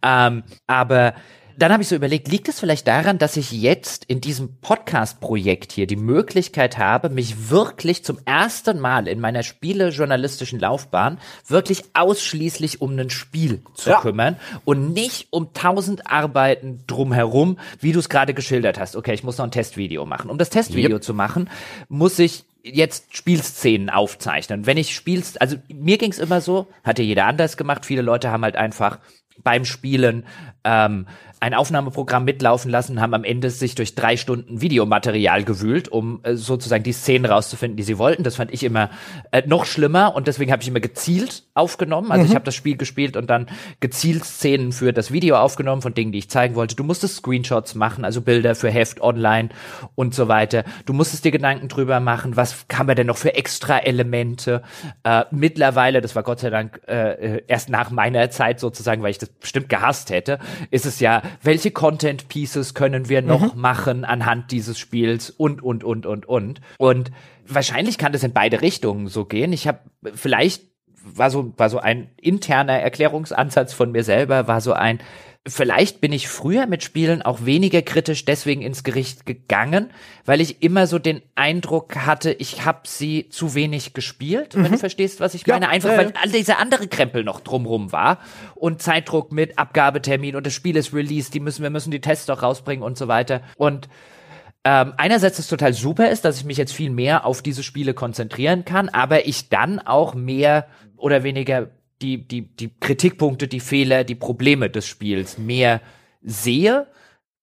Ähm, aber dann habe ich so überlegt, liegt es vielleicht daran, dass ich jetzt in diesem Podcast-Projekt hier die Möglichkeit habe, mich wirklich zum ersten Mal in meiner spielejournalistischen Laufbahn wirklich ausschließlich um ein Spiel zu ja. kümmern und nicht um tausend Arbeiten drumherum, wie du es gerade geschildert hast. Okay, ich muss noch ein Testvideo machen. Um das Testvideo yep. zu machen, muss ich jetzt Spielszenen aufzeichnen. Wenn ich Spiels, also mir ging's immer so, hat ja jeder anders gemacht. Viele Leute haben halt einfach beim Spielen ähm, ein Aufnahmeprogramm mitlaufen lassen, haben am Ende sich durch drei Stunden Videomaterial gewühlt, um äh, sozusagen die Szenen rauszufinden, die sie wollten. Das fand ich immer äh, noch schlimmer und deswegen habe ich immer gezielt aufgenommen. Also mhm. ich habe das Spiel gespielt und dann gezielt Szenen für das Video aufgenommen von Dingen, die ich zeigen wollte. Du musstest Screenshots machen, also Bilder für Heft online und so weiter. Du musstest dir Gedanken drüber machen, was kann man denn noch für extra Elemente. Äh, mittlerweile, das war Gott sei Dank äh, äh erst nach meiner Zeit sozusagen, weil ich das bestimmt gehasst hätte, ist es ja welche Content Pieces können wir noch mhm. machen anhand dieses Spiels und, und, und, und, und. Und wahrscheinlich kann das in beide Richtungen so gehen. Ich habe vielleicht war so, war so ein interner Erklärungsansatz von mir selber, war so ein, Vielleicht bin ich früher mit Spielen auch weniger kritisch deswegen ins Gericht gegangen, weil ich immer so den Eindruck hatte, ich habe sie zu wenig gespielt, mhm. wenn du mhm. verstehst, was ich meine. Ja, Einfach, äh, weil all dieser andere Krempel noch drumrum war und Zeitdruck mit Abgabetermin und das Spiel ist released, die müssen, wir müssen die Tests doch rausbringen und so weiter. Und ähm, einerseits ist total super ist, dass ich mich jetzt viel mehr auf diese Spiele konzentrieren kann, aber ich dann auch mehr oder weniger die, die, die Kritikpunkte, die Fehler, die Probleme des Spiels mehr sehe.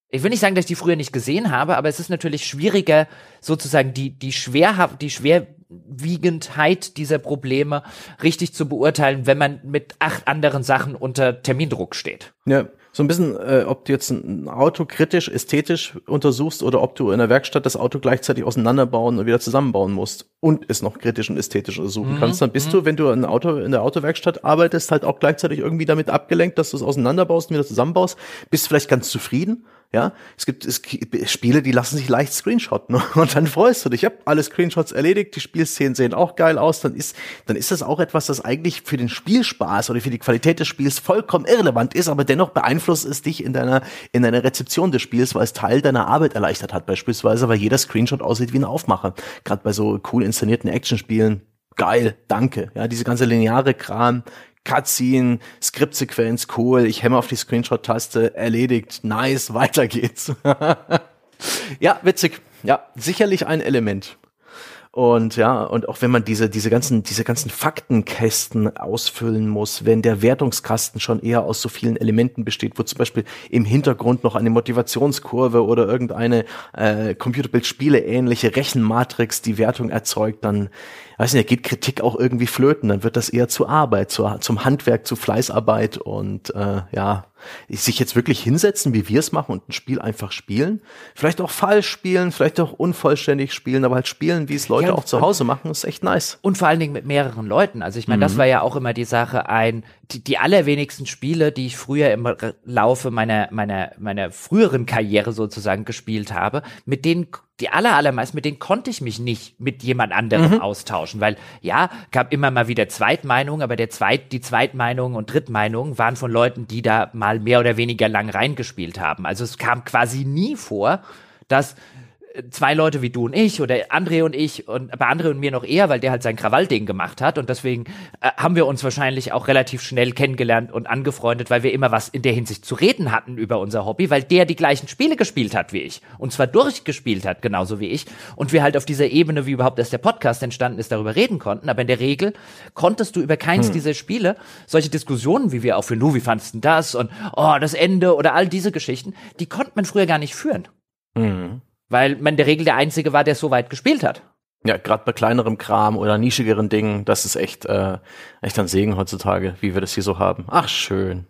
Ich will nicht sagen, dass ich die früher nicht gesehen habe, aber es ist natürlich schwieriger, sozusagen die, die Schwerhaft, die Schwerwiegendheit dieser Probleme richtig zu beurteilen, wenn man mit acht anderen Sachen unter Termindruck steht. Ja, so ein bisschen, äh, ob du jetzt ein Auto kritisch, ästhetisch untersuchst oder ob du in der Werkstatt das Auto gleichzeitig auseinanderbauen und wieder zusammenbauen musst und es noch kritisch und ästhetisch untersuchen mhm. kannst, dann bist mhm. du, wenn du ein Auto in der Autowerkstatt arbeitest, halt auch gleichzeitig irgendwie damit abgelenkt, dass du es auseinanderbaust und wieder zusammenbaust, bist vielleicht ganz zufrieden, Ja, es gibt, es gibt Spiele, die lassen sich leicht screenshotten und dann freust du dich. Ich habe alle Screenshots erledigt, die Spielszenen sehen auch geil aus, dann ist, dann ist das auch etwas, das eigentlich für den Spielspaß oder für die Qualität des Spiels vollkommen irrelevant ist, aber dennoch beeinflusst es dich in deiner, in deiner Rezeption des Spiels, weil es Teil deiner Arbeit erleichtert hat, beispielsweise, weil jeder Screenshot aussieht wie ein Aufmacher. Gerade bei so cool inszenierten Actionspielen geil, danke. Ja, diese ganze lineare Kram, Cutscene, Skriptsequenz, cool, ich hämmer auf die Screenshot-Taste, erledigt, nice, weiter geht's. ja, witzig. Ja, sicherlich ein Element. Und ja, und auch wenn man diese, diese ganzen, diese ganzen Faktenkästen ausfüllen muss, wenn der Wertungskasten schon eher aus so vielen Elementen besteht, wo zum Beispiel im Hintergrund noch eine Motivationskurve oder irgendeine äh, Computerbild-Spiele ähnliche Rechenmatrix die Wertung erzeugt, dann weiß nicht, geht Kritik auch irgendwie flöten, dann wird das eher zu Arbeit, zu, zum Handwerk, zu Fleißarbeit und äh, ja, sich jetzt wirklich hinsetzen, wie wir es machen und ein Spiel einfach spielen, vielleicht auch falsch spielen, vielleicht auch unvollständig spielen, aber halt spielen, wie es Leute ja, auch zu Hause machen, ist echt nice. Und vor allen Dingen mit mehreren Leuten. Also ich meine, mhm. das war ja auch immer die Sache, ein die, die allerwenigsten Spiele, die ich früher im Laufe meiner meiner meiner früheren Karriere sozusagen gespielt habe, mit denen die aller, allermeisten, mit denen konnte ich mich nicht mit jemand anderem mhm. austauschen, weil ja, gab immer mal wieder Zweitmeinungen, aber der Zweit, die Zweitmeinungen und Drittmeinungen waren von Leuten, die da mal mehr oder weniger lang reingespielt haben. Also es kam quasi nie vor, dass zwei Leute wie du und ich oder André und ich und bei André und mir noch eher, weil der halt sein Krawallding gemacht hat und deswegen äh, haben wir uns wahrscheinlich auch relativ schnell kennengelernt und angefreundet, weil wir immer was in der Hinsicht zu reden hatten über unser Hobby, weil der die gleichen Spiele gespielt hat wie ich und zwar durchgespielt hat, genauso wie ich und wir halt auf dieser Ebene, wie überhaupt erst der Podcast entstanden ist, darüber reden konnten, aber in der Regel konntest du über keins hm. dieser Spiele solche Diskussionen, wie wir auch für Nu, wie fandest du das und oh, das Ende oder all diese Geschichten, die konnte man früher gar nicht führen. Mhm. Weil man in der Regel der Einzige war, der so weit gespielt hat. Ja, gerade bei kleinerem Kram oder nischigeren Dingen, das ist echt, äh, echt ein Segen heutzutage, wie wir das hier so haben. Ach, schön.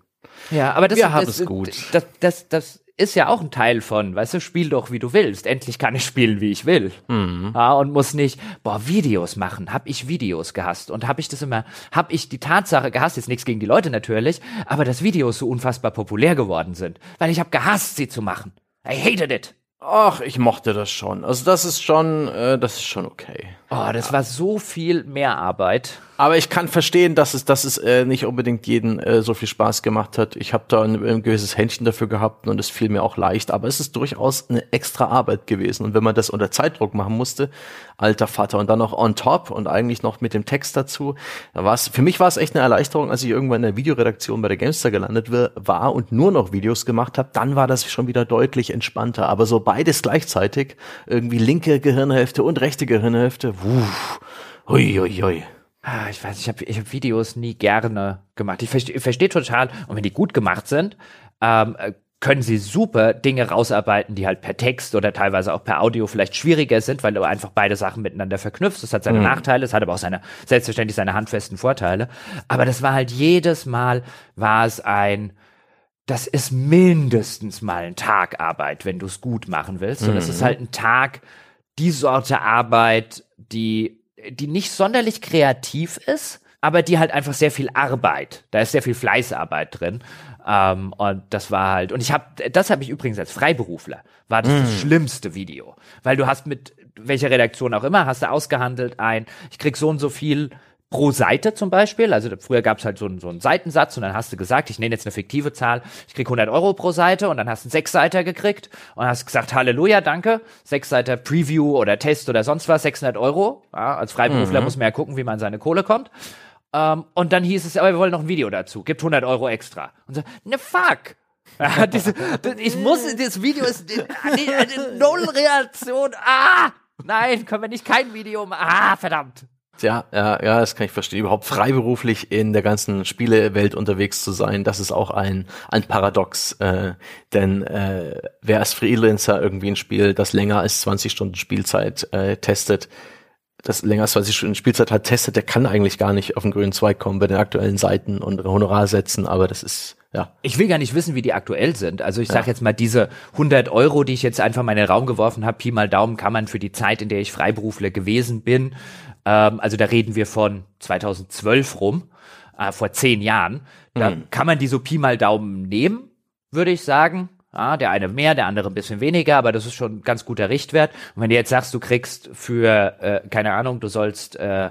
Ja, aber das, wir haben das, es gut. Das, das, das ist ja auch ein Teil von, weißt du, spiel doch wie du willst. Endlich kann ich spielen, wie ich will. Mhm. Ja, und muss nicht, boah, Videos machen. Hab ich Videos gehasst und hab ich das immer, hab ich die Tatsache gehasst, jetzt nichts gegen die Leute natürlich, aber dass Videos so unfassbar populär geworden sind, weil ich hab gehasst, sie zu machen. I hated it. Ach, ich mochte das schon. Also das ist schon, äh, das ist schon okay. Oh, das war so viel mehr Arbeit. Aber ich kann verstehen, dass es, dass es äh, nicht unbedingt jeden äh, so viel Spaß gemacht hat. Ich habe da ein, ein gewisses Händchen dafür gehabt und es fiel mir auch leicht. Aber es ist durchaus eine extra Arbeit gewesen. Und wenn man das unter Zeitdruck machen musste, alter Vater, und dann noch on top und eigentlich noch mit dem Text dazu, da war es, für mich war es echt eine Erleichterung, als ich irgendwann in der Videoredaktion bei der Gamestar gelandet war und nur noch Videos gemacht habe, dann war das schon wieder deutlich entspannter. Aber so beides gleichzeitig, irgendwie linke Gehirnhälfte und rechte Gehirnhälfte, wuh, hui, hui, hui. Ah, ich weiß, ich habe ich hab Videos nie gerne gemacht. Ich verstehe versteh total, und wenn die gut gemacht sind, ähm, äh, können sie super Dinge rausarbeiten, die halt per Text oder teilweise auch per Audio vielleicht schwieriger sind, weil du einfach beide Sachen miteinander verknüpfst. Das hat seine mhm. Nachteile, es hat aber auch seine, selbstverständlich seine handfesten Vorteile. Aber das war halt jedes Mal, war es ein, das ist mindestens mal ein Tag Arbeit, wenn du es gut machen willst. Mhm. Und es ist halt ein Tag, die Sorte Arbeit, die die nicht sonderlich kreativ ist, aber die halt einfach sehr viel Arbeit, da ist sehr viel Fleißarbeit drin. Ähm, und das war halt, und ich habe, das habe ich übrigens als Freiberufler, war das, mm. das schlimmste Video, weil du hast mit welcher Redaktion auch immer, hast du ausgehandelt ein, ich krieg so und so viel pro Seite zum Beispiel, also früher gab es halt so einen, so einen Seitensatz und dann hast du gesagt, ich nenne jetzt eine fiktive Zahl, ich krieg 100 Euro pro Seite und dann hast du einen Sechsseiter gekriegt und hast gesagt, Halleluja, danke, Sechsseiter Preview oder Test oder sonst was, 600 Euro. Ja, als Freiberufler mhm. muss man ja gucken, wie man seine Kohle kommt. Ähm, und dann hieß es, aber wir wollen noch ein Video dazu, gibt 100 Euro extra. Und so, ne fuck. Ja, diese, ich muss, das Video ist eine Null-Reaktion. Ah! Nein, können wir nicht kein Video machen. Ah, verdammt. Ja, ja, ja, das kann ich verstehen. Überhaupt freiberuflich in der ganzen Spielewelt unterwegs zu sein, das ist auch ein, ein Paradox. Äh, denn äh, wer als Freelancer irgendwie ein Spiel, das länger als 20 Stunden Spielzeit äh, testet, das länger als 20 Stunden Spielzeit hat, testet, der kann eigentlich gar nicht auf den grünen Zweig kommen bei den aktuellen Seiten und Honorar setzen, aber das ist ja. Ich will gar nicht wissen, wie die aktuell sind. Also ich sag ja. jetzt mal, diese 100 Euro, die ich jetzt einfach mal in den Raum geworfen habe, Pi mal Daumen, kann man für die Zeit, in der ich Freiberufler gewesen bin, ähm, also da reden wir von 2012 rum, äh, vor zehn Jahren. Da mhm. kann man die so Pi mal Daumen nehmen, würde ich sagen. Ja, der eine mehr, der andere ein bisschen weniger, aber das ist schon ein ganz guter Richtwert. Und wenn du jetzt sagst, du kriegst für, äh, keine Ahnung, du sollst äh,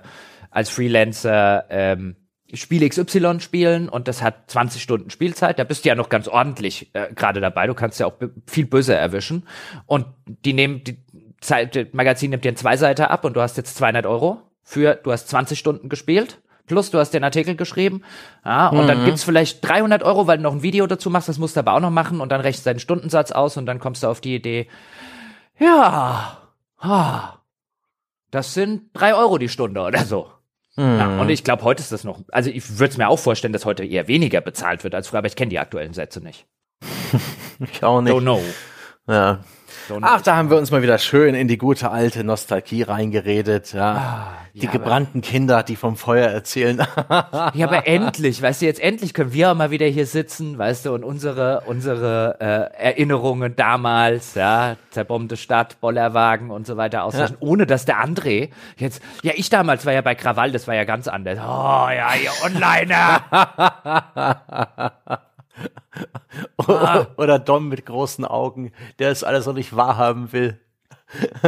als Freelancer ähm, Spiel XY spielen und das hat 20 Stunden Spielzeit, da bist du ja noch ganz ordentlich äh, gerade dabei. Du kannst ja auch viel böse erwischen. Und die nehmen, die Zeit, das Magazin nimmt dir zwei Seiten ab und du hast jetzt 200 Euro für, du hast 20 Stunden gespielt. Plus, du hast den Artikel geschrieben. Ja, und mhm. dann gibt's vielleicht 300 Euro, weil du noch ein Video dazu machst. Das musst du aber auch noch machen. Und dann rechnest du deinen Stundensatz aus und dann kommst du auf die Idee, ja, ah, das sind drei Euro die Stunde oder so. Mhm. Ja, und ich glaube, heute ist das noch, also ich würde es mir auch vorstellen, dass heute eher weniger bezahlt wird als früher, aber ich kenne die aktuellen Sätze nicht. ich auch nicht. Don't know. Ja. Ach, da haben wir uns mal wieder schön in die gute alte Nostalgie reingeredet. Ja. Ah, die ja, gebrannten Kinder, die vom Feuer erzählen. ja, aber endlich, weißt du, jetzt endlich können wir auch mal wieder hier sitzen, weißt du, und unsere, unsere äh, Erinnerungen damals, ja, zerbombte Stadt, Bollerwagen und so weiter austauschen, ja. ohne dass der André jetzt, ja, ich damals war ja bei Krawall, das war ja ganz anders. Oh ja, ihr Onliner! Ah. Oder Dom mit großen Augen, der es alles noch nicht wahrhaben will.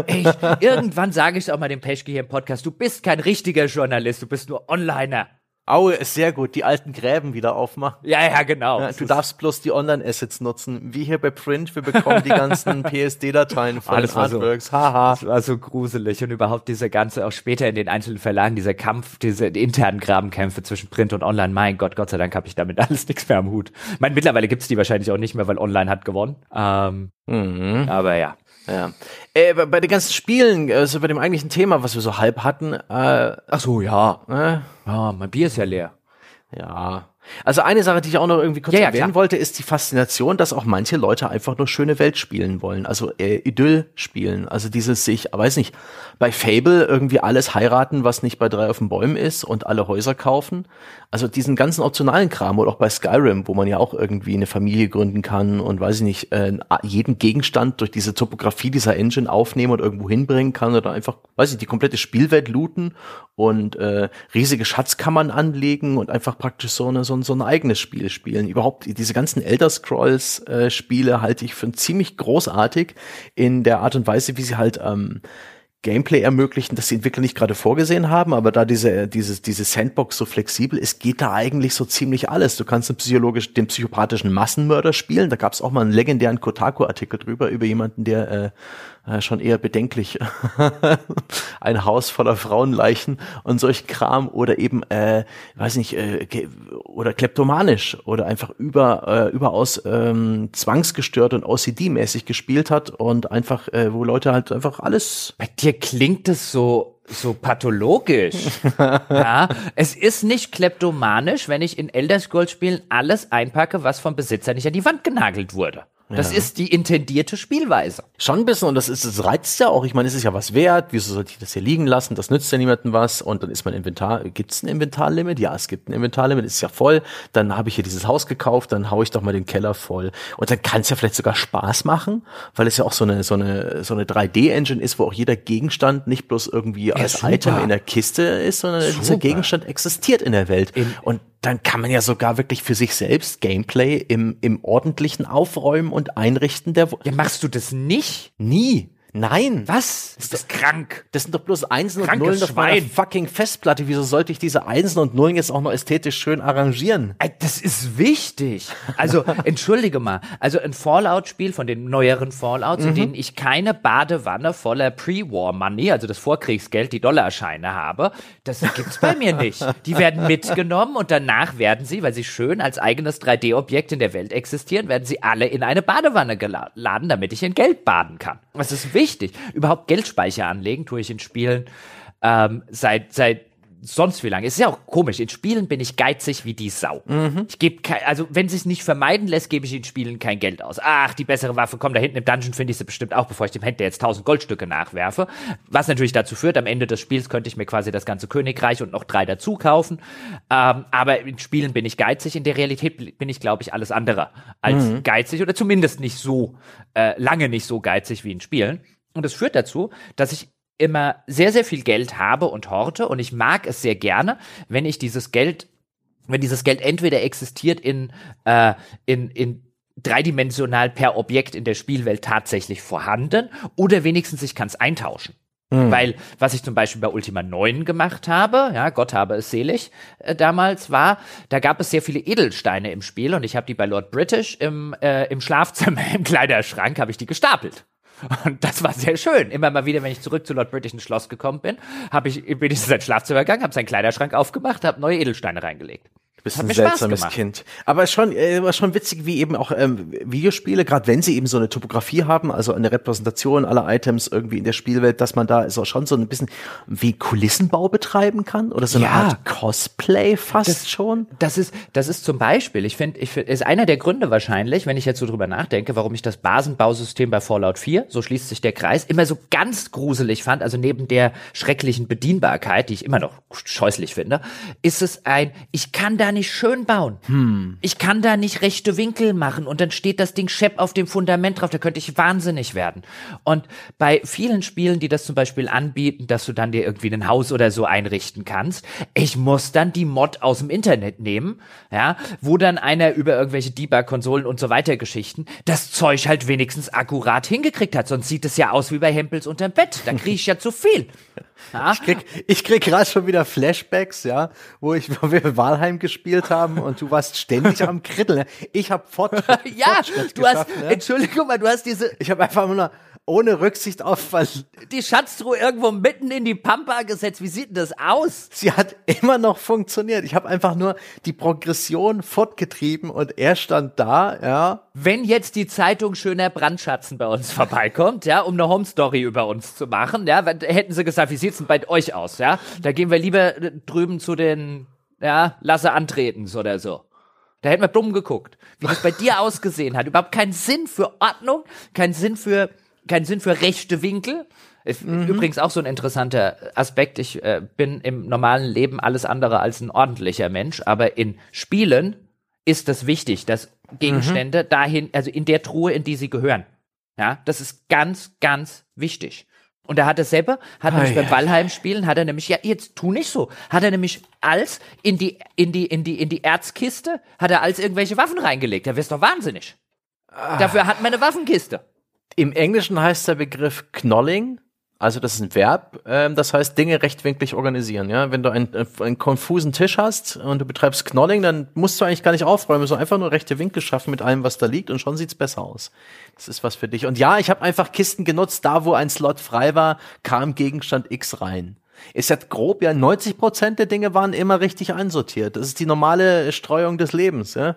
Echt? Irgendwann sage ich auch mal dem Peschke hier im Podcast, du bist kein richtiger Journalist, du bist nur Onliner. Aue ist sehr gut, die alten Gräben wieder aufmachen. Ja, ja, genau. Ja, du darfst bloß die Online-Assets nutzen. Wie hier bei Print, wir bekommen die ganzen PSD-Dateien von ah, das Artworks. War so, Haha. Das war so gruselig. Und überhaupt diese ganze, auch später in den einzelnen Verlagen, dieser Kampf, diese internen Grabenkämpfe zwischen Print und Online. Mein Gott, Gott sei Dank habe ich damit alles nichts mehr am Hut. Ich meine, mittlerweile gibt's die wahrscheinlich auch nicht mehr, weil Online hat gewonnen. Ähm, mhm. Aber ja. Ja. Äh, bei den ganzen Spielen, also bei dem eigentlichen Thema, was wir so halb hatten, äh, ach so, ja. Äh, ja, mein Bier ist ja leer. Ja. Also eine Sache, die ich auch noch irgendwie kurz ja, erwähnen klar. wollte, ist die Faszination, dass auch manche Leute einfach nur schöne Welt spielen wollen, also äh, Idyll spielen. Also dieses sich, weiß nicht, bei Fable irgendwie alles heiraten, was nicht bei drei auf den Bäumen ist und alle Häuser kaufen. Also diesen ganzen optionalen Kram oder auch bei Skyrim, wo man ja auch irgendwie eine Familie gründen kann und weiß ich nicht, äh, jeden Gegenstand durch diese Topografie dieser Engine aufnehmen und irgendwo hinbringen kann oder einfach, weiß ich, die komplette Spielwelt looten und äh, riesige Schatzkammern anlegen und einfach praktisch so eine so ein, so ein eigenes Spiel spielen. Überhaupt diese ganzen Elder Scrolls äh, Spiele halte ich für ziemlich großartig in der Art und Weise, wie sie halt ähm, Gameplay ermöglichen, das die Entwickler nicht gerade vorgesehen haben, aber da diese, diese, diese Sandbox so flexibel ist, geht da eigentlich so ziemlich alles. Du kannst den, psychologisch, den psychopathischen Massenmörder spielen. Da gab es auch mal einen legendären Kotaku-Artikel drüber, über jemanden, der äh, äh, schon eher bedenklich. ein Haus voller Frauenleichen und solch Kram oder eben, äh, weiß nicht, äh, oder kleptomanisch oder einfach über, äh, überaus ähm, zwangsgestört und OCD-mäßig gespielt hat und einfach, äh, wo Leute halt einfach alles. Bei dir klingt es so so pathologisch. ja, es ist nicht kleptomanisch, wenn ich in Elder Scrolls Spielen alles einpacke, was vom Besitzer nicht an die Wand genagelt wurde. Das ja. ist die intendierte Spielweise. Schon ein bisschen und das ist, das reizt ja auch. Ich meine, es ist ja was wert. Wieso sollte ich das hier liegen lassen? Das nützt ja niemandem was. Und dann ist mein Inventar, gibt es ein Inventarlimit? Ja, es gibt ein Inventarlimit, ist ja voll. Dann habe ich hier dieses Haus gekauft, dann hau ich doch mal den Keller voll. Und dann kann es ja vielleicht sogar Spaß machen, weil es ja auch so eine, so eine, so eine 3D-Engine ist, wo auch jeder Gegenstand nicht bloß irgendwie ja, als super. Item in der Kiste ist, sondern super. dieser Gegenstand existiert in der Welt. In und dann kann man ja sogar wirklich für sich selbst Gameplay im, im ordentlichen Aufräumen und Einrichten der. Ja, machst du das nicht? Nie. Nein. Was? Ist das krank? Das sind doch bloß Einsen und Nullen auf meiner fucking Festplatte. Wieso sollte ich diese Einsen und Nullen jetzt auch noch ästhetisch schön arrangieren? Das ist wichtig. Also, entschuldige mal. Also ein Fallout-Spiel von den neueren Fallouts, mhm. in denen ich keine Badewanne voller Pre-War-Money, also das Vorkriegsgeld, die Dollarscheine habe, das gibt's bei mir nicht. Die werden mitgenommen und danach werden sie, weil sie schön als eigenes 3D-Objekt in der Welt existieren, werden sie alle in eine Badewanne geladen, damit ich in Geld baden kann. Das ist wichtig. Überhaupt Geldspeicher anlegen tue ich in Spielen ähm, seit seit sonst wie lange. Es ist ja auch komisch. In Spielen bin ich geizig wie die Sau. Mhm. Ich gebe also wenn es sich nicht vermeiden lässt, gebe ich in Spielen kein Geld aus. Ach, die bessere Waffe, komm, da hinten im Dungeon finde ich sie bestimmt auch, bevor ich dem Händler jetzt tausend Goldstücke nachwerfe. Was natürlich dazu führt, am Ende des Spiels könnte ich mir quasi das ganze Königreich und noch drei dazu kaufen. Ähm, aber in Spielen bin ich geizig. In der Realität bin ich, glaube ich, alles andere als mhm. geizig oder zumindest nicht so äh, lange nicht so geizig wie in Spielen. Und das führt dazu, dass ich immer sehr, sehr viel Geld habe und horte und ich mag es sehr gerne, wenn ich dieses Geld, wenn dieses Geld entweder existiert in, äh, in, in dreidimensional per Objekt in der Spielwelt tatsächlich vorhanden oder wenigstens ich kann es eintauschen. Hm. Weil, was ich zum Beispiel bei Ultima 9 gemacht habe, ja, Gott habe es selig, äh, damals war, da gab es sehr viele Edelsteine im Spiel und ich habe die bei Lord British im, äh, im Schlafzimmer, im Kleiderschrank, habe ich die gestapelt. Und das war sehr schön. Immer mal wieder, wenn ich zurück zu Lord British ins Schloss gekommen bin, habe ich, bin ich in sein Schlafzimmer gegangen, habe seinen Kleiderschrank aufgemacht, habe neue Edelsteine reingelegt. Bist ein seltsames Kind. Aber schon, äh, schon witzig, wie eben auch ähm, Videospiele, gerade wenn sie eben so eine Topografie haben, also eine Repräsentation aller Items irgendwie in der Spielwelt, dass man da so schon so ein bisschen wie Kulissenbau betreiben kann oder so eine ja, Art Cosplay fast das, schon. Das ist, das ist zum Beispiel, ich finde, ich finde, ist einer der Gründe wahrscheinlich, wenn ich jetzt so drüber nachdenke, warum ich das Basenbausystem bei Fallout 4, so schließt sich der Kreis, immer so ganz gruselig fand, also neben der schrecklichen Bedienbarkeit, die ich immer noch scheußlich finde, ist es ein, ich kann da nicht schön bauen. Hm. Ich kann da nicht rechte Winkel machen und dann steht das Ding schepp auf dem Fundament drauf. Da könnte ich wahnsinnig werden. Und bei vielen Spielen, die das zum Beispiel anbieten, dass du dann dir irgendwie ein Haus oder so einrichten kannst, ich muss dann die Mod aus dem Internet nehmen, ja, wo dann einer über irgendwelche Debug-Konsolen und so weiter Geschichten das Zeug halt wenigstens akkurat hingekriegt hat. Sonst sieht es ja aus wie bei Hempels unterm Bett. Da kriege ich ja zu viel. Ja? Ich krieg, ich krieg gerade schon wieder Flashbacks, ja, wo ich, wo wir Walheim gespielt haben und du warst ständig am Kritteln. Ich habe Fortschritt, ja, Fortschritt du hast, ne? Entschuldigung mal, du hast diese. Ich habe einfach nur ohne Rücksicht auf was. Die Schatztruhe irgendwo mitten in die Pampa gesetzt. Wie sieht denn das aus? Sie hat immer noch funktioniert. Ich habe einfach nur die Progression fortgetrieben und er stand da, ja. Wenn jetzt die Zeitung Schöner Brandschatzen bei uns vorbeikommt, ja, um eine Home Story über uns zu machen, ja, hätten sie gesagt, wie sieht's denn bei euch aus, ja? Da gehen wir lieber drüben zu den, ja, Lasse antretens oder so. Da hätten wir dumm geguckt, wie das bei dir ausgesehen hat. Überhaupt keinen Sinn für Ordnung, keinen Sinn für keinen Sinn für rechte Winkel. Mhm. Übrigens auch so ein interessanter Aspekt. Ich äh, bin im normalen Leben alles andere als ein ordentlicher Mensch, aber in Spielen ist das wichtig, dass Gegenstände mhm. dahin, also in der Truhe, in die sie gehören. Ja, das ist ganz, ganz wichtig. Und da hat er selber, hat er nämlich beim Wallheim-Spielen, hat er nämlich, ja, jetzt tu nicht so, hat er nämlich als in die, in die, in die, in die Erzkiste, hat er als irgendwelche Waffen reingelegt. Da wirst doch wahnsinnig. Ah. Dafür hat man eine Waffenkiste. Im Englischen heißt der Begriff Knolling, also das ist ein Verb, ähm, das heißt Dinge rechtwinklig organisieren. Ja, wenn du einen, äh, einen konfusen Tisch hast und du betreibst Knolling, dann musst du eigentlich gar nicht aufräumen, sondern einfach nur rechte Winkel schaffen mit allem, was da liegt und schon sieht's besser aus. Das ist was für dich. Und ja, ich habe einfach Kisten genutzt, da wo ein Slot frei war, kam Gegenstand X rein. Ist jetzt grob, ja, 90 Prozent der Dinge waren immer richtig einsortiert. Das ist die normale Streuung des Lebens, ja.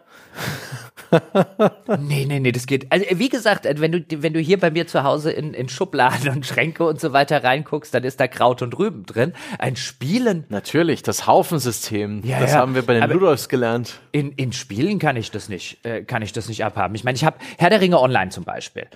nee, nee, nee, das geht. Also, wie gesagt, wenn du, wenn du hier bei mir zu Hause in, in Schubladen und Schränke und so weiter reinguckst, dann ist da Kraut und Rüben drin. Ein Spielen. Natürlich, das Haufensystem. Ja, das ja. haben wir bei den Aber Ludolfs gelernt. In, in Spielen kann ich das nicht, äh, kann ich das nicht abhaben. Ich meine, ich habe Herr der Ringe Online zum Beispiel.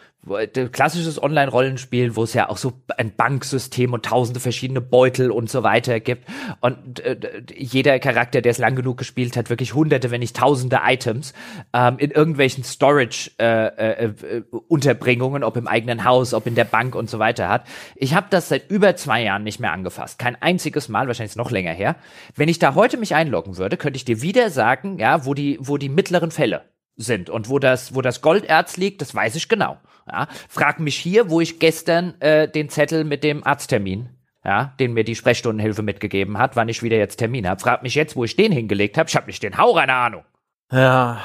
Klassisches Online-Rollenspiel, wo es ja auch so ein Banksystem und tausende verschiedene Beutel und so weiter gibt. Und äh, jeder Charakter, der es lang genug gespielt hat, wirklich hunderte, wenn nicht tausende Items ähm, in irgendwelchen Storage-Unterbringungen, äh, äh, ob im eigenen Haus, ob in der Bank und so weiter hat. Ich habe das seit über zwei Jahren nicht mehr angefasst. Kein einziges Mal, wahrscheinlich noch länger her. Wenn ich da heute mich einloggen würde, könnte ich dir wieder sagen, ja, wo die, wo die mittleren Fälle sind und wo das, wo das Golderz liegt, das weiß ich genau. Ja, frag mich hier, wo ich gestern äh, den Zettel mit dem Arzttermin, ja, den mir die Sprechstundenhilfe mitgegeben hat, wann ich wieder jetzt Termin habe. Frag mich jetzt, wo ich den hingelegt habe. Ich habe nicht den Hauch eine Ahnung. Ja,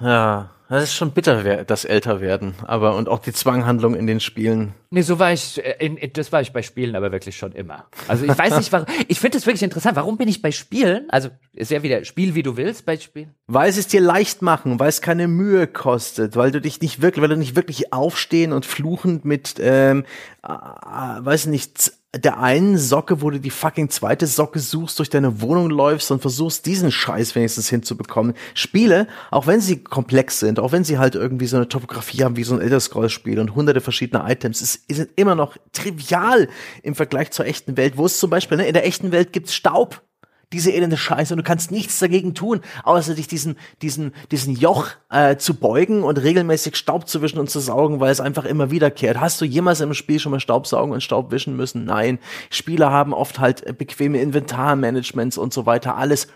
ja. Das ist schon bitter, das Älterwerden, aber und auch die Zwanghandlung in den Spielen. Nee, so war ich, äh, in, in, das war ich bei Spielen aber wirklich schon immer. Also ich weiß nicht, warum, ich finde es wirklich interessant. Warum bin ich bei Spielen, also ist ja wieder Spiel wie du willst bei Spielen? Weil es dir leicht machen, weil es keine Mühe kostet, weil du dich nicht wirklich, weil du nicht wirklich aufstehen und fluchend mit, ähm, äh, weiß nicht, der einen Socke, wo du die fucking zweite Socke suchst, durch deine Wohnung läufst und versuchst, diesen Scheiß wenigstens hinzubekommen. Spiele, auch wenn sie komplex sind, auch wenn sie halt irgendwie so eine Topografie haben wie so ein Elder Scrolls Spiel und hunderte verschiedene Items, ist, sind immer noch trivial im Vergleich zur echten Welt, wo es zum Beispiel, ne, in der echten Welt gibt's Staub diese elende Scheiße und du kannst nichts dagegen tun, außer dich diesen, diesen, diesen Joch äh, zu beugen und regelmäßig Staub zu wischen und zu saugen, weil es einfach immer wiederkehrt. Hast du jemals im Spiel schon mal Staub saugen und Staub wischen müssen? Nein. Spieler haben oft halt bequeme Inventarmanagements und so weiter. Alles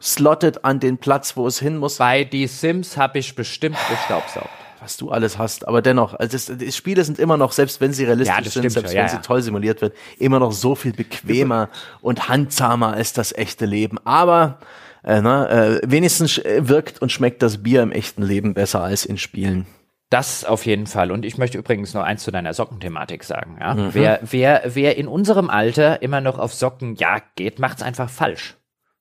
slottet an den Platz, wo es hin muss. Bei die Sims habe ich bestimmt gestaubsaugt. Was du alles hast. Aber dennoch, also das, die Spiele sind immer noch, selbst wenn sie realistisch Ja, sind, selbst schon, wenn ja, sie ja. toll simuliert wird, immer noch so viel bequemer und handzahmer als das echte Leben. Aber äh, ne, äh, wenigstens wirkt und schmeckt das Bier im echten Leben besser als in Spielen. Das auf jeden Fall. Und ich möchte übrigens noch eins zu deiner Sockenthematik sagen. Ja? Wer, wer, wer in unserem Alter immer noch auf Sockenjagd geht, macht's einfach falsch.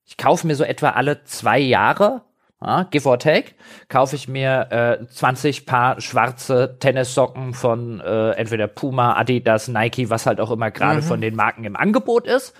Ich kaufe mir so etwa alle zwei Jahre, ja, give or take, kaufe ich mir äh, 20 Paar schwarze Tennissocken von äh, entweder Puma, Adidas, Nike, was halt auch immer gerade von den Marken im Angebot ist.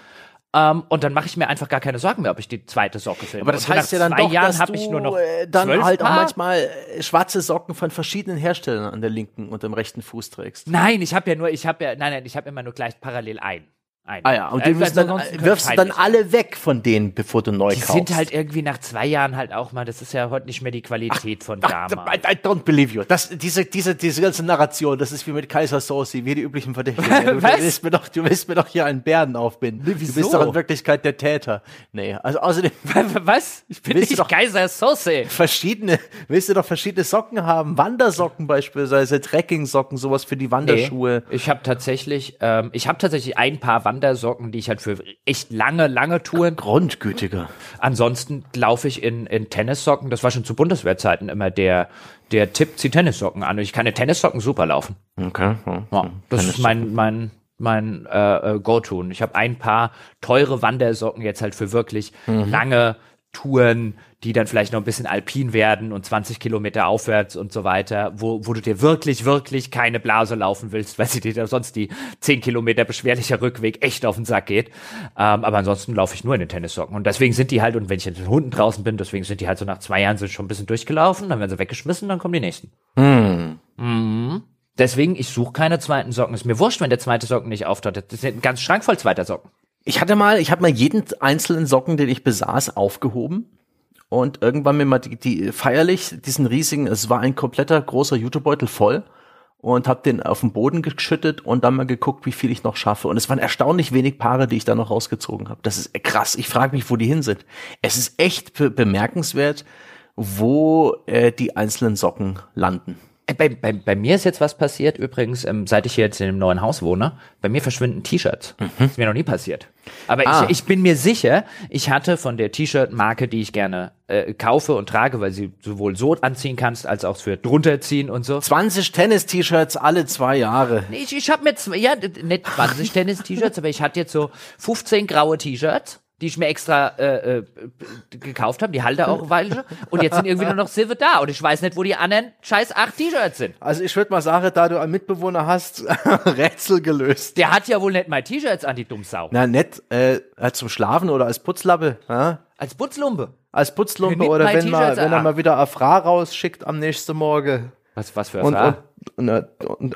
Ähm, und dann mache ich mir einfach gar keine Sorgen mehr, ob ich die zweite Socke finde. Aber das und heißt ja dann zwei doch, Jahren dass habe du ich nur noch äh, dann halt auch Paar. manchmal äh, schwarze Socken von verschiedenen Herstellern an der linken und dem rechten Fuß trägst. Nein, ich habe ja nur, ich habe ja, nein, nein, ich habe immer nur gleich parallel ein. Ein. Ah ja, und Äh, die müssen dann, wirfst du dann alle weg von denen, bevor du neu Die kaufst. sind halt irgendwie nach zwei Jahren halt auch mal, das ist ja heute nicht mehr die Qualität von Ach, damals. I, I don't believe you. Das, diese, diese, diese ganze Narration, das ist wie mit Kaiser Sosi, wie die üblichen Verdächtigen. Du, du, willst mir doch, du willst mir doch hier einen Bären aufbinden. Du wieso? bist doch in Wirklichkeit der Täter. Nee, also außerdem Was? Ich bin du nicht doch- Kaiser Sose. verschiedene, willst du doch verschiedene Socken haben? Wandersocken beispielsweise, Trekkingsocken, sowas für die Wanderschuhe. Ich habe tatsächlich, ähm, ich habe tatsächlich ein paar Wandersocken, die ich halt für echt lange, lange Touren. Grundgütiger. Ansonsten laufe ich in, in Tennissocken. Das war schon zu Bundeswehrzeiten immer der, der Tipp, zieh Tennissocken an. Und ich kann in Tennissocken super laufen. Okay. Ja, das ist mein, mein, mein äh, äh, Go-To. Und ich habe ein paar teure Wandersocken jetzt halt für wirklich lange Touren, die dann vielleicht noch ein bisschen alpin werden und 20 Kilometer aufwärts und so weiter, wo, wo du dir wirklich, wirklich keine Blase laufen willst, weil sie dir da sonst die 10 Kilometer beschwerlicher Rückweg echt auf den Sack geht. Ähm, aber ansonsten laufe ich nur in den Tennissocken. Und deswegen sind die halt, und wenn ich mit den Hunden draußen bin, deswegen sind die halt so nach zwei Jahren sind schon ein bisschen durchgelaufen, dann werden sie weggeschmissen, dann kommen die nächsten. Mhm. Deswegen, ich suche keine zweiten Socken. Ist mir wurscht, wenn der zweite Socken nicht auftaucht. Das ist ein ganz Schrank voll zweiter Socken. Ich hatte mal, ich habe mal jeden einzelnen Socken, den ich besaß, aufgehoben und irgendwann mir mal die, die feierlich diesen riesigen, es war ein kompletter großer Jutebeutel voll und habe den auf den Boden geschüttet und dann mal geguckt, wie viel ich noch schaffe. Und es waren erstaunlich wenig Paare, die ich da noch rausgezogen habe. Das ist krass. Ich frage mich, wo die hin sind. Es ist echt be bemerkenswert, wo äh, die einzelnen Socken landen. Äh, Bei, bei, bei mir ist jetzt was passiert, übrigens, ähm, seit ich hier jetzt in dem neuen Haus wohne. Bei mir verschwinden T-Shirts. Ist mir noch nie passiert. Aber Ah. ich, ich bin mir sicher, ich hatte von der T-Shirt-Marke, die ich gerne äh, kaufe und trage, weil sie sowohl so anziehen kannst, als auch für drunter ziehen und so. 20 Tennis-T-Shirts alle zwei Jahre. Ich, ich habe mir, zwei, ja, nicht 20 Tennis-T-Shirts, aber ich hatte jetzt so 15 graue T-Shirts, die ich mir extra äh, äh, gekauft habe. Die halte auch schon. Und jetzt sind irgendwie nur noch Silve da. Und ich weiß nicht, wo die anderen scheiß acht T-Shirts sind. Also ich würde mal sagen, da du einen Mitbewohner hast, Rätsel gelöst. Der hat ja wohl nicht mal T-Shirts an, die Dummsau. Na, nett, äh, äh, zum Schlafen oder als Putzlappe, ja? Als Putzlumpe. Als Putzlumpe oder wenn, mal, wenn er ab. mal wieder Afra rausschickt am nächsten Morgen. Was, was für ein und, und, und, und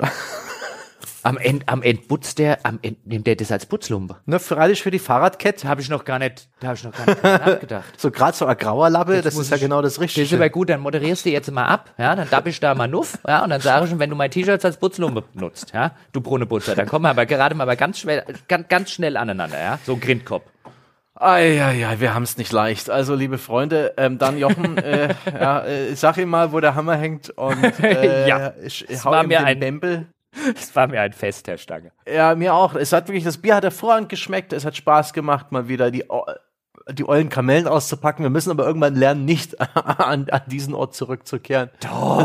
Am Ende, am Ende putzt der, am Ende nimmt der das als Putzlumpe. ne, freilich für die Fahrradkette. Da habe ich noch gar nicht, da habe ich noch gar nicht nachgedacht. So gerade so ein grauer Lappe, das muss ist ja ich- genau das Das ist Richtige. aber gut, dann moderierst du jetzt mal ab, ja, dann dapp ich da mal nuff, ja, und dann sage ich schon, wenn du mein T-Shirts als Putzlumpe nutzt, ja, du Brunebutzer, dann kommen wir aber gerade mal aber ganz schnell, ganz, ganz schnell aneinander, ja, so ein Grindkopf. Eieiei, wir haben es nicht leicht. Also, liebe Freunde, ähm, dann Jochen, äh, ja, äh, sag ihm mal, wo der Hammer hängt und äh, Ja, ich, es hau ihm mir den ein- Bembel. Das war mir ein Fest, Herr Stange. Ja, mir auch. Es hat wirklich, das Bier hat hervorragend geschmeckt. Es hat Spaß gemacht, mal wieder die, die ollen Kamellen auszupacken. Wir müssen aber irgendwann lernen, nicht an, an diesen Ort zurückzukehren,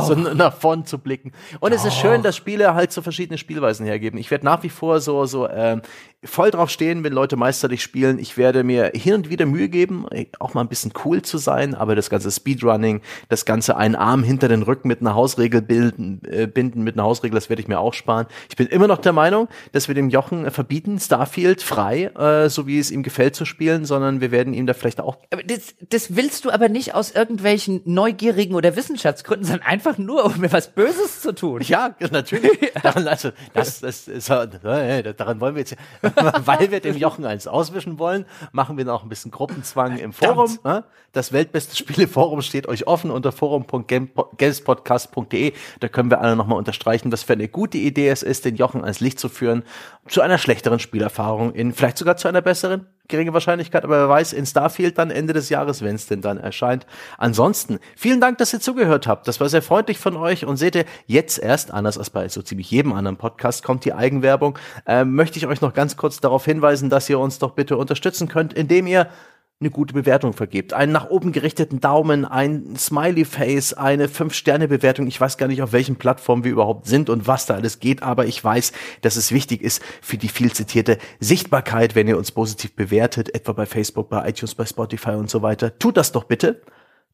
sondern nach vorn zu blicken. Und es ist schön, dass Spiele halt so verschiedene Spielweisen hergeben. Ich werde nach wie vor so, so ähm, voll drauf stehen, wenn Leute meisterlich spielen. Ich werde mir hin und wieder Mühe geben, auch mal ein bisschen cool zu sein, aber das ganze Speedrunning, das ganze einen Arm hinter den Rücken mit einer Hausregel bilden, äh, binden, mit einer Hausregel, das werde ich mir auch sparen. Ich bin immer noch der Meinung, dass wir dem Jochen verbieten, Starfield frei, äh, so wie es ihm gefällt zu spielen, sondern wir werden ihm da vielleicht auch Aber das, das willst du aber nicht aus irgendwelchen neugierigen oder Wissenschaftsgründen, sondern einfach nur, um mir was Böses zu tun. Ja, natürlich. Daran, also, das, das ist, äh, daran wollen wir jetzt, weil wir dem Jochen eins auswischen wollen, machen wir noch ein bisschen Gruppenzwang im Forum. ne? Das weltbeste Spieleforum steht euch offen unter forum.gamespodcast.de. Da können wir alle nochmal unterstreichen, was für eine gute Idee es ist, den Jochen ans Licht zu führen, zu einer schlechteren Spielerfahrung in, vielleicht sogar zu einer besseren. Geringe Wahrscheinlichkeit, aber wer weiß, in Starfield dann Ende des Jahres, wenn es denn dann erscheint. Ansonsten, vielen Dank, dass ihr zugehört habt. Das war sehr freundlich von euch und seht ihr, jetzt erst, anders als bei so ziemlich jedem anderen Podcast, kommt die Eigenwerbung. Ähm, möchte ich euch noch ganz kurz darauf hinweisen, dass ihr uns doch bitte unterstützen könnt, indem ihr eine gute Bewertung vergebt. Einen nach oben gerichteten Daumen, ein Smiley Face, eine 5-Sterne-Bewertung. Ich weiß gar nicht, auf welchen Plattformen wir überhaupt sind und was da alles geht, aber ich weiß, dass es wichtig ist für die viel zitierte Sichtbarkeit, wenn ihr uns positiv bewertet, etwa bei Facebook, bei iTunes, bei Spotify und so weiter. Tut das doch bitte.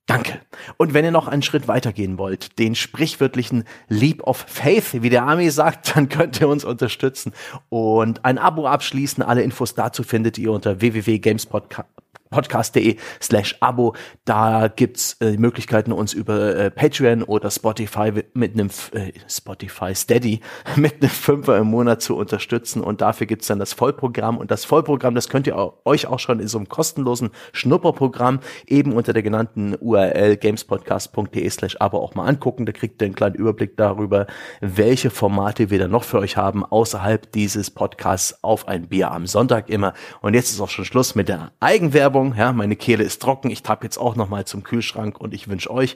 Danke. Und wenn ihr noch einen Schritt weitergehen wollt, den sprichwörtlichen Leap of Faith, wie der Army sagt, dann könnt ihr uns unterstützen und ein Abo abschließen. Alle Infos dazu findet ihr unter www.gamespodcast podcast.de slash Abo. Da gibt's äh, Möglichkeiten, uns über äh, Patreon oder Spotify mit einem äh, Spotify Steady mit einem Fünfer im Monat zu unterstützen. Und dafür gibt's dann das Vollprogramm. Und das Vollprogramm, das könnt ihr auch, euch auch schon in so einem kostenlosen Schnupperprogramm eben unter der genannten URL gamespodcast.de slash Abo auch mal angucken. Da kriegt ihr einen kleinen Überblick darüber, welche Formate wir dann noch für euch haben, außerhalb dieses Podcasts auf ein Bier am Sonntag immer. Und jetzt ist auch schon Schluss mit der Eigenwerbung. Werbung. Ja, meine Kehle ist trocken. Ich tapp jetzt auch noch mal zum Kühlschrank und ich wünsche euch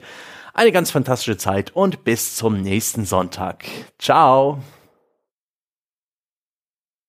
eine ganz fantastische Zeit und bis zum nächsten Sonntag. Ciao.